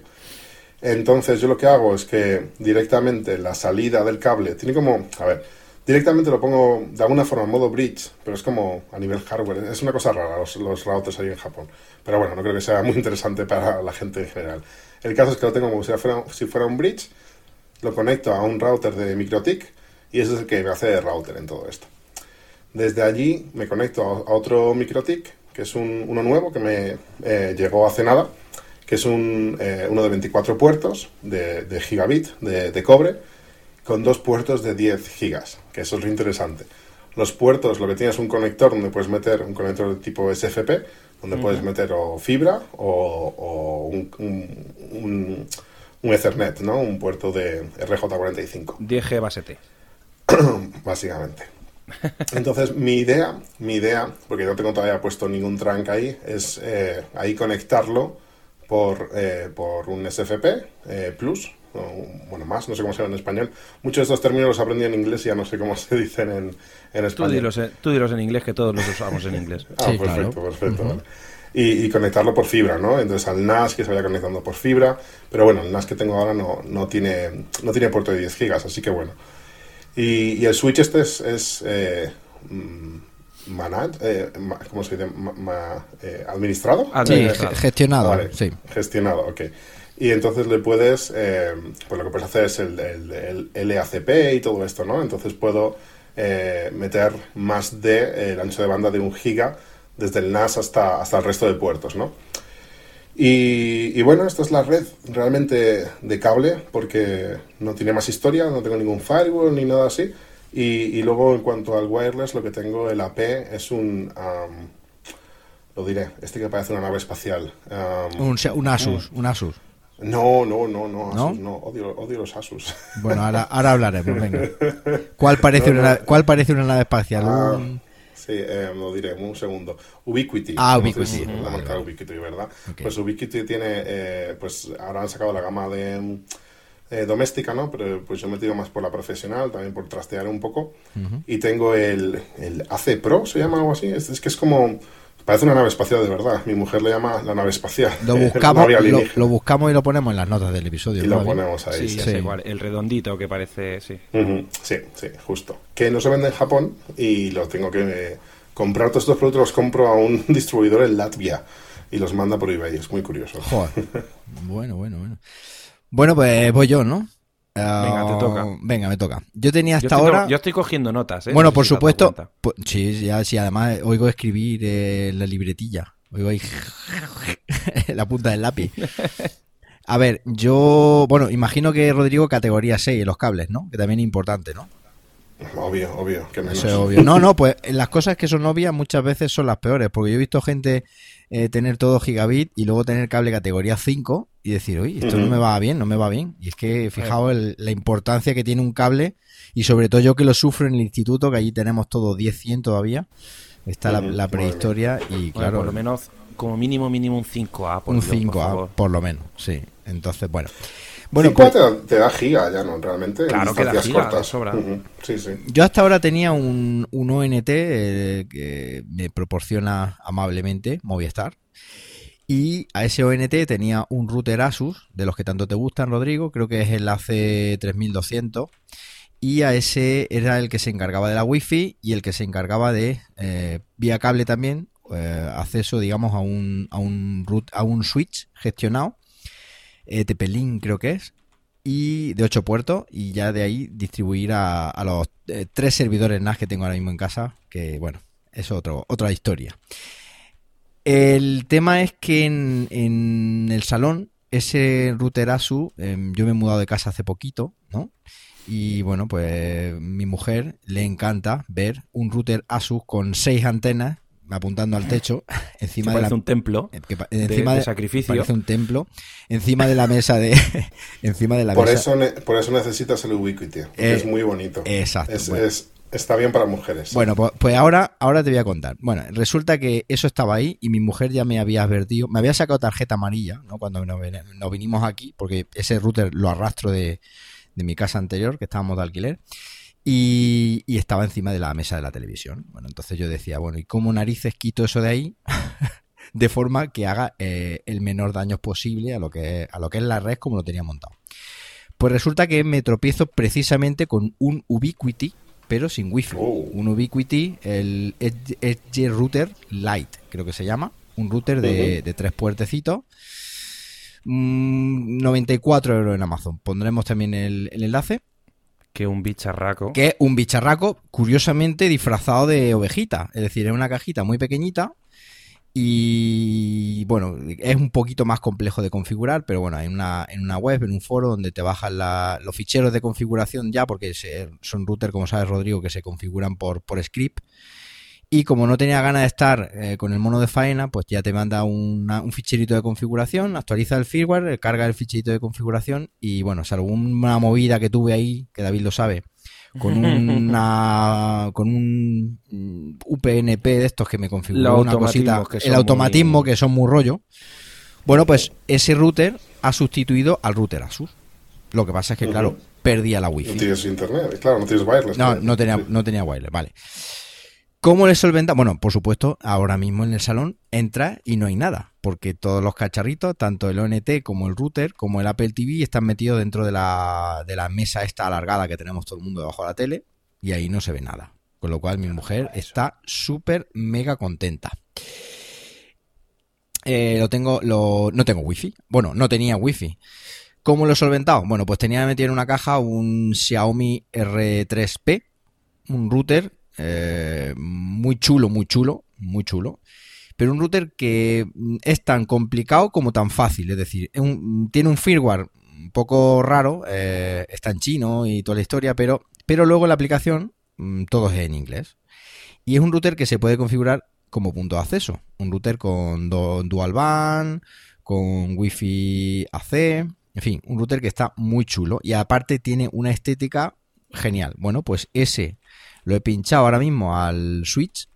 Entonces yo lo que hago es que directamente la salida del cable tiene como, a ver, directamente lo pongo de alguna forma en modo bridge, pero es como a nivel hardware, es una cosa rara los, routers ahí en Japón. Pero bueno, no creo que sea muy interesante para la gente en general. El caso es que lo tengo como si fuera, un bridge, lo conecto a un router de MikroTik y ese es el que me hace de router en todo esto. Desde allí me conecto a, a otro MikroTik, que es un, uno nuevo que me eh, llegó hace nada que es un, eh, uno de 24 puertos de, de gigabit de, de, cobre con dos puertos de 10 gigas, que eso es lo interesante. Los puertos, lo que tienes es un conector donde puedes meter un conector de tipo SFP, donde uh -huh. puedes meter o fibra o, o un, un, un, un, Ethernet, ¿no? Un puerto de RJ45. 10G base T. Básicamente. Entonces, mi idea, mi idea, porque no tengo todavía puesto ningún trunk ahí, es eh, ahí conectarlo por, eh, por un SFP eh, Plus, o, bueno, más, no sé cómo se llama en español. Muchos de estos términos los aprendí en inglés y ya no sé cómo se dicen en, en español. Tú dilos, en, tú dilos en inglés, que todos los usamos en inglés. ah, sí, perfecto, claro. perfecto. Uh -huh. vale. y, y, conectarlo por fibra, ¿no? Entonces al NAS que se vaya conectando por fibra, pero bueno, el NAS que tengo ahora no, no, tiene, no tiene puerto de 10 gigas, así que bueno. Y, y el switch este es... es eh, mm, manad, eh, ¿cómo se dice? Ma, ma, eh, ¿Administrado? Sí, gestionado. Vale, sí. Gestionado, ok. Y entonces le puedes, eh, pues lo que puedes hacer es el, el, el, LACP y todo esto, ¿no? Entonces puedo eh, meter más de el ancho de banda de un giga desde el NAS hasta, hasta el resto de puertos, ¿no? Y, y, bueno, esta es la red realmente de cable porque no tiene más historia, no tengo ningún firewall ni nada así. Y, y, luego en cuanto al wireless, lo que tengo, el AP, es un... Um, lo diré, este que parece una nave espacial. Um, un, un, Asus, un Asus. No, no, no, no, Asus, ¿No? no odio, odio, los Asus. Bueno, ahora, ahora hablaremos, venga. ¿Cuál parece, no, una, ¿cuál parece una nave espacial? Ah, un... Sí, eh, lo diré, un segundo. Ubiquiti. Ah, Ubiquiti. No la marca Ubiquiti, ¿verdad? Okay. Pues Ubiquiti tiene, eh, pues ahora han sacado la gama de eh, doméstica, ¿no? Pero pues yo me tiro más por la profesional, también por trastear un poco. Uh -huh. Y tengo el, el AC Pro, se llama algo así. Es, es, que es como. Parece una nave espacial de verdad. Mi mujer le llama la nave espacial. Lo buscamos, lo, lo, buscamos y lo ponemos en las notas del episodio. Y ¿no? lo ponemos ahí. Sí, sí. Igual, el redondito que parece, sí. Uh -huh. Sí, sí, justo. Que no se vende en Japón y lo tengo que comprar todos estos productos los compro a un distribuidor en Latvia y los manda por eBay. Es muy curioso. Joder. bueno, bueno, bueno. Bueno, pues voy yo, ¿no? Venga, te toca. Ah, Venga, me toca. Yo tenía hasta Yo estoy, ahora. yo estoy cogiendo notas, ¿eh? Bueno, No sé por si supuesto. pues, sí, ya, sí, además oigo escribir eh, la libretilla. Oigo ahí la punta del lápiz. A ver, yo. Bueno, imagino que Rodrigo, categoría 6 en los cables, ¿no? Que también es importante, ¿no? Obvio, obvio. Que menos. Eso es obvio. No, no, pues las cosas que son obvias muchas veces son las peores. Porque yo he visto gente eh, tener todo gigabit y luego tener cable categoría 5 y decir, oye, esto no me va bien, no me va bien. Y es que fijaos el- la importancia que tiene un cable y sobre todo yo que lo sufro en el instituto, que allí tenemos todo 10-100 todavía. Está la, prehistoria y Bueno, claro, por lo menos, como mínimo, mínimo un 5A. Por un Dios, por 5A favor. por lo menos, sí. Entonces, bueno. Bueno, Cinco pues, te, da, te da giga ya, ¿no? Realmente. en Claro que da giga, cortas. sobra. Sí, sí. Yo hasta ahora tenía un, un ONT eh, que me proporciona amablemente Movistar. Y a ese ONT tenía un router Asus, de los que tanto te gustan, Rodrigo, creo que es el AC3200. Y a ese era el que se encargaba de la Wi-Fi y el que se encargaba de, eh, vía cable también, eh, acceso, digamos, a un, a un, root, a un switch gestionado. Eh, TP-Link creo que es y de 8 puertos y ya de ahí distribuir a, los tres servidores NAS que tengo ahora mismo en casa, que bueno, es otro, otra historia. El tema es que en, en el salón, ese router ASU, em, yo me he mudado de casa hace poquito, ¿no? Y bueno, pues mi mujer le encanta ver un router ASUS con seis antenas apuntando al techo encima de la un templo eh, que encima de de- sacrificio. parece un templo encima de la mesa de encima de la Por mesa eso, ne- por eso necesitas el Ubiquiti. porque Eh, es muy bonito. exacto, Es, bueno. es- está bien para mujeres. bueno pues, pues ahora ahora te voy a contar. Bueno resulta que eso estaba ahí y mi mujer ya me había advertido. Me había sacado tarjeta amarilla no cuando nos, vinimos aquí porque ese router lo arrastro de, de mi casa anterior que estábamos de alquiler y, y estaba encima de la mesa de la televisión. Bueno entonces yo decía bueno y cómo narices quito eso de ahí de forma que haga eh, el menor daño posible a lo que a lo que es la red como lo tenía montado. Pues resulta que me tropiezo precisamente con un Ubiquiti, pero sin wifi. Oh. Un Ubiquiti, el Edge, Edge Router Lite, creo que se llama. Un router de, tres puertecitos. Mm, 94 euros en Amazon. Pondremos también el, el enlace. Que un bicharraco. Que un bicharraco, curiosamente disfrazado de ovejita. Es decir, es una cajita muy pequeñita. Y bueno, es un poquito más complejo de configurar, pero bueno, en una, en una web, en un foro donde te bajan la- los ficheros de configuración ya, porque son routers, como sabes, Rodrigo, que se configuran por, por script. Y como no tenía ganas de estar eh, con el mono de faena, pues ya te manda un ficherito de configuración, actualiza el firmware, carga el ficherito de configuración y bueno, salvo una movida que tuve ahí, que David lo sabe, con una con un mm, UPnP de estos que me configuró una cosita, el automatismo muy- que son muy rollo. Bueno, pues ese router ha sustituido al router Asus. Lo que pasa es que, claro, perdía la No wifi. tienes internet, claro, no tienes wireless. No, claro. no tenía, Sí. no tenía wireless, vale. ¿Cómo le solventa? Bueno, por supuesto, ahora mismo en el salón entra y no hay nada, porque todos los cacharritos, tanto el ONT como el router, como el Apple TV, están metidos dentro de la, de la mesa esta alargada que tenemos todo el mundo debajo de la tele, y ahí no se ve nada. Con lo cual mi mujer está súper mega contenta. Eh, lo tengo, lo, no tengo wifi. Bueno, no tenía wifi. ¿Cómo lo he solventado? Bueno, pues tenía metido en una caja un Xiaomi R3P, un router eh, muy chulo, muy chulo, muy chulo. Pero un router que mm, es tan complicado como tan fácil. Es decir, tiene un firmware un poco raro, eh, está en chino y toda la historia, pero, pero luego la aplicación mm, todo es en inglés. Y es un router que se puede configurar como punto de acceso. Un router con do- dual band, con wifi AC, en fin, un router que está muy chulo y aparte tiene una estética genial. Bueno, pues ese lo he pinchado ahora mismo al switch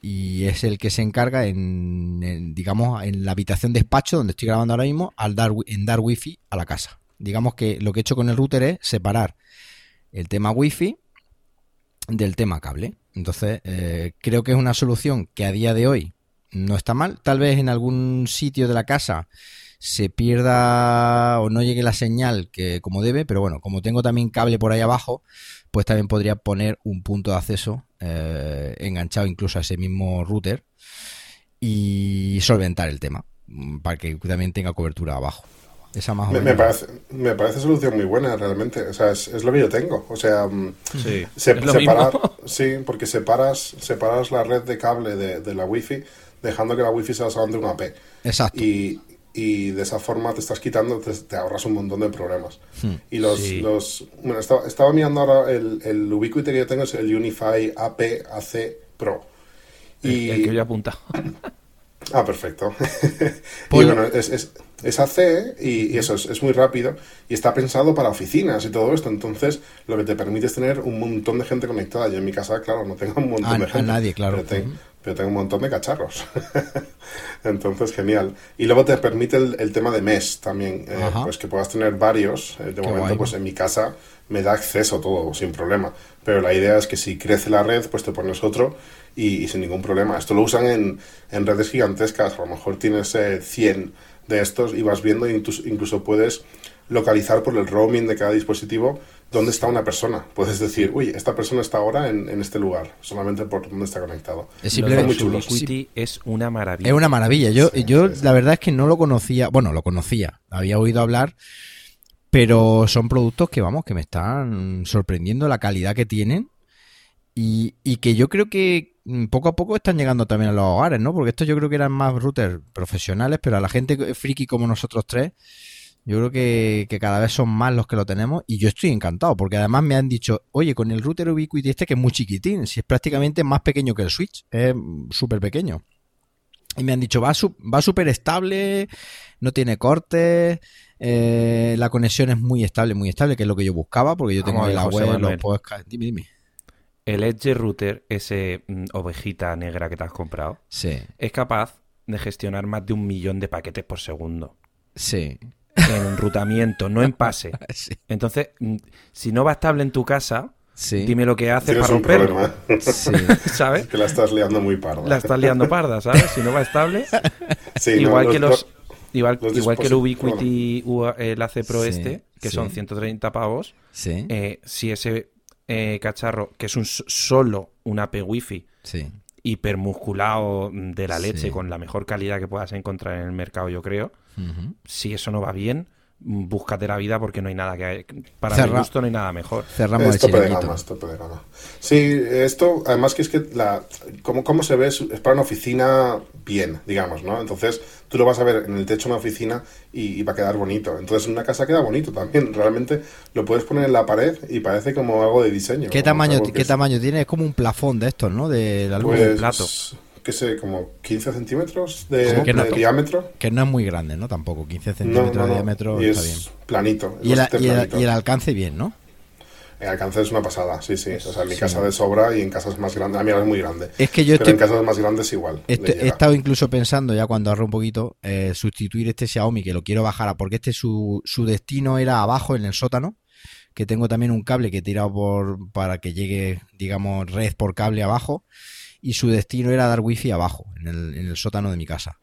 y es el que se encarga en, digamos, en la habitación despacho donde estoy grabando ahora mismo al dar, en dar wifi a la casa. Digamos que lo que he hecho con el router es separar el tema wifi del tema cable. Entonces, eh, creo que es una solución que a día de hoy no está mal. Tal vez en algún sitio de la casa se pierda o no llegue la señal que como debe, pero bueno, como tengo también cable por ahí abajo, pues también podría poner un punto de acceso eh, enganchado incluso a ese mismo router y solventar el tema mm, para que también tenga cobertura abajo. Esa más o Me, menos. me parece, me parece solución muy buena realmente. O sea, es, es lo que yo tengo. O sea, mm, Sí, se- separar, sí, porque separas, separas la red de cable de, de la wifi, dejando que la wifi sea solamente una AP. Exacto. Y, y de esa forma te estás quitando, te, te ahorras un montón de problemas. Hmm. Y los, Sí. los bueno, estaba, estaba mirando ahora el, el que yo tengo es el Unify AP AC Pro. Y, El que yo he apuntado. Ah, perfecto. y bueno, es, es, es AC y, y eso es, es muy rápido y está pensado para oficinas y todo esto. Entonces, lo que te permite es tener un montón de gente conectada. Yo en mi casa, claro, no tengo un montón A- de a gente. nadie, claro. Pero, te- Ujú. Pero tengo un montón de cacharros. Entonces, genial. Y luego te permite el, el tema de MES también. eh, pues que puedas tener varios. Eh, de Qué momento, guay. pues en mi casa me da acceso todo sin problema. Pero la idea es que si crece la red, pues te pones otro y, y sin ningún problema. Esto lo usan en, en redes gigantescas. A lo mejor tienes eh, 100 de estos y vas viendo, e incluso, incluso puedes localizar por el roaming de cada dispositivo dónde está una persona. Puedes decir, uy, esta persona está ahora en, en este lugar, solamente por dónde está conectado. Es simplemente- de muy chulo. Ubiquiti es una maravilla. Es una maravilla. Yo, Sí, yo sí, sí. la verdad es que no lo conocía. Bueno, lo conocía. Había oído hablar. Pero son productos que, vamos, que me están sorprendiendo la calidad que tienen. Y, y que yo creo que mm, poco a poco están llegando también a los hogares, ¿no? Porque estos yo creo que eran más routers profesionales, pero a la gente friki como nosotros tres, yo creo que, que cada vez son más los que lo tenemos. Y yo estoy encantado, porque además me han dicho, oye, con el router Ubiquiti este que es muy chiquitín, si es prácticamente más pequeño que el Switch, es súper pequeño. Y me han dicho, va va súper estable, no tiene cortes, eh, la conexión es muy estable, muy estable, que es lo que yo buscaba, porque yo tengo ver, la José web, los Manuel. podcasts. Dime, dime. El Edge Router, ese mm, ovejita negra que te has comprado, Sí, es capaz de gestionar más de un millón de paquetes por segundo. sí, En enrutamiento, no en pase. sí. Entonces, mm, si no va estable en tu casa, sí. dime lo que haces para un romperlo. problema. Sí. ¿Sabes? que la estás liando muy parda. La estás liando parda, ¿sabes? Si no va estable, Sí, no, igual que los... los- Igual, igual que el Ubiquiti, U- el AC Pro Sí, este, que sí. son 130 pavos, Sí, eh, si ese eh, cacharro, que es un solo un AP Wi-Fi, sí. Hipermusculado de la leche, Sí. con la mejor calidad que puedas encontrar en el mercado, yo creo, si eso no va bien, búscate la vida porque no hay nada que hay. Para Cerra- mi gusto no hay nada mejor. Cerramos Es el tope de gama, es tope de gama. Sí, esto, además que es que la, como, como se ve, es, para una oficina bien, digamos, ¿no? Entonces, tú lo vas a ver en el techo de una oficina y, y va a quedar bonito. Entonces, en una casa queda bonito también. Realmente lo puedes poner en la pared y parece como algo de diseño. ¿Qué tamaño, qué es- tamaño tiene? Es como un plafón de estos, ¿no? De la luz. Pues, plato. Qué sé, como 15 centímetros de, ¿Cómo que no? diámetro. Que no es muy grande, ¿no? Tampoco. 15 No, centímetros no, de diámetro y está es bien. planito. es Y el, y alcance bien, ¿no? El alcance es una pasada, sí, sí. O sea, en mi Sí. casa de sobra y en casas más grandes. A mí ahora es muy grande. Es que yo Pero estoy, en casas más grandes igual. Este- he estado incluso pensando, ya cuando ahorro un poquito, eh, sustituir este Xiaomi, que lo quiero bajar, a- porque este su, su destino era abajo en el sótano, que tengo también un cable que he tirado por, para que llegue, digamos, red por cable abajo, y su destino era dar wifi abajo, en el, en el sótano de mi casa.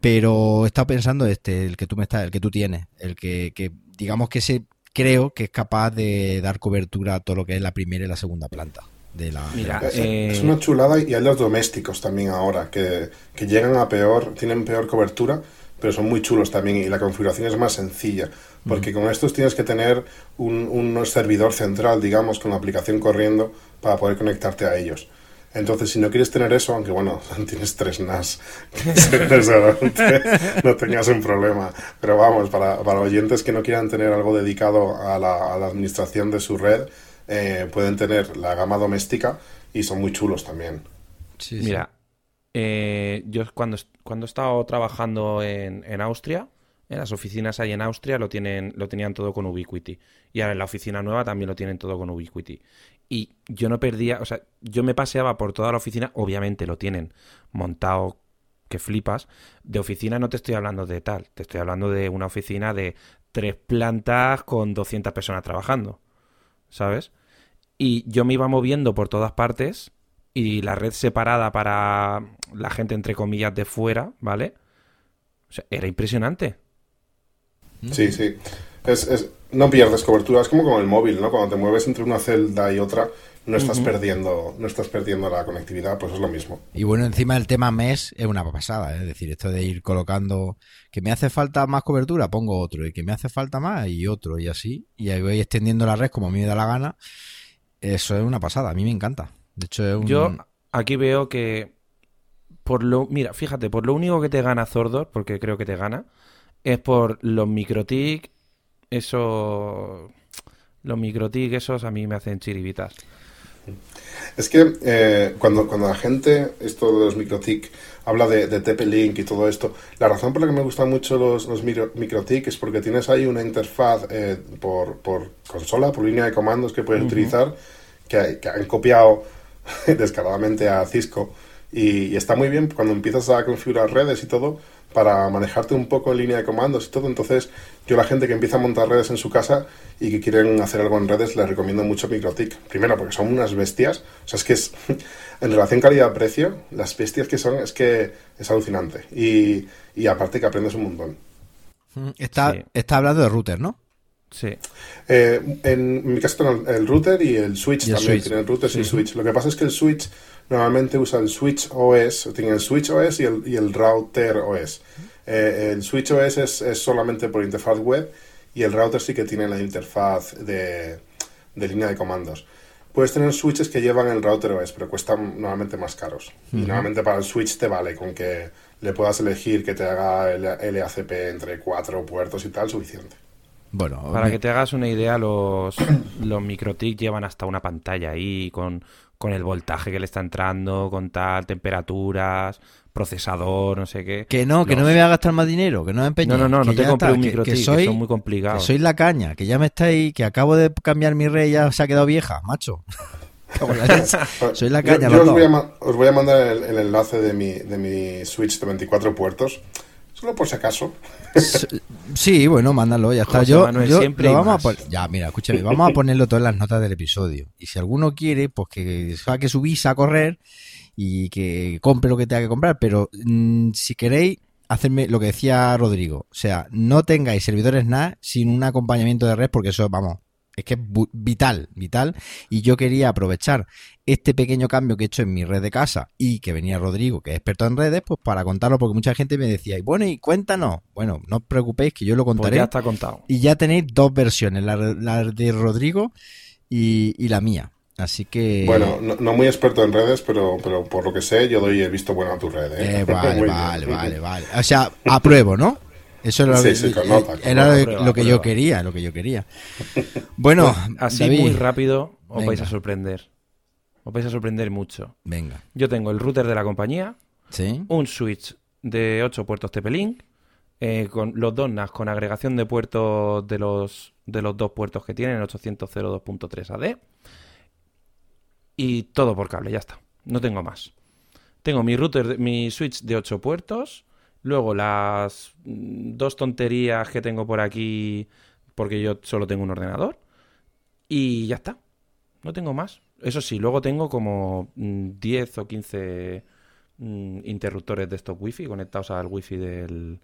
Pero he estado pensando este, el que tú me estás, el que tú tienes, el que, que digamos que ese creo que es capaz de dar cobertura a todo lo que es la primera y la segunda planta de la, de Mira, la Es, casa. eh, es una chulada y hay los domésticos también ahora, que, que llegan a peor, tienen peor cobertura, pero son muy chulos también y la configuración es más sencilla, porque con estos tienes que tener un, un servidor central, digamos, con la aplicación corriendo para poder conectarte a ellos. Entonces, si no quieres tener eso, aunque bueno, tienes tres NAS, no tengas un problema. Pero vamos, para, para oyentes que no quieran tener algo dedicado a la, a la administración de su red, eh, pueden tener la gama doméstica y son muy chulos también. Sí, sí. Mira, eh, yo cuando, cuando he estado trabajando en, en Austria, en las oficinas ahí en Austria lo, tienen, lo tenían todo con Ubiquiti. Y ahora en la oficina nueva también lo tienen todo con Ubiquiti. Y yo no perdía, o sea, yo me paseaba por toda la oficina, obviamente lo tienen montado que flipas. De oficina no te estoy hablando de tal, te estoy hablando de una oficina de tres plantas con 200 personas trabajando, ¿sabes? Y yo me iba moviendo por todas partes y la red separada para la gente entre comillas de fuera, ¿vale? O sea, era impresionante. Sí, sí. Es, es, no pierdes cobertura, es como con el móvil, ¿no? Cuando te mueves entre una celda y otra, no estás perdiendo no estás perdiendo la conectividad pues es lo mismo y bueno encima el tema mes es una pasada ¿eh? es decir esto de ir colocando que me hace falta más cobertura pongo otro y que me hace falta más y otro y así y ahí voy extendiendo la red como a mí me da la gana eso es una pasada a mí me encanta de hecho es un... yo aquí veo que por lo mira fíjate por lo único que te gana Zordor porque creo que te gana es por los microtic eso los microtic esos a mí me hacen chiribitas es que eh, cuando, cuando la gente, esto de los MicroTik, habla de, de TP-Link y todo esto, la razón por la que me gustan mucho los, los MicroTik es porque tienes ahí una interfaz eh, por, por, consola, por línea de comandos que puedes utilizar, que, que, han copiado descaradamente a Cisco. Y, y, está muy bien cuando empiezas a configurar redes y todo, para manejarte un poco en línea de comandos y todo. Entonces, yo a la gente que empieza a montar redes en su casa y que quieren hacer algo en redes, les recomiendo mucho MikroTik. Primero, porque son unas bestias. O sea, es que es, en relación calidad-precio, las bestias que son, es que es alucinante. Y, y aparte que aprendes un montón. Mm, está, sí. está hablando de router, ¿no? Sí. Eh, en mi caso tengo el router y el switch Y el también. switch. Tienen routers y switch. Lo que pasa es que el switch normalmente usa el switch OS. Tiene el switch OS y el, y el router OS. Eh, el switch OS es, es solamente por interfaz web y el router sí que tiene la interfaz de, de línea de comandos. Puedes tener switches que llevan el router OS, pero cuestan normalmente más caros. Y normalmente para el switch te vale con que le puedas elegir que te haga el LACP entre cuatro puertos y tal, suficiente. Bueno, Para que te hagas una idea, los, los MikroTik llevan hasta una pantalla ahí con, con el voltaje que le está entrando, con tal, temperaturas, procesador, no sé qué. que no, que Los- no me voy a gastar más dinero, que no me empeñe. No, no, no, que no te compré está, un que- MikroTik, que que, soy, son muy que complicados. soy la caña, que ya me estáis, que acabo de cambiar mi red y ya se ha quedado vieja, macho. Leche. soy la Yo- caña, yo los os, voy a, os voy a mandar el, el enlace de mi, de mi Switch de 24 puertos, solo por si acaso. Sí, bueno, mándalo, ya está. José yo, Manuel, yo siempre lo vamos a más. poner. Ya, mira, escúchame, vamos a ponerlo todo en las notas del episodio. Y si alguno quiere, pues que saque su visa a correr y que compre lo que tenga que comprar. Pero mm, si queréis, hacerme lo que decía Rodrigo. O sea, no tengáis servidores NAS sin un acompañamiento de red, porque eso, vamos, es que es vital, vital. Y yo quería aprovechar este pequeño cambio que he hecho en mi red de casa y que venía Rodrigo, que es experto en redes, pues para contarlo, porque mucha gente me decía, y bueno, y cuéntanos. Bueno, no os preocupéis que yo lo Pues contaré. ya está contado. Y ya tenéis dos versiones, la, la de Rodrigo y, y la mía. Así que... Bueno, no, no muy experto en redes, pero, pero por lo que sé, yo doy el visto bueno a tu red. ¿eh? eh, vale, bien. vale, vale, vale. O sea, apruebo, ¿no? Eso era, lo Sí, que- sí, con nota, con era lo, que yo quería, lo que yo quería. Bueno, Así David, muy rápido os vais a sorprender. Os vais a sorprender mucho. Venga, Yo tengo el router de la compañía, ¿sí? un switch de 8 puertos TP-Link, eh, con los dos NAS con agregación de puertos de los, de los dos puertos que tienen, 802.3 AD. Y todo por cable, ya está. No tengo más. Tengo mi router, mi switch de 8 puertos, luego las mm, dos tonterías que tengo por aquí, porque yo solo tengo un ordenador, y ya está. No tengo más. Eso sí, luego tengo como mm, 10 o 15 mm, interruptores de estos wifi conectados al wifi del,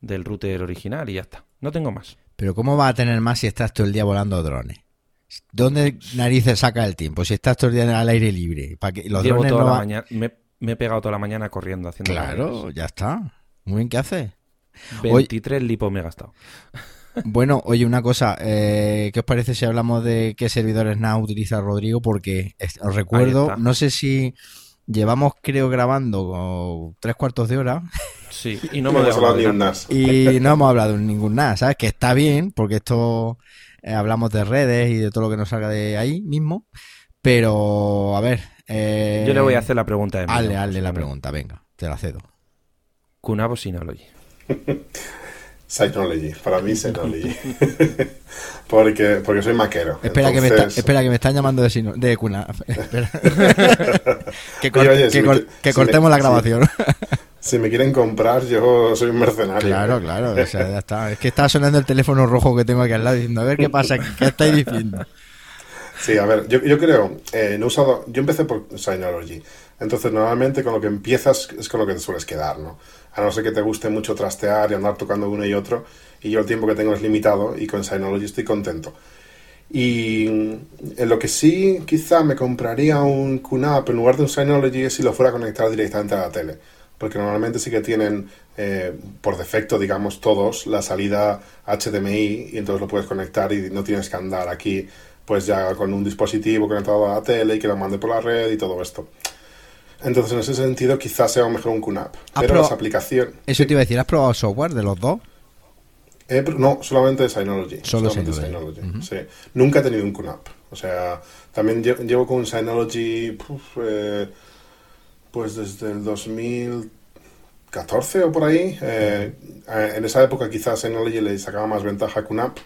del router original y ya está. No tengo más. Pero ¿cómo vas a tener más si estás todo el día volando drones? ¿Dónde narices saca el tiempo? Si estás todo el día al aire libre. ¿Para que los Llevo drones toda no la va- mañana, me, me he pegado toda la mañana corriendo haciendo Claro, ya está. Muy bien, ¿qué haces? 23 lipos me he gastado. Bueno, oye, una cosa, eh, ¿qué os parece si hablamos de qué servidores NAS utiliza Rodrigo? Porque os recuerdo, no sé si llevamos, creo, grabando tres cuartos de hora Sí, y no hemos hablado de un nada. NAS. y no hemos hablado de ningún NAS, ¿sabes? Que está bien, porque esto eh, hablamos de redes y de todo lo que nos salga de ahí mismo, pero a ver. Eh, Yo le voy a hacer la pregunta de mí. Hazle, hazle la pregunta, venga, te la cedo. Cunabo Synology. Synology, para mí Synology. porque, porque soy maquero. Espera, que me está- espera que me están llamando de, sino- de cuna. Espera. que, oye, que cor- si cortemos la grabación. Si me quieren comprar, yo soy un mercenario. claro, claro. O sea, ya está. Es que está sonando el teléfono rojo que tengo aquí al lado diciendo, a ver qué pasa, qué estáis diciendo. Sí, a ver, yo, yo creo, eh, no he usado, yo empecé por Synology, entonces normalmente con lo que empiezas es con lo que te sueles quedar, ¿no? A no ser que te guste mucho trastear y andar tocando uno y otro, y yo el tiempo que tengo es limitado y con Synology estoy contento. Y en lo que sí quizá me compraría un QNAP en lugar de un Synology es si lo fuera a conectar directamente a la tele. Porque normalmente sí que tienen eh, por defecto, digamos, todos la salida HDMI y entonces lo puedes conectar y no tienes que andar aquí pues ya con un dispositivo conectado a la tele y que lo mande por la red y todo esto. Entonces, en ese sentido, quizás sea mejor un QNAP. Pero las aplicaciones... Eso te iba a decir, ¿has probado software de los dos? no, solamente Synology. Solo Synology. sí. Nunca he tenido un QNAP. O sea, también llevo con Synology eh, pues desde el 2014 o por ahí. Eh, en esa época quizás Synology le sacaba más ventaja a QNAP.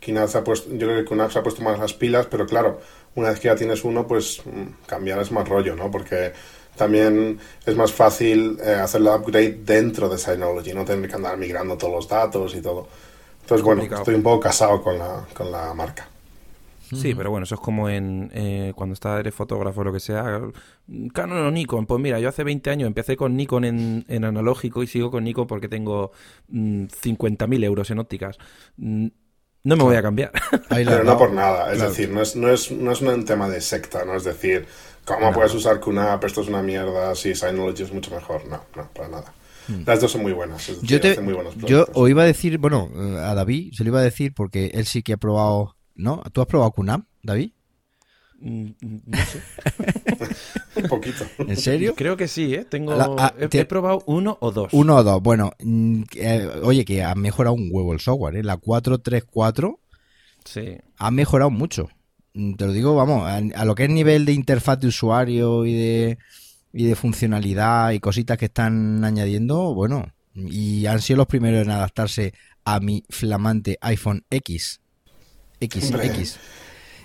se ha puesto, yo creo que QNAP se ha puesto más las pilas, pero claro, una vez que ya tienes uno, pues mm, cambiar es más rollo, ¿no? Porque también es más fácil eh, hacer la upgrade dentro de Synology, no tener que andar migrando todos los datos y todo. Entonces, bueno, estoy un poco casado con la, con la marca. Sí, pero bueno, eso es como en eh, cuando estás eres fotógrafo o lo que sea. Canon o Nikon. Pues mira, yo hace 20 años empecé con Nikon en, en analógico y sigo con Nikon porque tengo 50.000 mm, euros en ópticas. Mm, no me voy a cambiar. pero no por nada. Es decir, no es, no, es, no es un tema de secta, ¿no? Es decir, ¿cómo puedes usar QNAP? Esto es una mierda. Si Synology es mucho mejor. No, no, para nada. Hmm. Las dos son muy buenas. yo, te, yo o iba a decir, bueno, eh, a David se lo iba a decir porque él sí que ha probado, ¿no? ¿Tú has probado QNAP, David? Mm, mm, no sé. Un poquito. ¿En serio? Creo que sí, ¿eh? Tengo, ah, he, probado uno o dos. Uno o dos. Bueno, mm, eh, oye, que ha mejorado un huevo el software, ¿eh? La 434 sí. ha mejorado mucho. Te lo digo, vamos, a, lo que es nivel de interfaz de usuario y de y de funcionalidad y cositas que están añadiendo, bueno, y han sido los primeros en adaptarse a mi flamante iPhone X. X, X.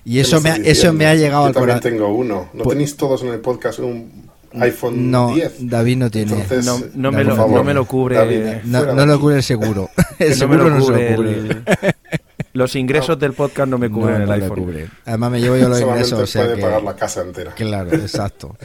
Y eso me, ha, eso me ha llegado Yo al corazón. también tengo uno. ¿No pues, tenéis todos en el podcast un iPhone no, 10? David no tiene. no, me lo, no, me lo, cubre. no, lo cubre el seguro. El seguro no se lo cubre. Los ingresos del podcast no me cubren el iPhone. Además me llevo yo los ingresos. O puede pagar la casa entera. Claro, exacto.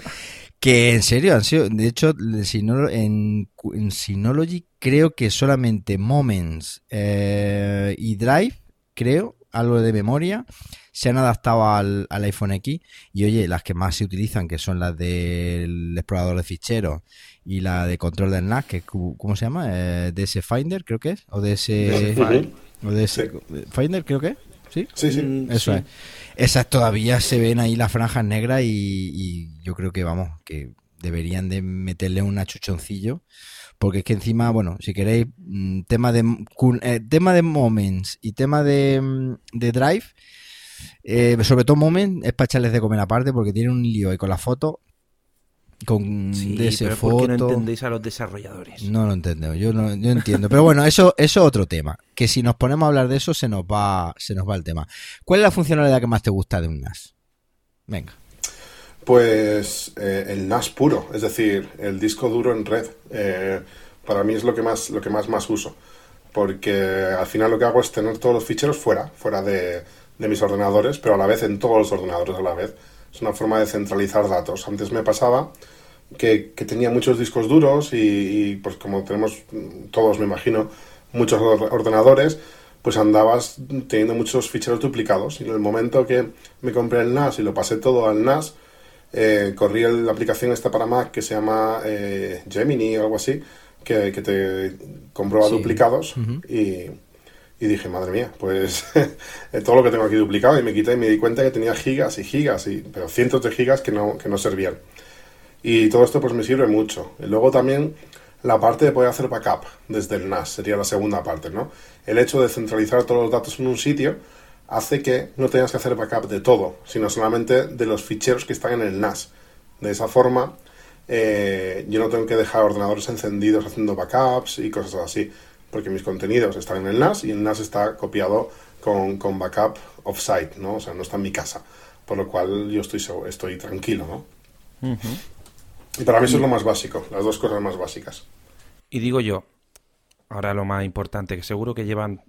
Que en serio han sido, de hecho, en, en Synology creo que solamente Moments eh, y Drive, creo, algo de memoria, se han adaptado al, iPhone X. Y oye, las que más se utilizan, que son las del explorador de ficheros y la de control del NAS, que ¿cómo se llama? Eh, DS Finder, creo que es. O DS, o DS Finder, creo que es. ¿Sí? Sí, sí. Mm, Eso es. Esas todavía se ven ahí las franjas negras y, yo creo que, vamos, que deberían de meterle un achuchoncillo. Porque es que encima, bueno, si queréis, mm, tema de, eh, tema de Moments y tema de, mm, de Drive, eh, sobre todo Moments, es para echarles de comer aparte porque tiene un lío ahí con la foto con sí, pero ¿por qué no entendéis a los desarrolladores? No lo entiendo, yo no yo entiendo. Pero bueno, eso, eso es otro tema. Que si nos ponemos a hablar de eso, se nos va, se nos va el tema. ¿Cuál es la funcionalidad que más te gusta de un NAS? Venga. Pues eh, el NAS puro, es decir, el disco duro en red. Eh, para mí es lo que más, lo que más, más uso. Porque al final lo que hago es tener todos los ficheros fuera, fuera de, de mis ordenadores, pero a la vez en todos los ordenadores a la vez es una forma de centralizar datos. Antes me pasaba que, tenía muchos discos duros y, pues como tenemos todos, me imagino, muchos ordenadores, pues andabas teniendo muchos ficheros duplicados. Y en el momento que me compré el NAS y lo pasé todo al NAS, eh, corrí la aplicación esta para Mac que se llama eh, Gemini o algo así, que, te comprueba duplicados y y dije, madre mía, pues todo lo que tengo aquí duplicado y me quité y me di cuenta que tenía gigas y gigas, y, pero cientos de gigas que no, que no servían. Y todo esto pues me sirve mucho. Y luego también la parte de poder hacer backup desde el NAS, sería la segunda parte, ¿no? El hecho de centralizar todos los datos en un sitio hace que no tengas que hacer backup de todo, sino solamente de los ficheros que están en el NAS. De esa forma, eh, yo no tengo que dejar ordenadores encendidos haciendo backups y cosas así porque mis contenidos están en el NAS y el NAS está copiado con, con backup offsite, ¿no? O sea, no está en mi casa. Por lo cual yo estoy, estoy tranquilo, ¿no? Y para mí eso es lo más básico, las dos cosas más básicas. Y digo yo, ahora lo más importante, que seguro que llevan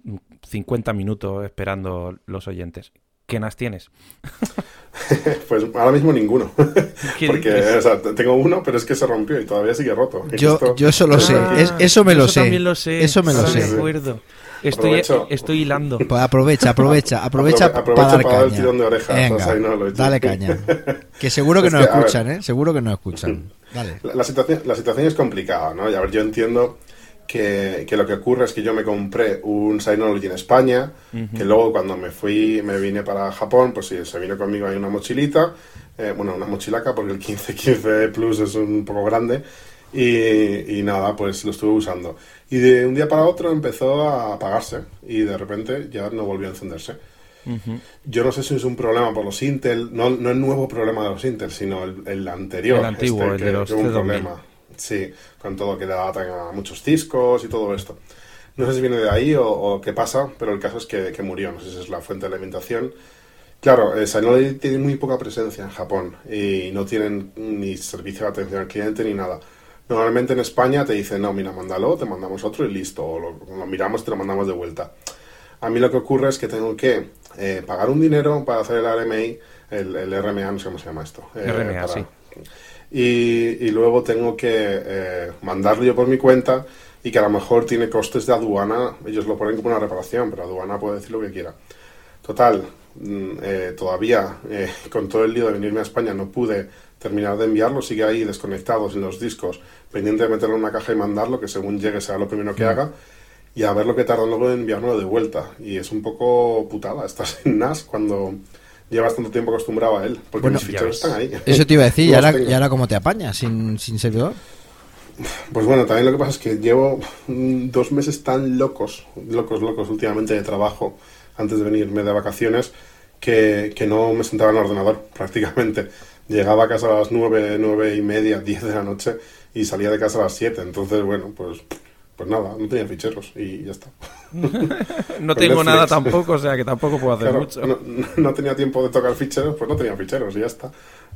50 minutos esperando los oyentes. ¿Qué NAS tienes? pues ahora mismo ninguno. Porque o sea, tengo uno, pero es que se rompió y todavía sigue roto. Yo, yo eso lo sé. Ah, eso me lo sé. lo sé. Eso me lo sé. Estoy, Aprovecho. estoy hilando. Pues aprovecha, aprovecha, aprovecha, Aprove- para dar para dar el caña. tirón de orejas, Venga, o sea, no lo he hecho. dale caña. Que seguro que Es nos que, escuchan, ¿eh? Seguro que nos escuchan. Dale. La, la situación, la situación es complicada, ¿no? Y a ver, yo entiendo que, que lo que ocurre es que yo me compré un Synology en España, que luego cuando me fui, me vine para Japón, pues sí, se vino conmigo ahí una mochilita, eh, bueno, una mochilaca, porque el 1515 Plus es un poco grande, y, y nada, pues lo estuve usando. Y de un día para otro empezó a apagarse, y de repente ya no volvió a encenderse. Yo no sé si es un problema por los Intel, no, no el nuevo problema de los Intel, sino el, el anterior. El antiguo, el que- de los que un C2000. problema. Sí, con todo que le datan a muchos discos y todo esto. No sé si viene de ahí o, o qué pasa, pero el caso es que, que murió. No sé si es la fuente de alimentación. Claro, eh, Synology tiene muy poca presencia en Japón y no tienen ni servicio de atención al cliente ni nada. Normalmente en España te dicen, no, mira, mándalo, te mandamos otro y listo. O lo, lo miramos, te lo mandamos de vuelta. A mí lo que ocurre es que tengo que eh, pagar un dinero para hacer el RMI, el, el RMA, no sé cómo se llama esto. eh, RMA, sí. Y, y luego tengo que eh, mandarlo yo por mi cuenta y que a lo mejor tiene costes de aduana. Ellos lo ponen como una reparación, pero aduana puede decir lo que quiera. Total, mm, eh, todavía eh, con todo el lío de venirme a España no pude terminar de enviarlo. Sigue ahí desconectado en los discos, pendiente de meterlo en una caja y mandarlo, que según llegue será lo primero que haga. Y a ver lo que tarda luego en enviármelo de vuelta. Y es un poco putada. Estás en NAS cuando llevas tanto tiempo acostumbrado a él. Porque Bueno, mis ficheros ya están ahí. Eso te iba a decir, ¿y ahora, y ahora cómo te apañas sin, sin servidor? Pues bueno, también lo que pasa es que llevo dos meses tan locos, locos, locos últimamente de trabajo antes de venirme de vacaciones que, que no me sentaba en el ordenador prácticamente. Llegaba a casa a las nueve, nueve y media, diez de la noche y salía de casa a las siete. Entonces, bueno, pues, pues nada, no tenía ficheros y ya está. No tengo Netflix. nada tampoco, o sea que tampoco puedo hacer Claro, mucho. no, no tenía tiempo de tocar ficheros, pues no tenía ficheros y ya está.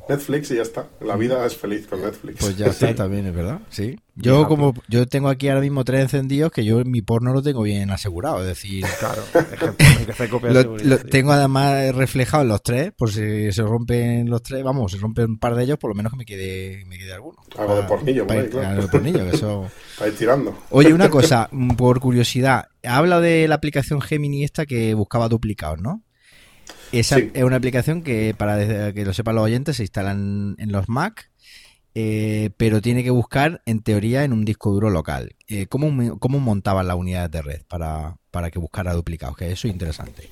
Netflix y ya está. La vida es feliz con Netflix. Pues ya está, también es verdad. Sí. Yo como yo tengo aquí ahora mismo tres encendidos que yo mi porno lo tengo bien asegurado, es decir, Claro, hay que hacer copia de lo, lo tengo además reflejado en los tres, por si se rompen los tres, vamos, se rompen un par de ellos, por lo menos que me quede me quede alguno. Algo de Pa- pornillo, pa- por ahí, claro. algo de pornillo, que eso Para ir tirando. Oye, una cosa, mm, por curiosidad, habla de la aplicación Gemini esta que buscaba duplicados, ¿no? Esa Sí. es una aplicación que, para que lo sepan los oyentes, se instalan en los Mac, eh, pero tiene que buscar, en teoría, en un disco duro local. Eh, ¿cómo, ¿Cómo montaban las unidades de red para, para que buscara duplicados? Que eso es interesante.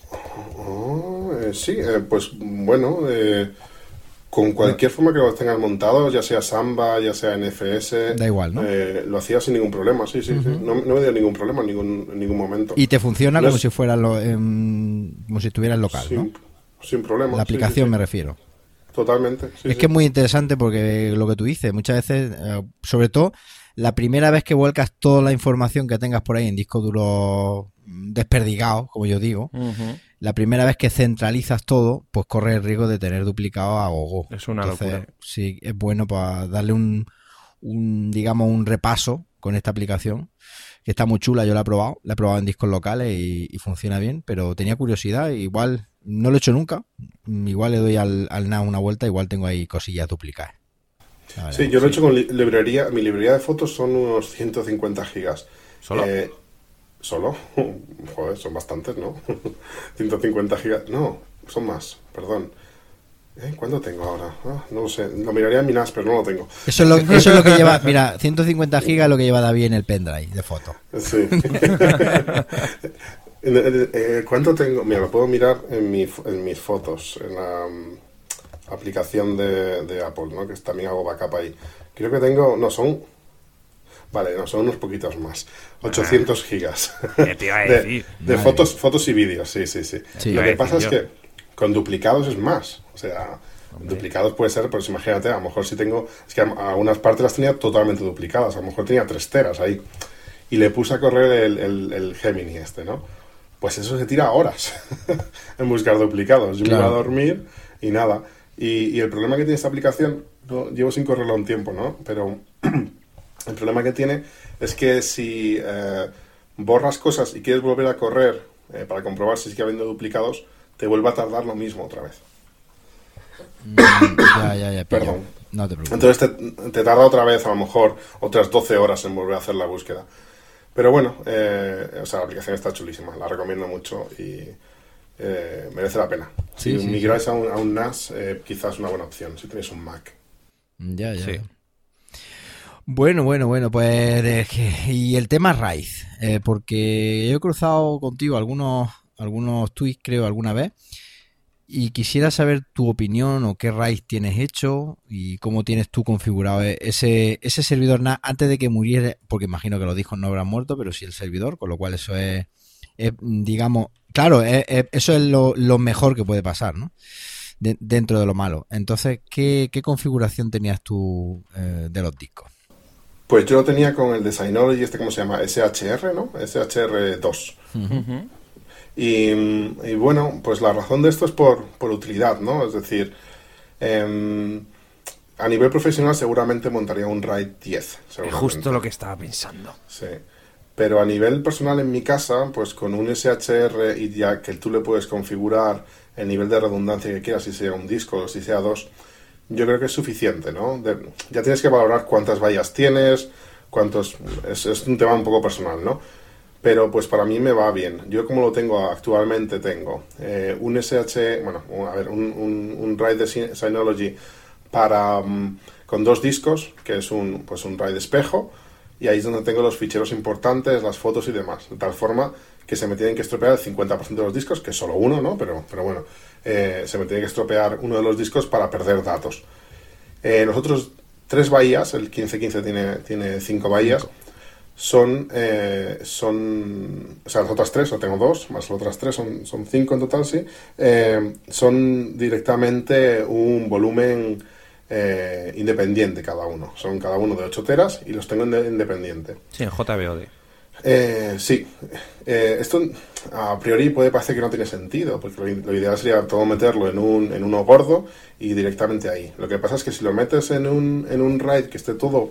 Oh, eh, sí, eh, pues bueno, eh, con cualquier forma que lo tengas montado, ya sea Samba, ya sea NFS, Da igual, ¿no? lo hacía sin ningún problema, sí, sí, sí. No, no me dio ningún problema en ningún, en ningún momento. Y te funciona No como es- si fuera lo- em, como si estuvieras local, sin, ¿no? sin problema. La aplicación sí, me refiero. Totalmente. sí, es sí. que es muy interesante porque lo que tú dices, muchas veces, eh, sobre todo, la primera vez que vuelcas toda la información que tengas por ahí en disco duro desperdigado, como yo digo, la primera vez que centralizas todo, pues corre el riesgo de tener duplicado a gogo. Es una locura. Sí, es bueno para darle un, un, digamos, un repaso con esta aplicación, que está muy chula, yo la he probado, la he probado en discos locales y, y funciona bien, pero tenía curiosidad, igual no lo he hecho nunca, igual le doy al, al NAS una vuelta, igual tengo ahí cosillas duplicadas. Sí, yo lo he hecho con li- librería. Mi librería de fotos son unos 150 gigas. ¿Solo? Eh, ¿Solo? Joder, son bastantes, ¿no? 150 gigas. No, son más, perdón. ¿Eh? ¿Cuánto tengo ahora? Ah, no lo sé. Lo miraría en mi NAS, pero no lo tengo. Eso es, lo, eso es lo que lleva, mira, 150 gigas es lo que lleva David en el pendrive de fotos. Sí. Eh, ¿Cuánto tengo? Mira, lo puedo mirar en, mi, en mis fotos, en la mm, aplicación de, de Apple, ¿no? Que también hago backup ahí. Creo que tengo, no, son, vale, no, son unos poquitos más. 800 gigas. ¿Qué te iba a De, decir? de Madre fotos, fotos y vídeos, sí, sí, sí. Sí. Lo que pasa es yo. que con duplicados es más. O sea, duplicados puede ser, pues imagínate, a lo mejor si tengo, es que a- algunas partes las tenía totalmente duplicadas, a lo mejor tenía tres teras ahí. Y le puse a correr el, el, el Gemini este, ¿no? Pues eso se tira horas en buscar duplicados. Yo me iba a Claro. dormir y nada. Y, y el problema que tiene esta aplicación, no, llevo sin correrla un tiempo, ¿no? Pero el problema que tiene es que si eh, borras cosas y quieres volver a correr eh, para comprobar si sigue habiendo duplicados, te vuelve a tardar lo mismo otra vez. Mm, ya, ya, ya. Perdón. No te preocupes. Entonces te, te tarda otra vez, a lo mejor, otras 12 horas en volver a hacer la búsqueda. Pero bueno, eh, o sea, la aplicación está chulísima, la recomiendo mucho y eh, merece la pena. si migráis A, un, NAS, eh, quizás una buena opción, si tenéis un Mac. Ya, ya. Bueno, bueno, bueno, pues y el tema raíz, porque he cruzado contigo algunos algunos tweets, creo, alguna vez, y quisiera saber tu opinión o qué RAID tienes hecho y cómo tienes tú configurado ese, ese servidor NAS antes de que muriera, porque imagino que los discos no habrán muerto, pero sí el servidor, con lo cual eso es, digamos, claro, eso es lo, mejor que puede pasar, ¿no? dentro de lo malo. Entonces, ¿qué, configuración tenías tú eh, de los discos? Pues yo lo tenía con el de Synology, este, ¿cómo se llama? SHR, ¿no? SHR2. Y, bueno, pues la razón de esto es por, por utilidad, ¿no? Es decir, em, a nivel profesional seguramente montaría un RAID 10. Justo lo que estaba pensando. Sí. Pero a nivel personal en mi casa, pues con un SHR y ya que tú le puedes configurar el nivel de redundancia que quieras, si sea un disco o si sea dos, yo creo que es suficiente, ¿no? ya tienes que valorar cuántas vallas tienes, cuántos... Es, es un tema un poco personal, ¿no? Pero pues para mí me va bien. Yo como lo tengo actualmente, tengo eh, un SH, bueno, a ver, un, un, RAID de Synology para, mm, con dos discos, que es un, pues un RAID espejo, y ahí es donde tengo los ficheros importantes, las fotos y demás, de tal forma que se me tienen que estropear el 50% de los discos, que es solo uno, ¿no? Pero, pero bueno, eh, se me tiene que estropear uno de los discos para perder datos. Eh, nosotros tres bahías, el 1515 tiene, tiene cinco bahías, son, eh, son, o sea, las otras tres, o tengo dos, más las otras tres, son, son cinco en total, sí, eh, son directamente un volumen eh, independiente cada uno. Son cada uno de 8 teras y los tengo en independiente. Sí, en JBOD. sí, esto a priori puede parecer que no tiene sentido, porque lo, ideal sería todo meterlo en, un, en uno gordo y directamente ahí. Lo que pasa es que si lo metes en un, en un RAID que esté todo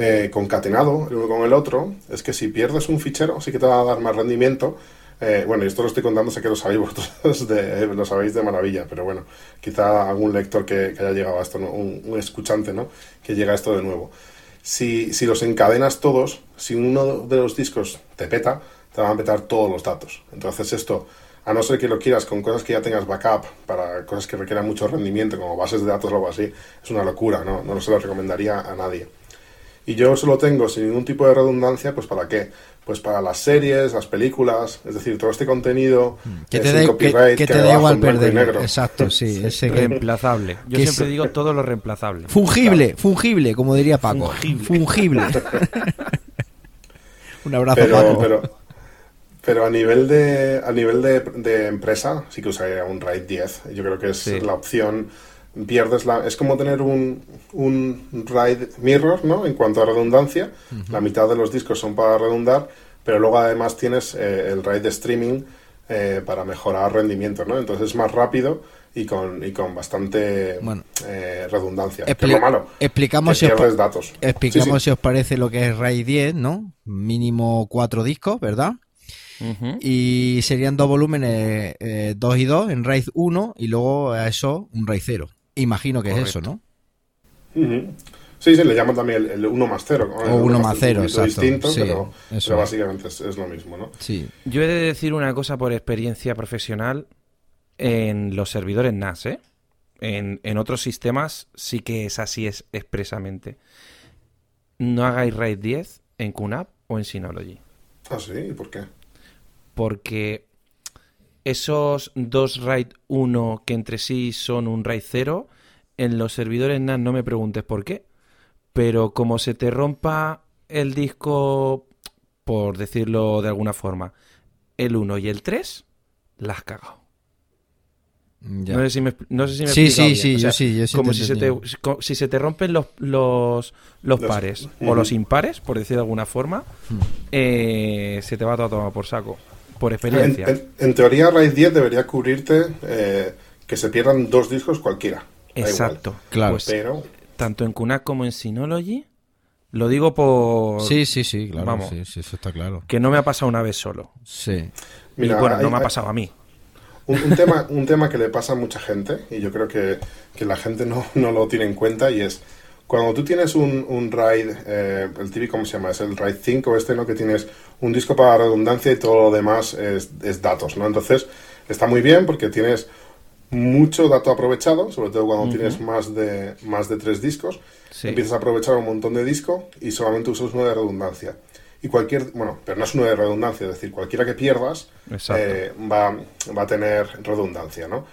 eh, concatenado el uno con el otro, es que si pierdes un fichero, sí que te va a dar más rendimiento. Eh, bueno, esto lo estoy contando, sé que lo sabéis de, lo sabéis de maravilla, pero bueno, quizá algún lector que, haya llegado a esto, un, escuchante, ¿no? Que llega a esto de nuevo. Si, si los encadenas todos, si uno de los discos te peta, te van a petar todos los datos. Entonces esto, a no ser que lo quieras con cosas que ya tengas backup, para cosas que requieran mucho rendimiento, como bases de datos o algo así, es una locura, ¿no? No se lo recomendaría a nadie y yo solo tengo sin ningún tipo de redundancia, pues ¿para qué? Pues para las series, las películas, es decir, todo este contenido mm. que te, que, te da igual perder. Exacto, sí. Ese reemplazable. Yo siempre digo todo lo reemplazable. Fungible, fungible, como diría Paco. Fungible. Un abrazo, pero, Paco. Pero, pero a nivel de a nivel de, empresa sí que usaría un RAID 10. Yo creo que es la opción pierdes la... Es como tener un, un RAID mirror, ¿no? En cuanto a redundancia. La mitad de los discos son para redundar, pero luego además tienes eh, el RAID de streaming eh, para mejorar rendimiento, ¿no? Entonces es más rápido y con, y con bastante eh, redundancia. es lo malo. Explicamos, si os, datos. explicamos si os parece lo que es RAID 10, ¿no? Mínimo cuatro discos, ¿verdad? Y serían dos volúmenes, 2 y 2 en RAID 1 y luego a eso un RAID 0. Imagino que es eso, ¿no? Sí, se le llama también el 1 más 0. O 1 más 0, exacto. distinto, pero, básicamente es, lo mismo, ¿no? Sí. Yo he de decir una cosa por experiencia profesional en los servidores NAS, ¿eh? En, en otros sistemas sí que es así es expresamente. No hagáis RAID 10 en QNAP o en Synology. Ah, sí, ¿y por qué? Porque esos dos RAID 1 que entre sí son un RAID 0, en los servidores NAS no me preguntes por qué, pero como se te rompa el disco, por decirlo de alguna forma, el 1 y el 3, la has cagado. No sé si me, no sé si me sí, sí, sí, yo sí, yo sí, Como si se, te, si se te rompen los, los, los pares o los impares, por decir de alguna forma, hmm. eh, se te va todo a tomar por saco por experiencia. En, teoría, RAID 10 debería cubrirte eh, que se pierdan dos discos cualquiera. Exacto, claro. Pues, pero... Tanto en QNAP como en Synology, lo digo por... Sí, sí, sí, claro, Vamos, sí, eso está claro. Que no me ha pasado una vez solo. Sí. y bueno, no me ha pasado a mí. Un, tema, un tema que le pasa a mucha gente, y yo creo que, que la gente no, no lo tiene en cuenta, y es Cuando tú tienes un, un RAID, eh, el típico, ¿cómo se llama? Es el RAID 5 este, ¿no? Que tienes un disco para redundancia y todo lo demás es, es datos, ¿no? Entonces, está muy bien porque tienes mucho dato aprovechado, sobre todo cuando tienes más de, más de tres discos. Empiezas a aprovechar un montón de disco y solamente usas uno de redundancia. Y cualquier, bueno, pero no es uno de redundancia, es decir, cualquiera que pierdas eh, va, va, a tener redundancia, ¿no?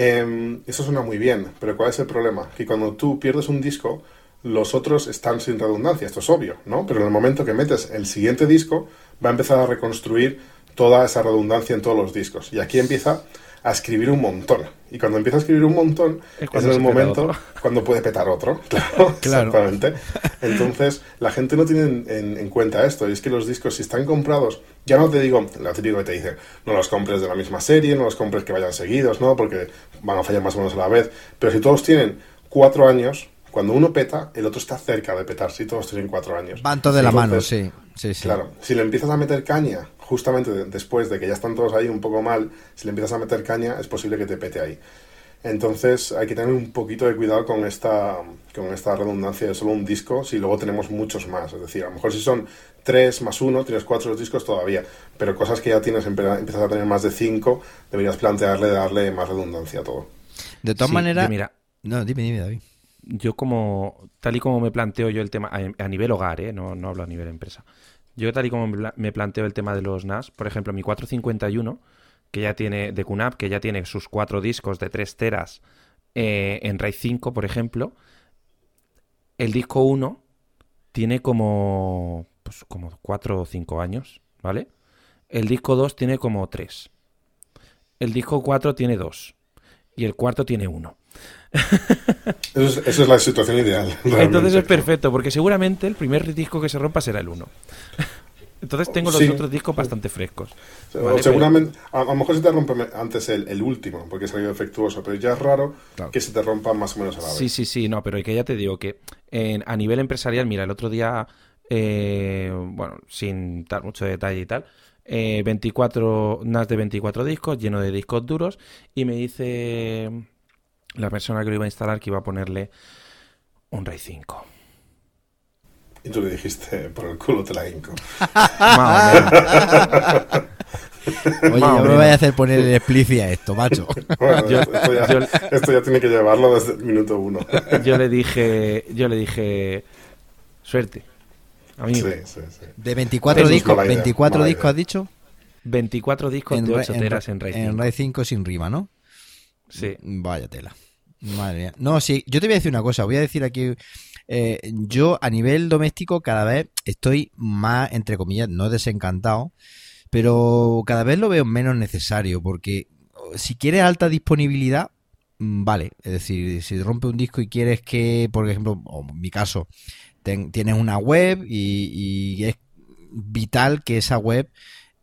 Em, eso suena muy bien, pero ¿cuál es el problema? Que cuando tú pierdes un disco, los otros están sin redundancia, esto es obvio, ¿no? Pero en el momento que metes el siguiente disco, va a empezar a reconstruir toda esa redundancia en todos los discos. Y aquí empieza a escribir un montón. Y cuando empieza a escribir un montón, es, en el momento cuando puede petar otro. Claro, exactamente. Entonces, la gente no tiene en, cuenta esto. Y es que los discos, si están comprados, ya no te digo, lo típico que te dice, no los compres de la misma serie, no los compres que vayan seguidos, ¿no? Porque van a fallar más o menos a la vez. Pero si todos tienen cuatro años, cuando uno peta, el otro está cerca de petar, si todos tienen cuatro años. Van todos de la mano, sí. sí, sí. Claro, si le empiezas a meter caña justamente después de que ya están todos ahí un poco mal, si le empiezas a meter caña, es posible que te pete ahí. Entonces hay que tener un poquito de cuidado con esta, con esta redundancia de solo un disco si luego tenemos muchos más. Es decir, a lo mejor si son tres más uno, tienes cuatro discos todavía, pero cosas que ya tienes, empiezas a tener más de cinco, deberías plantearle darle más redundancia a todo. De todas maneras... Mira, no, dime, dime, David. Yo como, tal y como me planteo yo el tema, a, nivel hogar, ¿eh? no, no hablo a nivel empresa, yo tal y como me planteo el tema de los NAS, por ejemplo, mi 451, que ya tiene de QNAP, que ya tiene sus cuatro discos de 3 teras eh, en RAID 5, por ejemplo, el disco 1 tiene como, pues, como 4 o 5 años, ¿vale? El disco 2 tiene como 3. El disco 4 tiene 2. Y el cuarto tiene 1. Eso es, la situación ideal. Entonces es perfecto, porque seguramente el primer disco que se rompa será el 1. Entonces tengo los otros discos bastante frescos. seguramente, a, lo mejor se te rompe antes el, último, porque es algo defectuoso, pero ya es raro que se te rompa más o menos a la vez. Sí, sí, sí, no, pero que ya te digo que a nivel empresarial, mira, el otro día, eh, bueno, sin dar mucho detalle y tal, 24 eh, NAS de 24 discos, lleno de discos duros, y me dice la persona que lo iba a instalar que iba a ponerle un RAID 5. Y tú le dijiste, por el culo te la hinco. Oye, yo me voy a hacer poner el explicit a esto, macho. esto, ya, tiene que llevarlo desde el minuto uno. yo le dije, yo le dije, suerte, amigo. De 24 discos, 24 discos has dicho. 24 discos de 8 teras en RAID 5. En RAID 5 sin rima, ¿no? Sí. Vaya tela. Madre mía. No, sí, yo te voy a decir una cosa. Voy a decir aquí. Eh, yo a nivel doméstico cada vez estoy más, entre comillas, no desencantado, pero cada vez lo veo menos necesario porque si quieres alta disponibilidad, mm, vale. Es decir, si rompe un disco y quieres que, por ejemplo, en mi caso, tienes una web y, es vital que esa web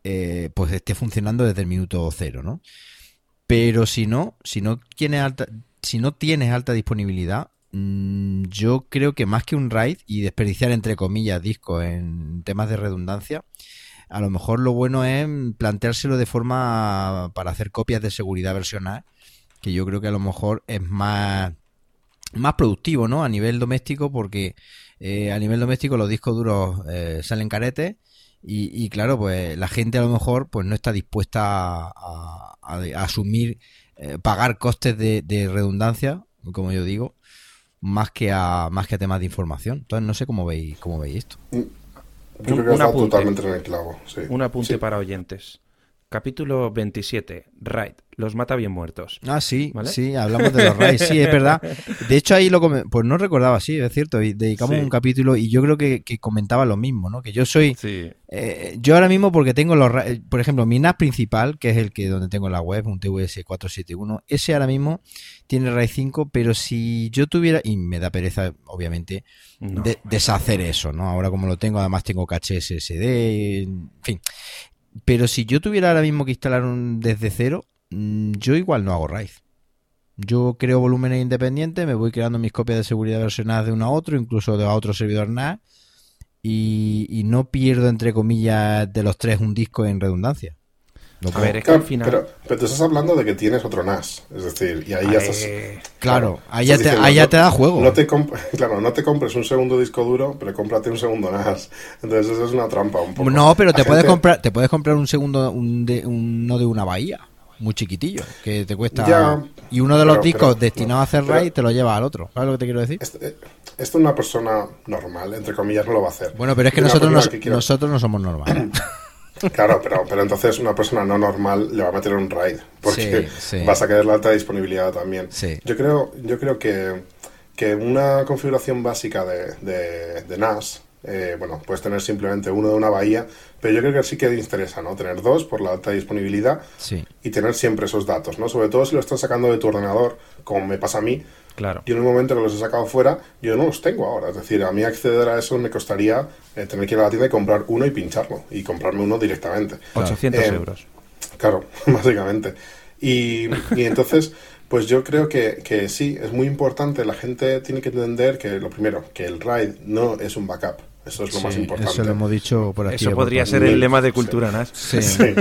eh, pues esté funcionando desde el minuto cero, ¿no? Pero si no, si no tienes alta, si no tienes alta disponibilidad, mm, yo creo que más que un RAID y desperdiciar entre comillas discos en temas de redundancia, a lo mejor lo bueno es planteárselo de forma para hacer copias de seguridad versional, que yo creo que a lo mejor es más más productivo, ¿no? A nivel doméstico, porque eh, a nivel doméstico los discos duros eh, salen caretes y, claro, pues la gente a lo mejor pues no está dispuesta a, asumir, eh, pagar costes de, redundancia, como yo digo, más que a más que a temas de información. Entonces no sé cómo veis cómo veis esto. Mm, yo creo que está totalmente en el clavo. Un apunte para oyentes. Capítulo 27, Raid, los mata bien muertos. Ah, sí, sí, hablamos de los Raid, sí, es verdad. De hecho, ahí lo pues no recordaba, sí, es cierto, y dedicamos un capítulo y yo creo que, comentaba lo mismo, ¿no? Que yo soy, eh, yo ahora mismo porque tengo los por ejemplo, mi NAS principal, que es el que donde tengo la web, un TVS 471, ese ahora mismo tiene RAID 5, pero si yo tuviera, y me da pereza, obviamente, deshacer eso, ¿no? Ahora como lo tengo, además tengo caché SSD, en fin. Pero si yo tuviera ahora mismo que instalar un desde cero, mm, yo igual no hago RAID. Yo creo volúmenes independientes, me voy creando mis copias de seguridad versionadas de uno a otro, incluso de a otro servidor NAS, y, no pierdo, entre comillas, de los tres un disco en redundancia. A ver, es que al final... Pero, pero, tú estás hablando de que tienes otro NAS. Es decir, y ahí ya estás. Claro, ahí ya, te, ahí ya te da juego. No te claro, no te compres un segundo disco duro, pero cómprate un segundo NAS. Entonces, eso es una trampa un poco. No, pero te puedes comprar te puedes comprar un segundo, un de, uno de una bahía muy chiquitillo, que te cuesta... y uno de los discos destinados a hacer RAID te lo lleva al otro. ¿Sabes lo que te quiero decir? Esto, eh, esto, una persona normal, entre comillas, no lo va a hacer. Bueno, pero es que nosotros, nosotros no somos normales. Claro, pero, pero entonces una persona no normal le va a meter un RAID, porque vas a querer la alta disponibilidad también. Yo creo, yo creo que, que una configuración básica de, de, de NAS eh, bueno, puedes tener simplemente uno de una bahía, pero yo creo que sí que interesa, ¿no? Tener dos por la alta disponibilidad y tener siempre esos datos, ¿no? Sobre todo si lo estás sacando de tu ordenador, como me pasa a mí. Claro. Yo en el momento que los he sacado fuera, yo no los tengo ahora. Es decir, a mí acceder a eso me costaría eh, tener que ir a la tienda y comprar uno y pincharlo, y comprarme uno directamente. 800 eh, euros. Claro, básicamente. Y, y entonces... Pues yo creo que, que, sí, es muy importante. La gente tiene que entender que lo primero, que el RAID no es un backup. Eso es lo más importante. Eso lo hemos dicho por aquí. Eso podría ser el lema de Cultura NAS. Sí.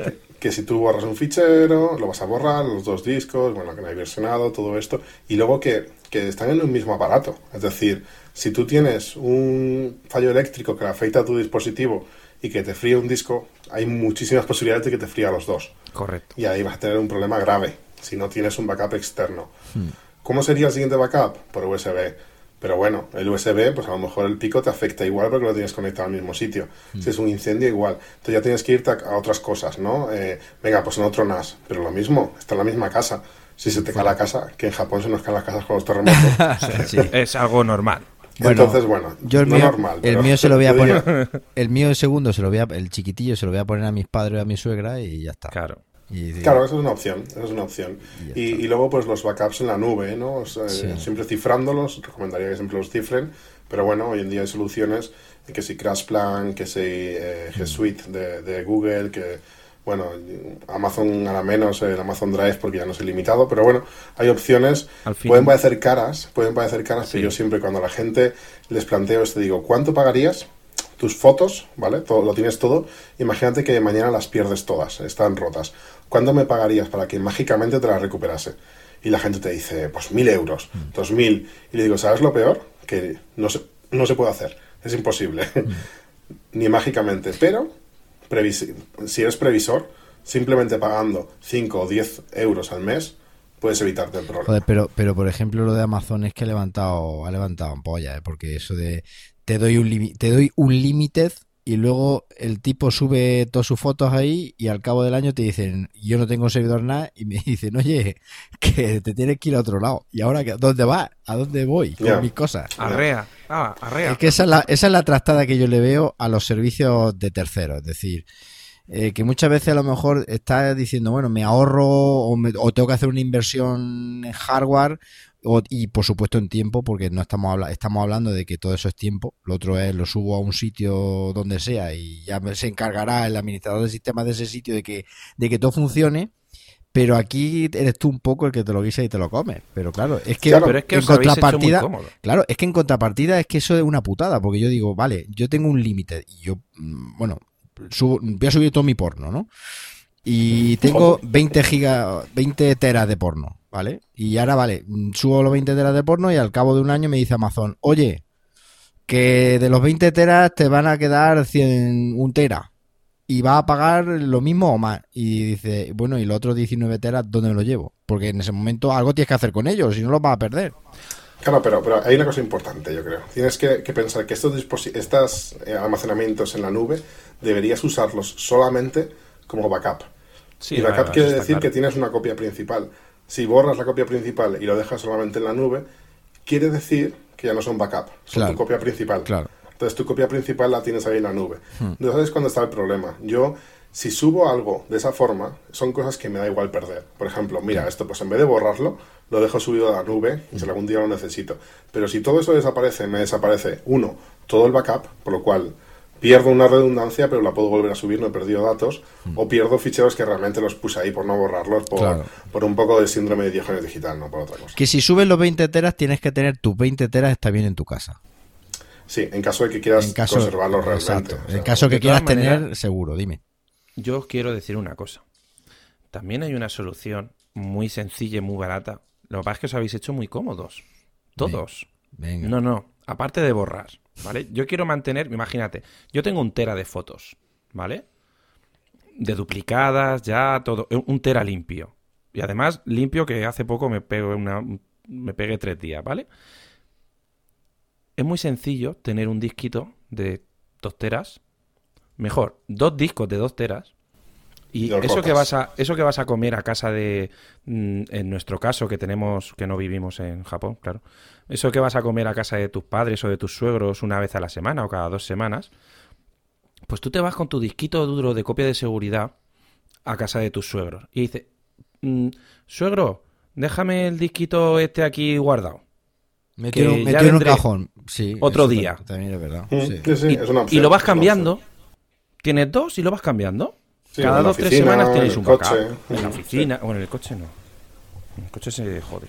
que si tú borras un fichero, lo vas a borrar, los dos discos, bueno, que no hay versionado, todo esto. Y luego que, que están en un mismo aparato. Es decir, si tú tienes un fallo eléctrico que le afecta a tu dispositivo y que te fríe un disco, hay muchísimas posibilidades de que te fría los dos. Correcto. Y ahí vas a tener un problema grave si no tienes un backup externo. Hmm. ¿Cómo sería el siguiente backup? Por USB. Pero bueno, el USB, pues a lo mejor el pico te afecta igual porque lo tienes conectado al mismo sitio. Mm. Si es un incendio, igual. Entonces ya tienes que irte a, otras cosas, ¿no? Eh, venga, pues en otro NAS. Pero lo mismo, está en la misma casa. Si se te cae la casa, que en Japón se nos caen las casas con los terremotos. Es algo normal. Entonces, bueno, yo el mío, normal. El mío se lo voy a poner. El mío, el segundo, se lo voy a, el chiquitillo se lo voy a poner a mis padres y a mi suegra y ya está. Claro. Claro, eso es una opción, eso es una opción. Y, luego pues los backups en la nube, ¿no? Siempre cifrándolos, recomendaría que siempre los cifren, pero bueno, hoy en día hay soluciones que si CrashPlan, que si eh, G Suite de, Google, que bueno, Amazon a la menos el Amazon Drive porque ya no es ilimitado, pero bueno, hay opciones, pueden parecer caras, pueden parecer caras, pero yo siempre cuando a la gente les planteo esto digo, ¿cuánto pagarías tus fotos, ¿vale? Todo, lo tienes todo. Imagínate que mañana las pierdes todas, están rotas. ¿Cuándo me pagarías para que mágicamente te las recuperase? Y la gente te dice, pues mil euros, mm. dos mil. Y le digo, ¿sabes lo peor? Que no se, no se puede hacer, es imposible. Mm. Ni mágicamente. Pero, si eres previsor, simplemente pagando 5 o 10 euros al mes, puedes evitarte el problema. pero, pero por ejemplo, lo de Amazon es que ha levantado, ha levantado un polla, ¿eh? porque eso de te doy un te doy un limited y luego el tipo sube todas sus fotos ahí y al cabo del año te dicen, yo no tengo servidor nada y me dicen, oye, que te tienes que ir a otro lado. ¿Y ahora dónde vas? ¿A dónde voy con mis cosas? Arrea, ah, arrea. Es que esa es, la, esa es la trastada que yo le veo a los servicios de terceros. Es decir, eh, que muchas veces a lo mejor estás diciendo, bueno, me ahorro o, o tengo que hacer una inversión en hardware y por supuesto en tiempo, porque no estamos, hablando estamos hablando de que todo eso es tiempo. Lo otro es lo subo a un sitio donde sea y ya se encargará el administrador del sistema de ese sitio de que, de que todo funcione. Pero aquí eres tú un poco el que te lo guisa y te lo comes. Pero claro, es que, en contrapartida, claro, es que en contrapartida es que eso es una putada, porque yo digo, vale, yo tengo un límite y yo, mm, bueno, voy a subir todo mi porno, ¿no? Y tengo 20 gigas, 20 teras de porno. ¿Vale? Y ahora, vale, subo los 20 teras de porno y al cabo de un año me dice Amazon, oye, que de los 20 teras te van a quedar 100, un tera y va a pagar lo mismo o más. Y dice, bueno, y los otros 19 teras, ¿dónde me lo llevo? Porque en ese momento algo tienes que hacer con ellos, si no los vas a perder. Claro, pero, pero hay una cosa importante, yo creo. Tienes que, pensar que estos, estos eh, almacenamientos en la nube deberías usarlos solamente como backup. y backup quiere decir que tienes una copia principal. Si borras la copia principal y lo dejas solamente en la nube, quiere decir que ya no son backup, son tu copia principal. Claro. Entonces tu copia principal la tienes ahí en la nube. Hmm. Entonces es cuando está el problema. Yo, si subo algo de esa forma, son cosas que me da igual perder. Por ejemplo, mira, esto pues en vez de borrarlo, lo dejo subido a la nube y si algún día lo necesito. Pero si todo eso desaparece, me desaparece, uno, todo el backup, por lo cual pierdo una redundancia, pero la puedo volver a subir, no he perdido datos, mm. o pierdo ficheros que realmente los puse ahí por no borrarlos, por, un poco de síndrome de Diógenes digital, no por otra cosa. Que si subes los 20 teras, tienes que tener tus 20 teras está bien en tu casa. Sí, en caso de que quieras conservarlos realmente. en caso que quieras tener, seguro, dime. yo os quiero decir una cosa. También hay una solución muy sencilla y muy barata. Lo que pasa es que os habéis hecho muy cómodos. Todos. Venga. No, no. Aparte de borrar, ¿vale? Yo quiero mantener, imagínate, yo tengo un tera de fotos, ¿vale? De duplicadas, ya todo, un tera limpio. Y además limpio que hace poco me pegué una, me pegué tres días, ¿vale? Es muy sencillo tener un disquito de dos teras, mejor, dos discos de dos teras. Y eso que vas a eso que vas a comer a casa de mm, en nuestro caso que tenemos que no vivimos en Japón, claro. Eso que vas a comer a casa de tus padres o de tus suegros una vez a la semana o cada dos semanas, pues tú te vas con tu disquito duro de copia de seguridad a casa de tus suegros y dices, "Mm, suegro, déjame el disquito este aquí guardado. Ya en un cajón. Sí, otro día. ta- También es verdad. Sí. sí, sí, y, es una y opción, lo vas cambiando. Tienes dos y lo vas cambiando. Sí, Cada dos, tres oficina, semanas el un coche. backup. En la oficina. Bueno, en el coche no. En el coche se jode.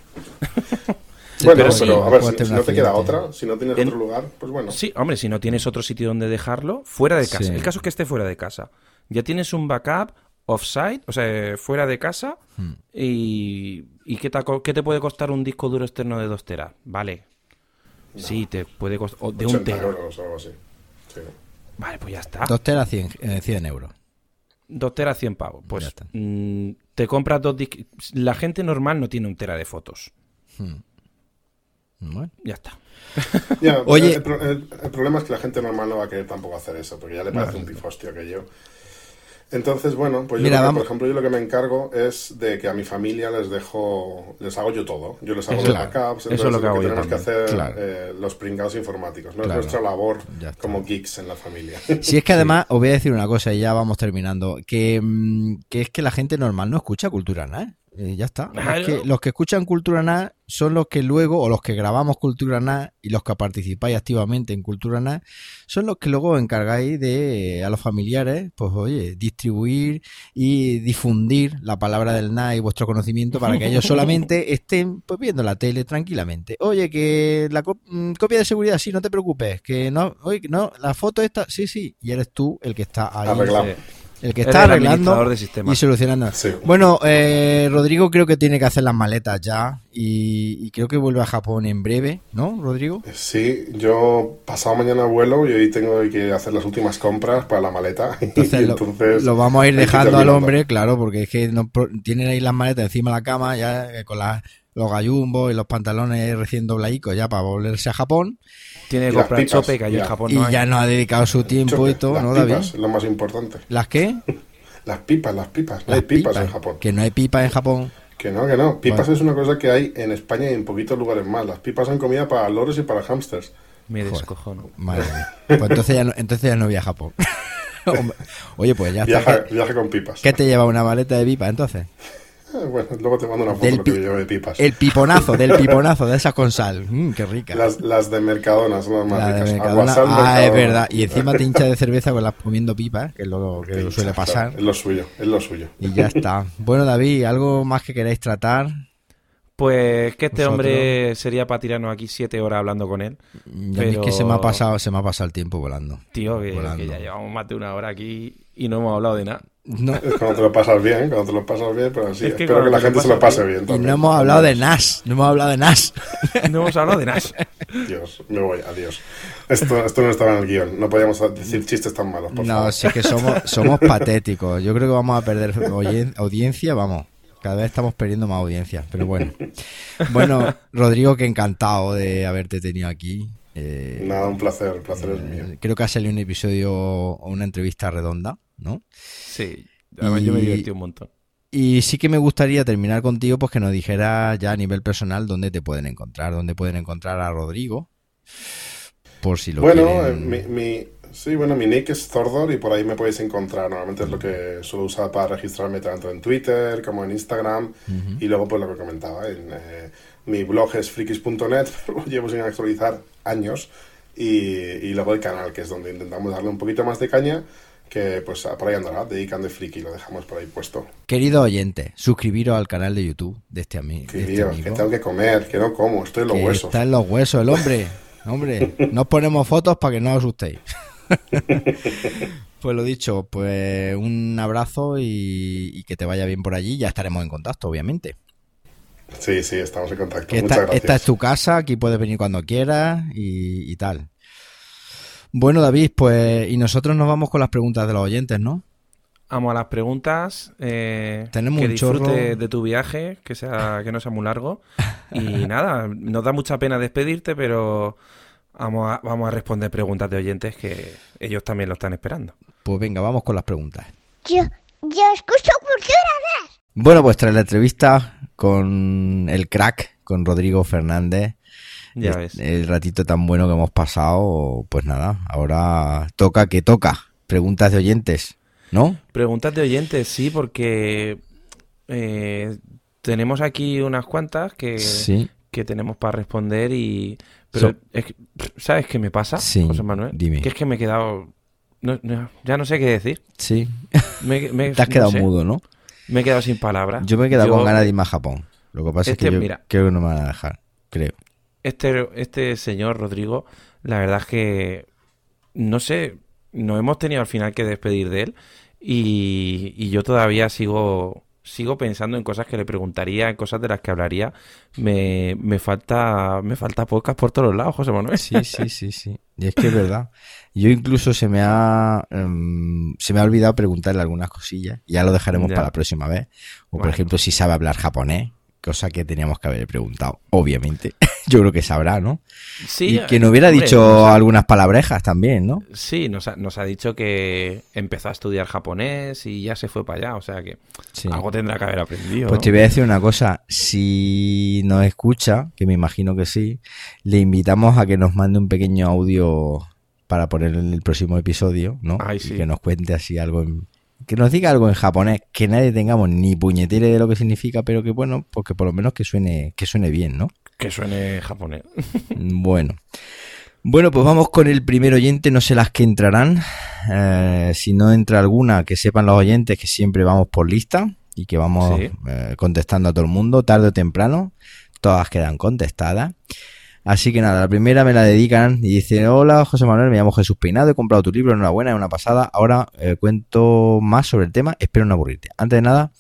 Sí, Bueno, pero pero, sí, a ver, si, un no te queda otra, si no tienes En- otro lugar, pues bueno. Sí, hombre, si no tienes otro sitio donde dejarlo, fuera de casa. Sí. El caso es que esté fuera de casa. Ya tienes un backup offsite, o sea, fuera de casa. Hmm. ¿Y, y qué, te, co- qué te puede costar un disco duro externo de 2 teras? Vale. Sí, te puede costar. o de un 80 tera. euros o algo así. Sí. Vale, pues ya está. Dos teras 100, eh, 100 euros. 2 teras 100 pavos. Pues Ya está. mm, te compras dos discos. La gente normal no tiene un tera de fotos. Bueno. Ya está. Ya, Oye- el, pro- el- el problema es que la gente normal no va a querer tampoco hacer eso, porque ya le parece un pifostio aquello. Entonces, bueno, pues yo Mira, que, por ejemplo, yo lo que me encargo es de que a mi familia les dejo, les hago yo todo. Yo les hago Eso- los backups, eso es lo que hago yo tenemos que hacer Claro. eh, los pringados informáticos. No Claro. es nuestra labor como geeks en la familia. Si es que además, os voy a decir una cosa y ya vamos terminando, que, mm, que es que la gente normal no escucha cultura nada. Eh, ya está. Es que los que escuchan cultura nada son los que luego, o los que grabamos cultura nada y los que participáis activamente en cultura nada, son los que luego encargáis de a los familiares, pues oye, distribuir y difundir la palabra del nada y vuestro conocimiento para que ellos solamente estén pues, viendo la tele tranquilamente. Oye, que la co- mm, copia de seguridad, sí, no te preocupes, que no, oye, que no, la foto esta, sí, sí, y eres tú el que está ahí, Arreglado. Sí. El que está el arreglando y solucionando. Sí. Bueno, eh, Rodrigo creo que tiene que hacer las maletas ya y, y creo que vuelve a Japón en breve, ¿no, Rodrigo? Sí, yo pasado mañana vuelo y hoy tengo que hacer las últimas compras para la maleta. Entonces, Y lo, entonces lo vamos a ir dejando al hombre, claro, porque es que no, tienen ahí las maletas encima de la cama, ya eh, con las- los gallumbos y los pantalones recién dobladicos ya para volverse a Japón Tiene que Y comprar pipas, chope que allí en ya. Japón y no hay. ya nos ha dedicado su tiempo Chope, y todo, las ¿no, pipas, David? es lo más importante. ¿Las qué? Las pipas, las pipas. No Las hay pipas, en Japón. Que no hay pipas en Japón. Que no, que no. Pipas Bueno. es una cosa que hay en España y en poquitos lugares más. Las pipas son comida para loros y para hámsters. Me descojono. Madre mía. Pues entonces ya no, entonces ya no voy a Japón. Oye, pues ya está. Viaja, viaja con pipas. ¿Qué te lleva una maleta de pipa entonces? Eh, bueno, luego te mando una foto Del de lo que pi- yo llevo de pipas. El piponazo, del piponazo, de esas con sal. Mm, qué rica. Las, las de Mercadona son las más La de ricas. Mercadona. Aguasal, Ah, es verdad. Y encima te hincha de cerveza con las comiendo pipas, que es lo que suele claro, pasar. Es lo suyo, es lo suyo. Y ya está. Bueno, David, ¿algo más que queráis tratar? Pues que este hombre sería para tirarnos aquí siete horas hablando con él. Ya es que se me ha pasado, se me ha pasado el tiempo volando. Tío, que, Volando. que ya llevamos más de una hora aquí y no hemos hablado de nada. No, Es cuando te lo pasas bien, cuando te lo pasas bien, pero sí. Es que espero que la gente se lo pase bien- bien. y también. no hemos hablado de Nash. No hemos hablado de Nash. No hemos hablado de nada. Dios, me voy, adiós. Esto, esto no estaba en el guion. No podíamos decir chistes tan malos, por No, favor. sí que somos, somos patéticos. Yo creo que vamos a perder audiencia, vamos. Cada vez estamos perdiendo más audiencia, pero bueno. Bueno, Rodrigo, que encantado de haberte tenido aquí. Eh, Nada, un placer, el placer es mío. eh, creo que ha salido un episodio o una entrevista redonda, ¿no? Sí, además yo me Y- divertí un montón. Y sí que me gustaría terminar contigo, pues que nos dijeras ya a nivel personal dónde te pueden encontrar, dónde pueden encontrar a Rodrigo, por si lo Bueno, quieren. eh, mi, mi- sí, bueno, mi nick es Thordor y por ahí me podéis encontrar. Normalmente es lo que suelo usar para registrarme tanto en Twitter como en Instagram. Y luego, pues lo que comentaba, en, eh, mi blog es frikis.net, pero lo llevo sin actualizar años. Y, y luego el canal, que es donde intentamos darle un poquito más de caña, que pues por ahí andará, dedican de friki, lo dejamos por ahí puesto. Querido oyente, suscribiros al canal de YouTube de este, ami- de este amigo. que tengo que comer, que no como, estoy en los que huesos. Está en los huesos el hombre. Hombre, no os ponemos fotos para que no os asustéis. Pues lo dicho, pues un abrazo y, que te vaya bien por allí. Ya estaremos en contacto, obviamente. Sí, sí, estamos en contacto. Esta, Muchas gracias. esta es tu casa, aquí puedes venir cuando quieras y, tal. Bueno, David, pues y nosotros nos vamos con las preguntas de los oyentes, ¿no? Vamos a las preguntas. Eh, Tenemos que un chorro. disfrute de tu viaje, que sea que no sea muy largo. Y nada, nos da mucha pena despedirte, pero vamos a, vamos a responder preguntas de oyentes que ellos también lo están esperando. Pues venga, vamos con las preguntas. Yo, yo escucho cultura Bueno, pues tras la entrevista con el crack, con Rodrigo Fernández, Ya el, ves. el ratito tan bueno que hemos pasado, pues nada, ahora toca que toca. Preguntas de oyentes, ¿no? Preguntas de oyentes, sí, porque eh, tenemos aquí unas cuantas que, Sí. que tenemos para responder y... Pero, So- es que, ¿sabes qué me pasa, Sí, José Manuel? dime. Que es que me he quedado... no- no, ya no sé qué decir. Sí. Me, me- Te has no quedado sé. mudo, ¿no? Me he quedado sin palabras. Yo me he quedado Yo- con ganas de irme a Japón. Lo que pasa Este, es que yo mira. creo que no me van a dejar, creo. Este, este señor Rodrigo, la verdad es que no sé, nos hemos tenido al final que despedir de él y, y yo todavía sigo sigo pensando en cosas que le preguntaría, en cosas de las que hablaría. Me, me falta me falta podcast por todos lados, José Manuel. Sí, sí, sí, sí. Y es que es verdad. Yo incluso se me ha em, se me ha olvidado preguntarle algunas cosillas. Ya lo dejaremos Ya. para la próxima vez. O por ejemplo, si sabe hablar japonés, cosa que teníamos que haber preguntado, obviamente. Yo creo que sabrá, ¿no? Sí, y que nos hubiera hombre, dicho nos ha- algunas palabrejas también, ¿no? Sí, nos ha, nos ha dicho que empezó a estudiar japonés y ya se fue para allá, o sea que Sí. algo tendrá que haber aprendido. Pues ¿no? te voy a decir una cosa, si nos escucha, que me imagino que sí, le invitamos a que nos mande un pequeño audio para poner en el próximo episodio, ¿no? Ay, Y sí. que nos cuente así algo en, que nos diga algo en japonés, que nadie tengamos ni puñetera de lo que significa, pero que bueno, pues que por lo menos que suene, que suene bien, ¿no? Que suene japonés. Bueno. Bueno, pues vamos con el primer oyente, no sé las que entrarán. Eh, si no entra alguna, que sepan los oyentes que siempre vamos por lista y que vamos Sí. eh, contestando a todo el mundo, tarde o temprano. Todas quedan contestadas. Así que nada, la primera me la dedican y dice, hola José Manuel, me llamo Jesús Peinado, he comprado tu libro, enhorabuena, es una pasada. Ahora eh, cuento más sobre el tema, espero no aburrirte. Antes de nada,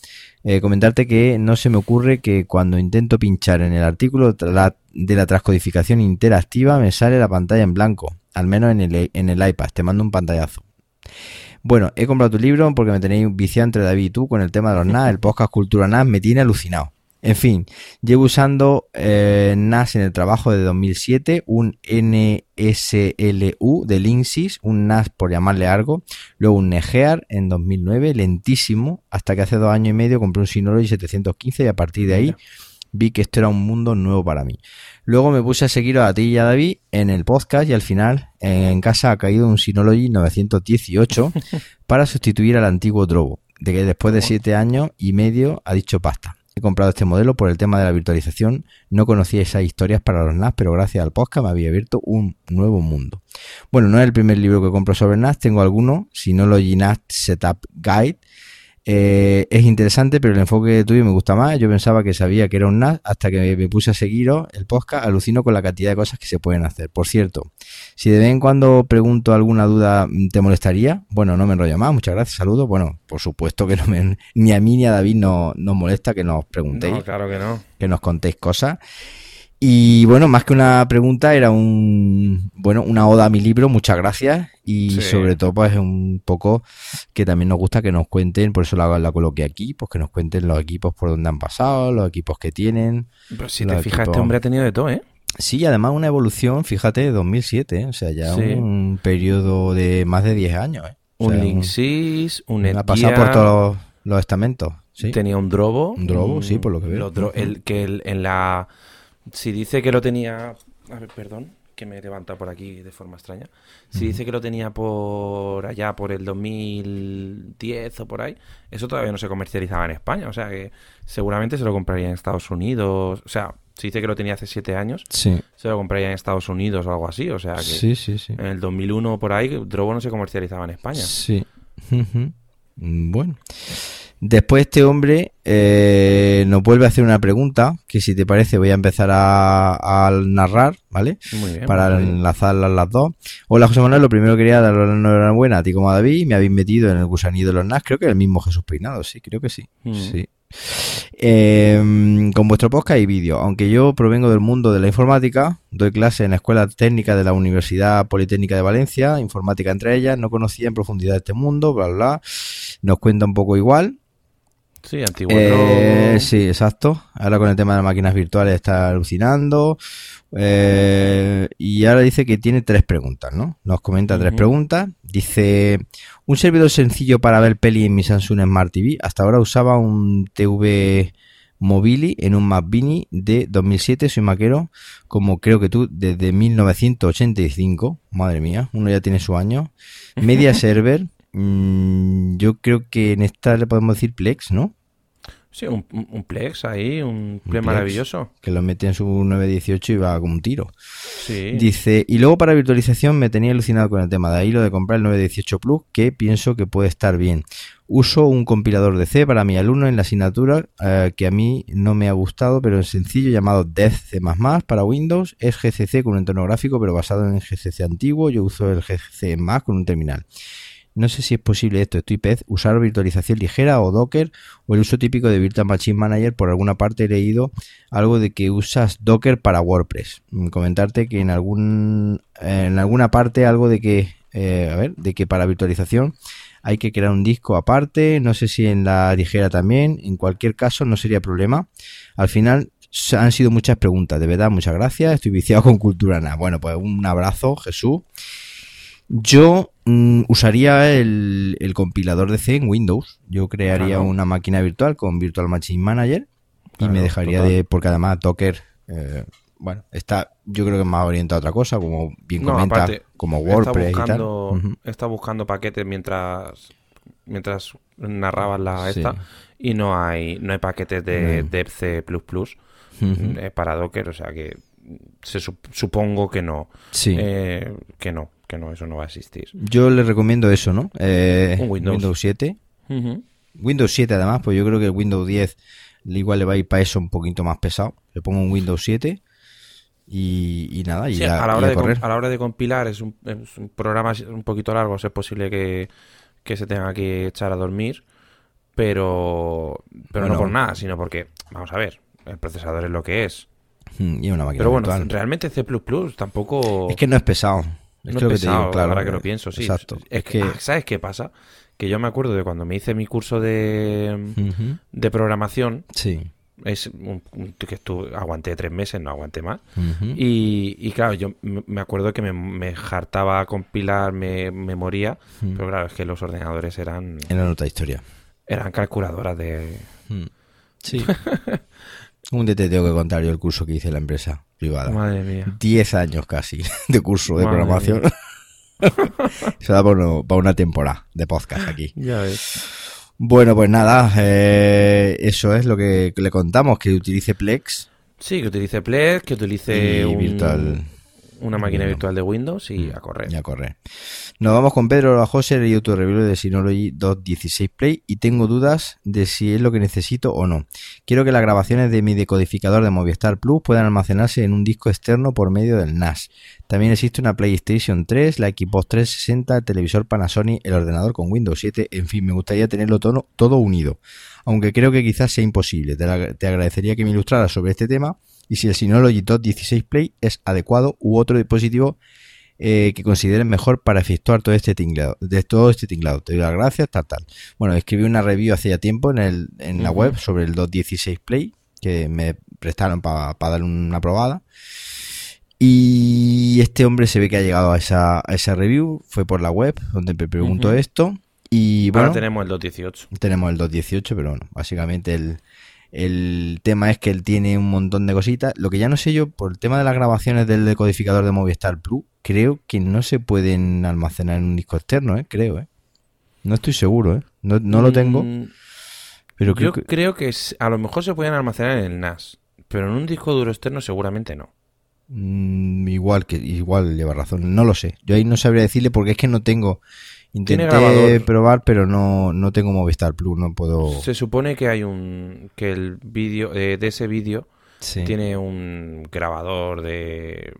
eh, comentarte que no se me ocurre que cuando intento pinchar en el artículo de la transcodificación interactiva me sale la pantalla en blanco, al menos en el, en el iPad, te mando un pantallazo. Bueno, he comprado tu libro porque me tenéis viciado entre David y tú con el tema de los NAS, el podcast Cultura NAS me tiene alucinado. En fin, llevo usando eh, NAS en el trabajo desde 2007, un NSLU de Linksys, un NAS por llamarle algo, luego un Negear en 2009, lentísimo, hasta que hace dos años y medio compré un Synology 715 y a partir de ahí Mira. vi que esto era un mundo nuevo para mí. Luego me puse a seguir a ti y a David en el podcast y al final en casa ha caído un Synology 918 para sustituir al antiguo Drobo, de que después de siete años y medio ha dicho pasta. He comprado este modelo por el tema de la virtualización. No conocía esas historias para los NAS, pero gracias al podcast me había abierto un nuevo mundo. Bueno, no es el primer libro que compro sobre NAS, tengo algunos, Synology NAS Setup Guide. Eh, es interesante, pero el enfoque tuyo me gusta más. Yo pensaba que sabía que era un NAS hasta que me puse a seguiros el podcast. Alucino con la cantidad de cosas que se pueden hacer. Por cierto, si de vez en cuando pregunto alguna duda, ¿te molestaría? Bueno, no me enrollo más. Muchas gracias, saludos. Bueno, por supuesto que no me, ni a mí ni a David no- nos molesta que nos preguntéis No, claro que no. que nos contéis cosas. Y bueno, más que una pregunta, era un bueno, una oda a mi libro, muchas gracias. Y Sí. sobre todo, pues un poco que también nos gusta que nos cuenten, por eso la, la coloqué aquí, pues que nos cuenten los equipos por donde han pasado, los equipos que tienen. Pero si te fijas, este hombre ha tenido de todo, ¿eh? Sí, además una evolución, fíjate, de 2007, ¿eh? o sea, ya Sí. un periodo de más de 10 años. ¿eh? O Un Linksys, un ha pasado por todos los, los estamentos. ¿sí? tenía un Drobo. Un Drobo, sí, por lo que veo. el, que el- en la... Si dice que lo tenía... A ver, perdón, que me he levantado por aquí de forma extraña. Si dice que lo tenía por allá, por el 2010 o por ahí, eso todavía no se comercializaba en España. O sea que seguramente se lo compraría en Estados Unidos. O sea, si dice que lo tenía hace siete años, Sí, se lo compraría en Estados Unidos o algo así. O sea que sí, sí, en el 2001 por ahí, Drobo no se comercializaba en España. Sí. Bueno. Después este hombre eh, nos vuelve a hacer una pregunta que si te parece voy a empezar a, a narrar, ¿vale? Muy bien, Para muy bien. enlazarlas las dos. Hola José Manuel, lo primero quería dar la enhorabuena a ti como a David. Me habéis metido en el gusanillo de los NAS, creo que el mismo Jesús Peinado, sí, creo que sí. Mm. Sí. Eh, con vuestro podcast y vídeo. Aunque yo provengo del mundo de la informática, doy clase en la Escuela Técnica de la Universidad Politécnica de Valencia, informática entre ellas, no conocía en profundidad este mundo, bla, bla, bla. Nos cuenta un poco igual. Sí, antiguo. Eh, sí, exacto. Ahora con el tema de máquinas virtuales está alucinando. Eh, y ahora dice que tiene tres preguntas, ¿no? Nos comenta tres preguntas. Dice, un servidor sencillo para ver peli en mi Samsung Smart TV. Hasta ahora usaba un TV Mobili en un Mac Mini de 2007. Soy maquero, como creo que tú, desde 1985. Madre mía, uno ya tiene su año. Media Server. mm, yo creo que en esta le podemos decir Plex, ¿no? Sí, un, un- Plex ahí, un Plex Plex. maravilloso. que lo mete en su 918 y va como un tiro. Sí. Dice, y luego para virtualización me tenía alucinado con el tema de ahí, lo de comprar el 918 Plus, que pienso que puede estar bien. Uso un compilador de C para mi alumno en la asignatura eh, que a mí no me ha gustado, pero es sencillo, llamado Dev C++ para Windows. Es GCC con un entorno gráfico, pero basado en GCC antiguo. Yo uso el GCC más con un terminal. No sé si es posible esto, estoy pez, usar virtualización ligera o Docker o el uso típico de Virtual Machine Manager. Por alguna parte he leído algo de que usas Docker para WordPress. Mm, Comentarte que en algún en alguna parte algo de que eh, a ver, de que para virtualización hay que crear un disco aparte, no sé si en la ligera también, en cualquier caso no sería problema. Al final han sido muchas preguntas, de verdad, muchas gracias, estoy viciado con cultura nada. Bueno, pues un abrazo, Jesús. Yo mm, usaría el, el compilador de C en Windows. Yo crearía Claro. una máquina virtual con Virtual Machine Manager y Claro, me dejaría total. de, porque además Docker, eh, bueno, está, yo creo que más orientado a otra cosa, como bien No, comenta, aparte, como Está WordPress y tal. buscando, está buscando paquetes mientras mientras narrabas la Sí. esta y no hay no hay paquetes de No. DevC++ Ujú. eh, para Docker, o sea que se sup- supongo que no, Sí. eh, que no, que no, eso no va a existir. Yo le recomiendo eso, ¿no? Eh, Un Windows. 7. Ujú. Windows 7 además, pues yo creo que el Windows 10 igual le va a ir para eso un poquito más pesado. Le pongo un Windows 7 y, y nada, y Sí, ya, a, la y hora de, a la hora de compilar es un, es un programa un poquito largo, es posible que, que se tenga que echar a dormir, pero, pero Bueno. no por nada, sino porque, vamos a ver, el procesador es lo que es. Mm, Y una máquina Pero bueno, virtual. realmente C++ tampoco... Es que no es pesado. Es no que lo que es te digo, pesado, claro. ahora que lo pienso, sí. Exacto. Es que, ah, ¿Sabes qué pasa? Que yo me acuerdo de cuando me hice mi curso de, de programación, Sí. es un, que estuve, aguanté tres meses, no aguanté más. Y, y claro, yo me acuerdo que me, me hartaba compilar, me, me moría, pero claro, es que los ordenadores eran, Era otra historia. eran calculadoras de... Sí. un día te tengo que contar yo el curso que hice en la empresa privada. Madre mía. 10 años casi de curso de Madre programación. Se da para, uno- para una temporada de podcast aquí. Ya ves. Bueno, pues nada, eh, eso es lo que le contamos, que utilice Plex Sí, que utilice Plex, que utilice y un- virtual una máquina virtual de Windows y Mm, a correr. y a correr. Nos vamos con Pedro Rajoser y autorreview de Synology 2.16 Play y tengo dudas de si es lo que necesito o no. Quiero que las grabaciones de mi decodificador de Movistar Plus puedan almacenarse en un disco externo por medio del NAS. También existe una PlayStation 3, la Xbox 360, el televisor Panasonic, el ordenador con Windows 7, en fin, me gustaría tenerlo todo, todo unido. Aunque creo que quizás sea imposible. Te, la- te agradecería que me ilustraras sobre este tema y si el Synology 2.16 Play es adecuado u otro dispositivo eh, que consideren mejor para efectuar todo este tinglado. De todo este tinglado. Te doy las gracias, tal, tal. Bueno, escribí una review hace ya tiempo en, el, en la web sobre el 2.16 Play que me prestaron para dar una probada. Y este hombre se ve que ha llegado a esa, a esa review, fue por la web donde me preguntó esto. Y bueno, Ahora tenemos el 218. tenemos el 218, pero bueno, básicamente el, el tema es que él tiene un montón de cositas. Lo que ya no sé yo, por el tema de las grabaciones del decodificador de Movistar Plus, creo que no se pueden almacenar en un disco externo, ¿eh? Creo, ¿eh? No estoy seguro, ¿eh? No, no lo tengo, Mm, pero creo Yo que... creo que a lo mejor se pueden almacenar en el NAS, pero en un disco duro externo seguramente no. Mm, igual que igual lleva razón, no lo sé. Yo ahí no sabría decirle porque es que no tengo Intenté probar, pero no, no tengo Movistar Plus, no puedo... Se supone que hay un. que el vídeo. eh, de ese vídeo Sí. tiene un grabador de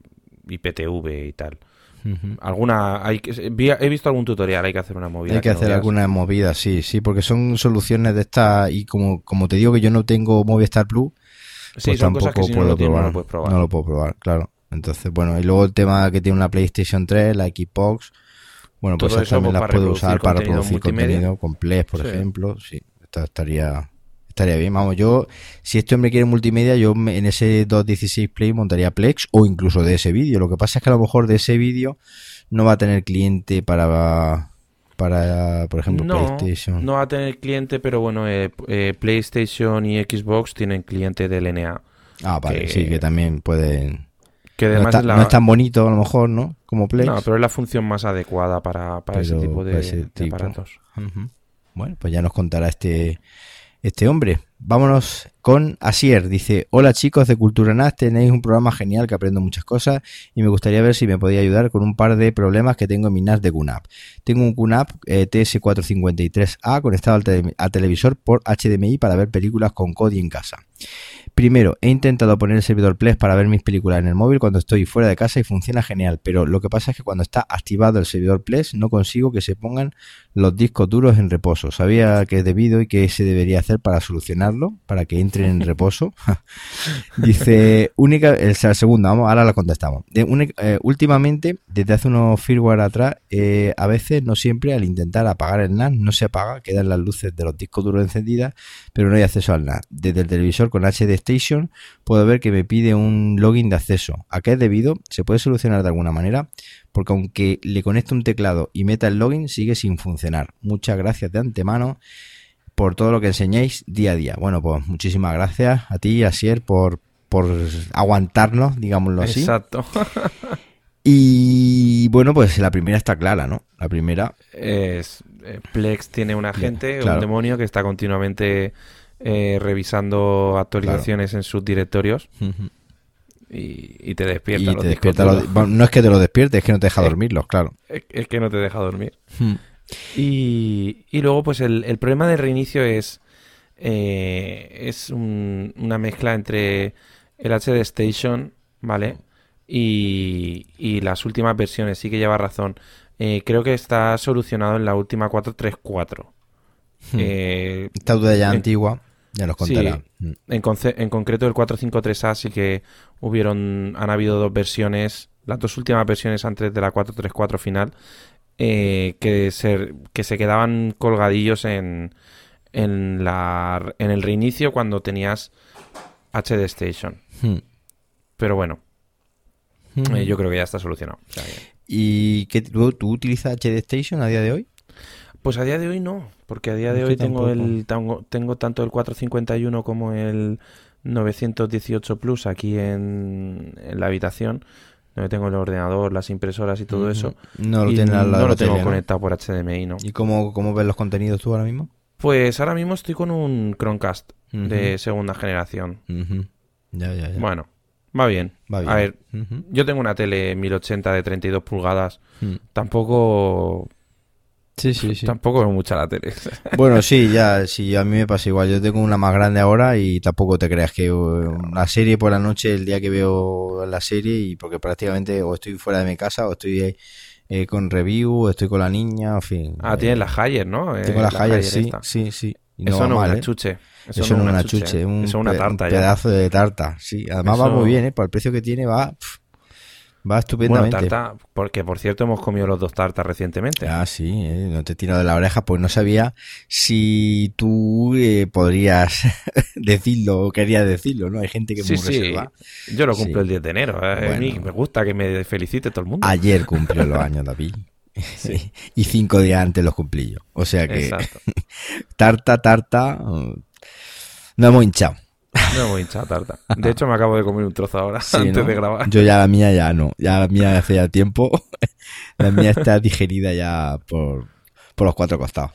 IPTV y tal. Alguna. Hay he visto algún tutorial, hay que hacer una movida. Hay que hacer alguna movida, sí, sí, porque son soluciones de estas y como, como te digo que yo no tengo Movistar Plus, Sí, pues cosas tampoco que si no puedo tienes, no probar. lo probar. No lo puedo probar, claro. Entonces, bueno, y luego el tema que tiene una PlayStation 3, la Xbox, bueno, pues esas también las puedo usar para reproducir multimedia. contenido con Plex, por Sí. ejemplo, sí, esto estaría estaría bien. Vamos, yo si este hombre quiere multimedia, yo en ese 216 Play montaría Plex o incluso de ese vídeo. Lo que pasa es que a lo mejor de ese vídeo no va a tener cliente para para por ejemplo no, PlayStation. no va a tener cliente, pero bueno, eh, eh, PlayStation y Xbox tienen cliente de LNA. Ah, vale, que- sí, que también pueden Que no, además está- es la. no es tan bonito a lo mejor, ¿no? Como Plex. no, pero es la función más adecuada para, para ese tipo de, aparatos. Bueno, pues ya nos contará este, este hombre. Vámonos con Asier. Dice, hola chicos de Cultura NAS, tenéis un programa genial que aprendo muchas cosas y me gustaría ver si me podía ayudar con un par de problemas que tengo en mi NAS de QNAP. Tengo un QNAP eh, TS453A conectado al, tele- al televisor por HDMI para ver películas con Kodi en casa. Primero, he intentado poner el servidor Plex para ver mis películas en el móvil cuando estoy fuera de casa y funciona genial, pero lo que pasa es que cuando está activado el servidor Plex no consigo que se pongan los discos duros en reposo. Sabía que es debido y que se debería hacer para solucionarlo, para que entren en reposo. Dice, única, el, la segunda, vamos, ahora la contestamos. De eh, últimamente, desde hace unos firmware atrás, eh, a veces, no siempre, al intentar apagar el NAS, no se apaga, quedan las luces de los discos duros encendidas, pero no hay acceso al NAS. Desde el televisor con HD Station puedo ver que me pide un login de acceso. ¿A qué es debido? ¿Se puede solucionar de alguna manera? Porque aunque le conecte un teclado y meta el login, sigue sin funcionar. Muchas gracias de antemano por todo lo que enseñáis día a día. Bueno, pues muchísimas gracias a ti, Asier, por, por aguantarnos, digámoslo así. Exacto. Y bueno, pues la primera está clara, ¿no? La primera, es, eh, Plex tiene un agente, claro. un demonio que está continuamente eh, revisando actualizaciones en sus directorios y, y te despierta. y los te discos despierta. duros. los- bueno, no es que te lo despiertes, es que no te deja dormirlos, claro. Es, es que no te deja dormir. Y, y luego, pues el, el problema del reinicio es, eh, es un- una mezcla entre el HD Station, ¿vale? Y, y las últimas versiones, sí que lleva razón. Eh, creo que está solucionado en la última 434. Eh, Esta duda ya antigua, ya nos sí, contará. Mm. en, concreto el 453A sí que hubieron, han habido dos versiones, las dos últimas versiones antes de la 434 final, eh, que, se, que se quedaban colgadillos en, en, la, en el reinicio cuando tenías HD Station. Mm. Pero bueno, Mm. eh, yo creo que ya está solucionado. O sea que- ¿Y qué, tú, tú utilizas HD Station a día de hoy? Pues a día de hoy no, porque a día de Yo hoy tengo, tampoco. el, tengo, tanto el 451 como el 918 Plus aquí en, en la habitación, donde tengo el ordenador, las impresoras y todo eso. No lo y no tengo conectado por HDMI, ¿no? ¿Y cómo, cómo ves los contenidos tú ahora mismo? Pues ahora mismo estoy con un Chromecast de segunda generación. Ya, ya, ya. Bueno, va bien. Va bien. A ver, yo tengo una tele 1080 de 32 pulgadas. Mm. Tampoco... Sí, sí, sí. Tampoco veo mucha la tele. Bueno, sí, ya, sí, a mí me pasa igual. Yo tengo una más grande ahora y tampoco te creas que eh, una serie por la noche, el día que veo la serie, y porque prácticamente o estoy fuera de mi casa o estoy eh, con review, o estoy con la niña, en fin. ah, Eh, tienes la Haier, ¿no? Eh, Tengo la Haier, Haier sí, sí, sí. Y Eso no es una ¿eh? chuche. Eso, no es una chuche, un, Eso es una tarta un ya. pedazo de tarta, sí. Además va muy bien, ¿eh? Por el precio que tiene va, va Bueno, estupendamente. tarta, porque por cierto hemos comido los dos tartas recientemente. Ah, sí, eh, no te he tirado de la oreja, pues no sabía si tú eh, podrías decirlo o querías decirlo, ¿no? Hay gente que sí, muy sí. reservada. Yo lo Sí. cumplo el 10 de enero. eh. A mí Bueno. me gusta que me felicite todo el mundo. Ayer cumplió los años, David. y cinco días antes los cumplí yo. O sea que Exacto. tarta, tarta, eh, no hemos hinchado. No hemos hinchado tarta. De hecho, me acabo de comer un trozo ahora Sí, antes ¿no? de grabar. Yo ya la mía ya no, ya la mía hace ya tiempo. la mía está digerida ya por, por los cuatro costados.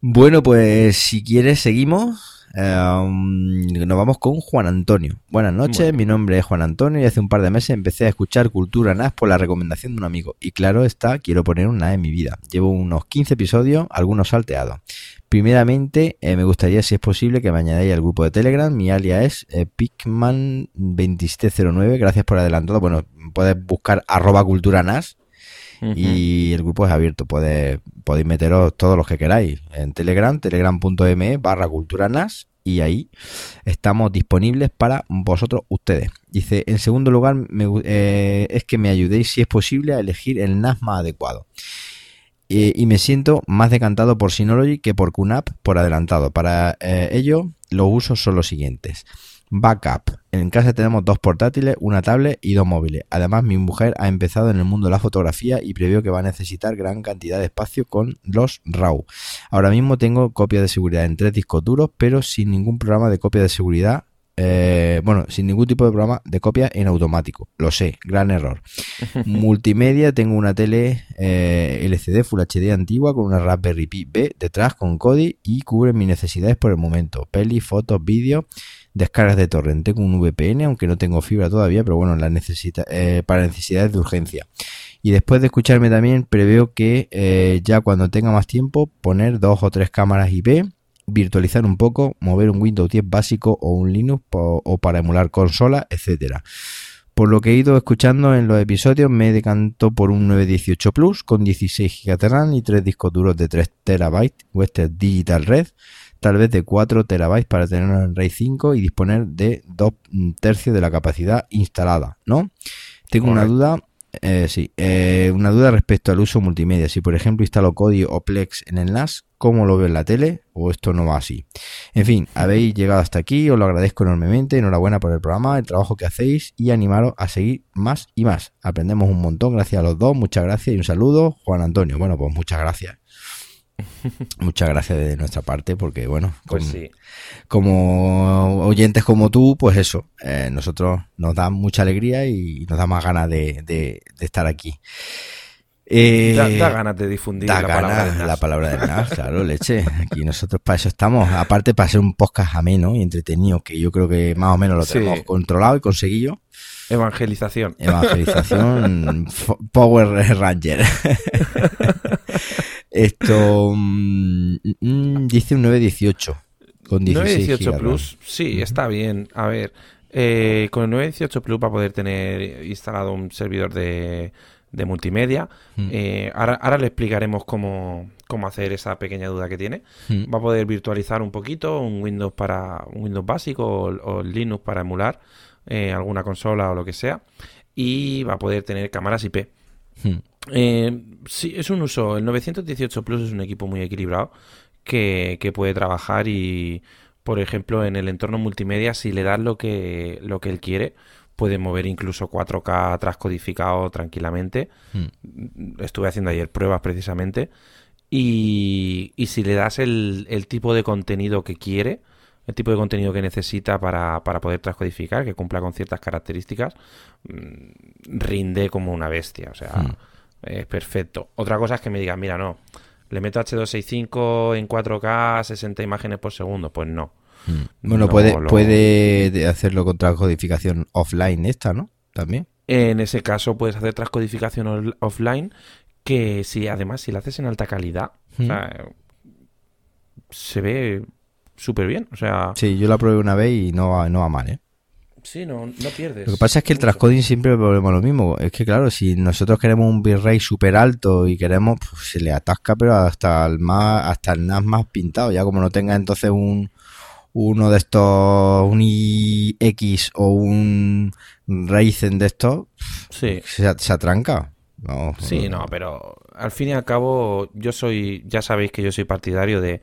Bueno, pues si quieres seguimos. Um, nos vamos con Juan Antonio. Buenas noches, mi nombre es Juan Antonio y hace un par de meses empecé a escuchar Cultura NAS por la recomendación de un amigo. Y claro está, quiero poner un NAS en mi vida. Llevo unos 15 episodios, algunos salteados. Primeramente, eh, me gustaría, si es posible, que me añadáis al grupo de Telegram. Mi alias es eh, Picman2709. Gracias por adelantado. Bueno, puedes buscar arroba cultura NAS y el grupo es abierto. Podéis, podéis meteros todos los que queráis en Telegram, telegram.me barra cultura NAS y ahí estamos disponibles para vosotros ustedes. Dice, en segundo lugar, me, eh, es que me ayudéis si es posible a elegir el NAS más adecuado. Eh, y me siento más decantado por Synology que por QNAP por adelantado. Para eh, ello, los usos son los siguientes. Backup. En casa tenemos dos portátiles, una tablet y dos móviles. Además, mi mujer ha empezado en el mundo de la fotografía y previo que va a necesitar gran cantidad de espacio con los RAW. Ahora mismo tengo copia de seguridad en tres discos duros, pero sin ningún programa de copia de seguridad eh, bueno, sin ningún tipo de programa de copia en automático. Lo sé, gran error. Multimedia, tengo una tele eh, LCD Full HD antigua con una Raspberry Pi B detrás con Kodi y cubre mis necesidades por el momento. Peli, fotos, vídeos, descargas de torrent. Tengo un VPN, aunque no tengo fibra todavía, pero bueno, la necesita, eh, para necesidades de urgencia. Y después de escucharme también, preveo que ya cuando tenga más tiempo, poner dos o tres cámaras IP virtualizar un poco, mover un Windows 10 básico o un Linux o para emular consola, etcétera. Por lo que he ido escuchando en los episodios, me decanto por un 918 Plus con 16 GB de RAM y 3 discos duros de 3 TB Western Digital Red, tal vez de 4 TB para tener en RAID 5 y disponer de 2 tercios de la capacidad instalada, ¿no? Tengo una duda eh, sí, eh, una duda respecto al uso multimedia. Si por ejemplo instalo Kodi o Plex en el NAS, ¿cómo lo veo en la tele? ¿O esto no va así? En fin, habéis llegado hasta aquí, os lo agradezco enormemente. Enhorabuena por el programa, el trabajo que hacéis y animaros a seguir más y más. Aprendemos un montón, gracias a los dos. Muchas gracias y un saludo, Juan Antonio. Bueno, pues muchas gracias. Muchas gracias de nuestra parte, porque bueno, pues como, oyentes como tú, pues eso, eh, nosotros nos da mucha alegría y nos da más ganas de, estar aquí. Eh, da, ganas de difundir la, palabra del la palabra del claro, leche. Aquí nosotros para eso estamos, aparte para ser un podcast ameno y entretenido, que yo creo que más o menos lo tenemos controlado y conseguido. Evangelización. Evangelización Power Ranger. Esto mm, mm, dice un 918 con 918 Plus, sí, está bien. A ver, eh, con el 918 Plus va a poder tener instalado un servidor de, de multimedia. Eh, ahora, le explicaremos cómo, cómo, hacer esa pequeña duda que tiene. Va a poder virtualizar un poquito un Windows para un Windows básico o, Linux para emular eh, alguna consola o lo que sea. Y va a poder tener cámaras IP. Hmm. Eh, sí, es un uso. El 918 Plus es un equipo muy equilibrado que, puede trabajar y, por ejemplo, en el entorno multimedia, si le das lo que, lo que él quiere, puede mover incluso 4K transcodificado tranquilamente. Hmm. Estuve haciendo ayer pruebas precisamente. Y, y si le das el, el, tipo de contenido que quiere, el tipo de contenido que necesita para, para poder transcodificar, que cumpla con ciertas características, mm, rinde como una bestia. O sea, hmm es perfecto. Otra cosa es que me digan, mira, no, le meto H265 en 4K 60 imágenes por segundo. Pues no. Mm. Bueno, puede, puede hacerlo con transcodificación offline esta, ¿no? También. En ese caso puedes hacer transcodificación offline que si además si la haces en alta calidad, o sea, se ve súper bien. O sea, sí, yo la probé una vez y no, no va mal, ¿eh? Sí, no, no pierdes. Lo que pasa es que el transcoding siempre volvemos lo mismo. Es que, claro, si nosotros queremos un bitrate súper alto y queremos, pues se le atasca, pero hasta el más, hasta el NAS más pintado. Ya como no tenga entonces un uno de estos, un iX o un Ryzen de estos, sí. se, se atranca. No, sí, no, pero al fin y al cabo, yo soy, ya sabéis que yo soy partidario de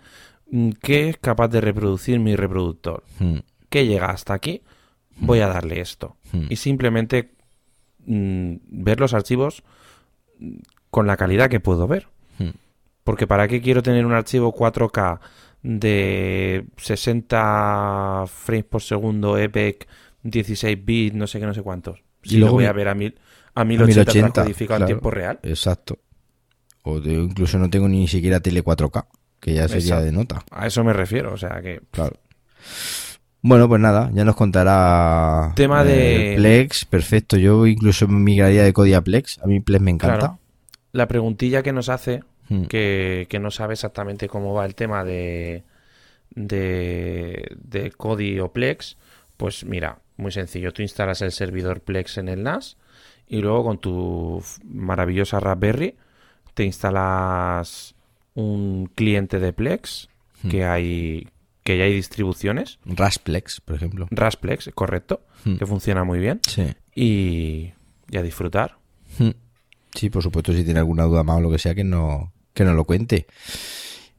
qué es capaz de reproducir mi reproductor. Hmm. ¿Qué llega hasta aquí? voy a darle esto. Hmm. Y simplemente mm, ver los archivos con la calidad que puedo ver. Hmm. Porque ¿para qué quiero tener un archivo 4K de 60 frames por segundo, EPEC, 16 bits, no sé qué, no sé cuántos? Si lo voy a ver a, mil, a 1080, codificado en tiempo real. Exacto. O incluso no tengo ni siquiera tele 4K, que ya sería de nota. A eso me refiero, o sea que... Claro. Bueno, pues nada, ya nos contará. Tema de- Plex, perfecto. Yo incluso migraría de Kodi a Plex. A mí Plex me encanta. Claro. La preguntilla que nos hace, Hmm. que, que no sabe exactamente cómo va el tema de, de, de Kodi o Plex, pues mira, muy sencillo. Tú instalas el servidor Plex en el NAS y luego con tu maravillosa Raspberry te instalas un cliente de Plex Hmm. que hay que ya hay distribuciones. Rasplex, por ejemplo. Rasplex, correcto, Hmm. que funciona muy bien. Sí. Y, y a disfrutar. Hmm. Sí, por supuesto, si tiene alguna duda más o lo que sea, que no, que no lo cuente.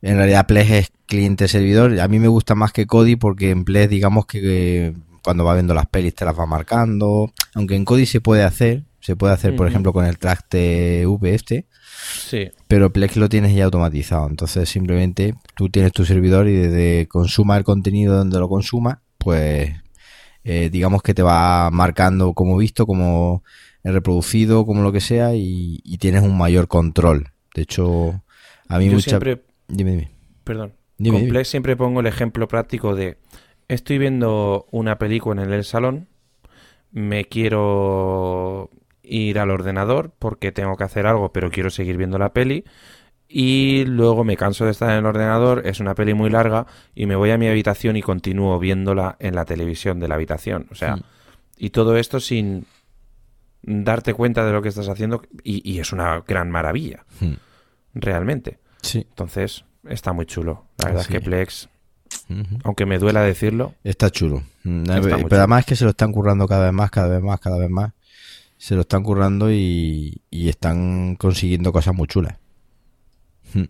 En realidad, Plex es cliente-servidor. A mí me gusta más que Kodi porque en Plex, digamos que cuando va viendo las pelis te las va marcando. Aunque en Kodi se puede hacer, se puede hacer, por ejemplo, con el track TV este. Sí, Pero Plex lo tienes ya automatizado. Entonces, simplemente tú tienes tu servidor y desde consuma el contenido donde lo consuma, pues eh, digamos que te va marcando como visto, como reproducido, como lo que sea, y, y tienes un mayor control. De hecho, a mí yo mucha... siempre Dime, dime. Perdón. Dime, Con. Plex siempre pongo el ejemplo práctico de estoy viendo una película en el salón, me quiero ir al ordenador porque tengo que hacer algo, pero quiero seguir viendo la peli y luego me canso de estar en el ordenador, es una peli muy larga y me voy a mi habitación y continúo viéndola en la televisión de la habitación, o sea, Mm. y todo esto sin darte cuenta de lo que estás haciendo y, y es una gran maravilla, Hmm. realmente. Sí. Entonces, está muy chulo. La verdad es que. Plex, aunque me duela decirlo, Está chulo. Está pero muy pero chulo. además es que se lo están currando cada vez más, cada vez más, cada vez más. Se lo están currando y, y están consiguiendo cosas muy chulas. Mm.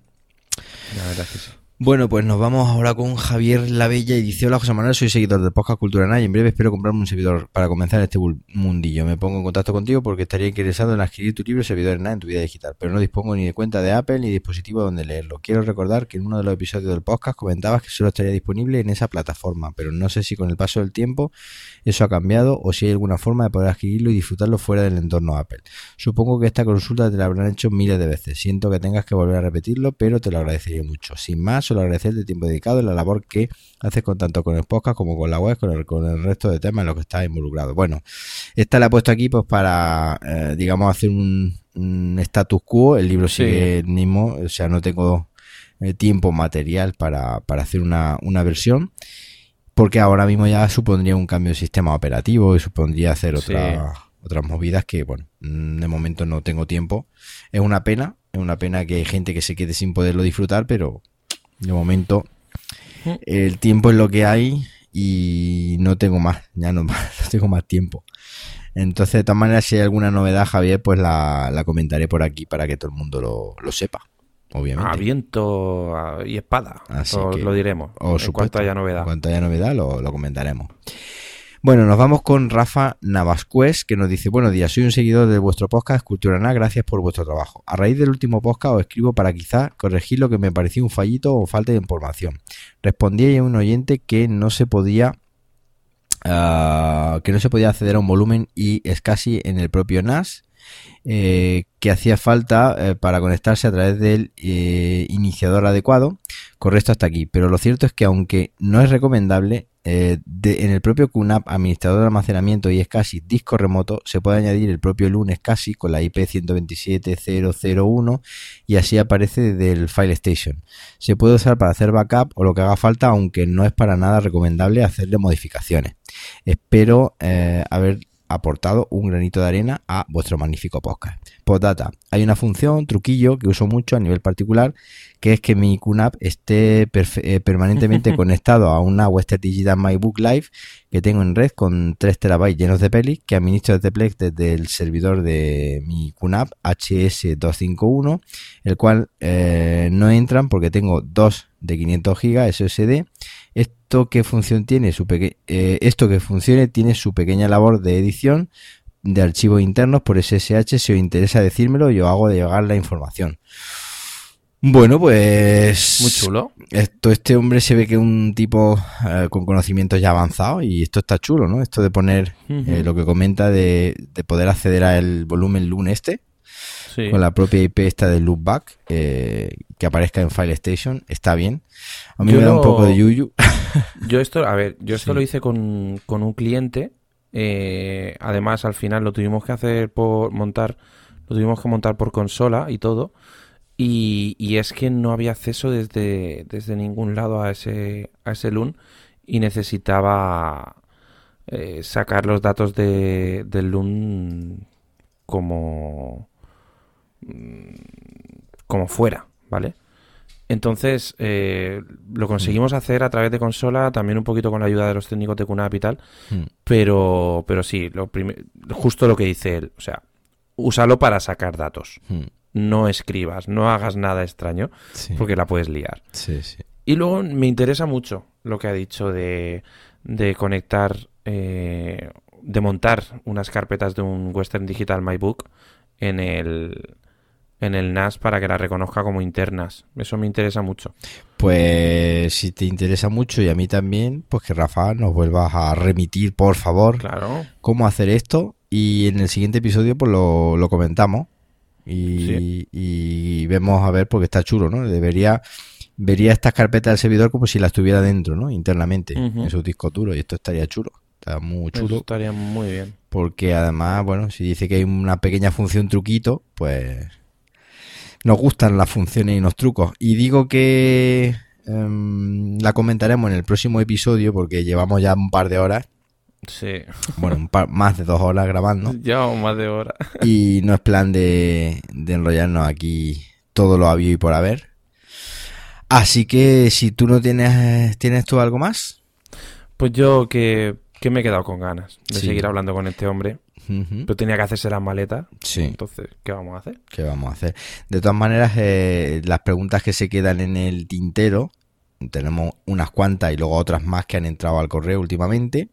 la verdad es que sí. Bueno, pues nos vamos ahora con Javier Lavella y dice, hola José Manuel, soy seguidor de Podcast Cultura y en breve espero comprarme un servidor para comenzar este mundillo. Me pongo en contacto contigo porque estaría interesado en adquirir tu libro Servidor Nada en tu vida digital, pero no dispongo ni de cuenta de Apple ni dispositivo donde leerlo. Quiero recordar que en uno de los episodios del podcast comentabas que solo estaría disponible en esa plataforma, pero no sé si con el paso del tiempo eso ha cambiado o si hay alguna forma de poder adquirirlo y disfrutarlo fuera del entorno Apple. Supongo que esta consulta te la habrán hecho miles de veces. Siento que tengas que volver a repetirlo, pero te lo agradecería mucho. Sin más, solo agradecerte el tiempo dedicado y la labor que haces con tanto con el podcast como con la web, con el, con el resto de temas en los que estás involucrado. Bueno, esta la he puesto aquí pues para, eh, digamos, hacer un, un status quo. El libro Sí. sigue el mismo, o sea, no tengo eh, tiempo material para, para hacer una, una versión. Porque ahora mismo ya supondría un cambio de sistema operativo y supondría hacer Sí. otra, otras movidas que, bueno, de momento no tengo tiempo. Es una pena, es una pena que hay gente que se quede sin poderlo disfrutar, pero de momento el tiempo es lo que hay y no tengo más, ya no, no tengo más tiempo. Entonces, de todas maneras, si hay alguna novedad, Javier, pues la, la comentaré por aquí para que todo el mundo lo, lo sepa, obviamente. A viento y espada. Así Os que- lo diremos. En supuesto. cuanto haya novedad. En cuanto haya novedad, lo, lo comentaremos. Bueno, nos vamos con Rafa Navascués, que nos dice, buenos días, soy un seguidor de vuestro podcast Cultura Nada, gracias por vuestro trabajo. A raíz del último podcast os escribo para quizá corregir lo que me pareció un fallito o falta de información. Respondí a un oyente que no se podía ah, que no se podía acceder a un volumen y casi en el propio NAS eh, que hacía falta eh, para conectarse a través del eh, iniciador adecuado. Correcto hasta aquí. Pero lo cierto es que aunque no es recomendable, eh, en el propio QNAP administrador de almacenamiento y SCSI disco remoto se puede añadir el propio LUN SCSI con la IP 127.001 y así aparece del File Station. Se puede usar para hacer backup o lo que haga falta, aunque no es para nada recomendable hacerle modificaciones. Espero eh, haber aportado un granito de arena a vuestro magnífico podcast. Postdata. Hay una función, truquillo, que uso mucho a nivel particular, que es que mi QNAP esté eh, permanentemente conectado a una Western Digital My Book Live que tengo en red con 3 terabytes llenos de pelis que administro desde Plex desde el servidor de mi QNAP HS251, el cual eh, no entran porque tengo dos de 500 GB SSD. Esto que función tiene su peque- eh, esto que funcione tiene su pequeña labor de edición de archivos internos por SSH. Si os interesa decírmelo, yo hago de llegar la información. Bueno, pues Muy chulo. esto, este hombre se ve que es un tipo eh, con conocimientos ya avanzados y esto está chulo, ¿no? Esto de poner eh, lo que comenta de, de poder acceder al volumen LUN este. Sí. con la propia IP esta de Loopback, eh, que aparezca en File Station, está bien. A mí Yo me da un poco de yuyu. Yo esto, a ver, yo esto Sí. lo hice con, con un cliente. eh, además, al final lo tuvimos que hacer por montar, lo tuvimos que montar por consola y todo. Y, y es que no había acceso desde, desde ningún lado a ese, a ese LUN y necesitaba eh, sacar los datos de, del LUN como, como fuera, ¿vale? Entonces, eh, lo conseguimos hacer a través de consola, también un poquito con la ayuda de los técnicos de QNAP y tal, Mm. pero, pero sí, lo justo lo que dice él, o sea, úsalo para sacar datos, Mm, no escribas, no hagas nada extraño, Sí, porque la puedes liar. sí, sí. Y luego me interesa mucho lo que ha dicho de, de conectar, eh, de montar unas carpetas de un Western Digital MyBook en el, en el NAS para que las reconozca como internas. Eso me interesa mucho. Pues si te interesa mucho y a mí también, pues que Rafa nos vuelvas a remitir, por favor, Claro. cómo hacer esto y en el siguiente episodio pues lo, lo comentamos y, Sí. y vemos a ver porque está chulo, ¿no? Debería vería estas carpetas del servidor como si las tuviera dentro, ¿no? Internamente Ujú. en sus discos duros y esto estaría chulo, está muy Eso chulo estaría muy bien. porque además, bueno, si dice que hay una pequeña función truquito, pues nos gustan las funciones y los trucos. Y digo que em, la comentaremos en el próximo episodio porque llevamos ya un par de horas, Sí. bueno, un par, más de dos horas grabando. Llevamos más de hora. Y no es plan de, de enrollarnos aquí todo lo habido y por haber. Así que si tú no tienes, ¿tienes tú algo más? Pues yo que, que me he quedado con ganas de Sí. seguir hablando con este hombre. Pero tenía que hacerse las maletas. Sí. Entonces, ¿qué vamos a hacer? ¿Qué vamos a hacer? De todas maneras, eh, las preguntas que se quedan en el tintero, tenemos unas cuantas y luego otras más que han entrado al correo últimamente,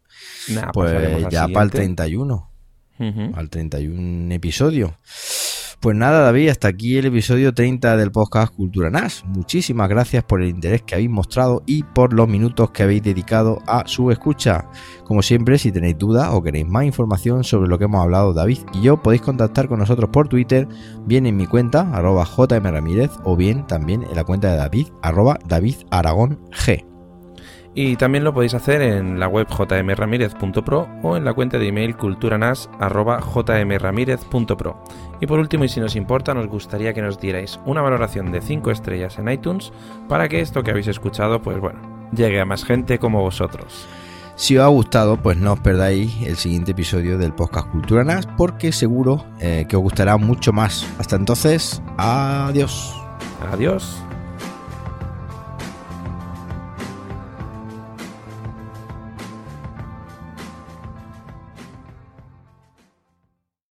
pues al ya para el siguiente. 31, Ujú. al 31 episodio. Pues nada, David, hasta aquí el episodio 30 del podcast Cultura NAS. Muchísimas gracias por el interés que habéis mostrado y por los minutos que habéis dedicado a su escucha. Como siempre, si tenéis dudas o queréis más información sobre lo que hemos hablado David y yo, podéis contactar con nosotros por Twitter, bien en mi cuenta, arroba jmramírez, o bien también en la cuenta de David, arroba David Aragón G. Y también lo podéis hacer en la web jmramirez.pro o en la cuenta de email culturanas.jmramirez.pro. Y por último, y si nos importa, nos gustaría que nos dierais una valoración de 5 estrellas en iTunes para que esto que habéis escuchado, pues bueno, llegue a más gente como vosotros. Si os ha gustado, pues no os perdáis el siguiente episodio del podcast Cultura NAS porque seguro eh, que os gustará mucho más. Hasta entonces, adiós. Adiós.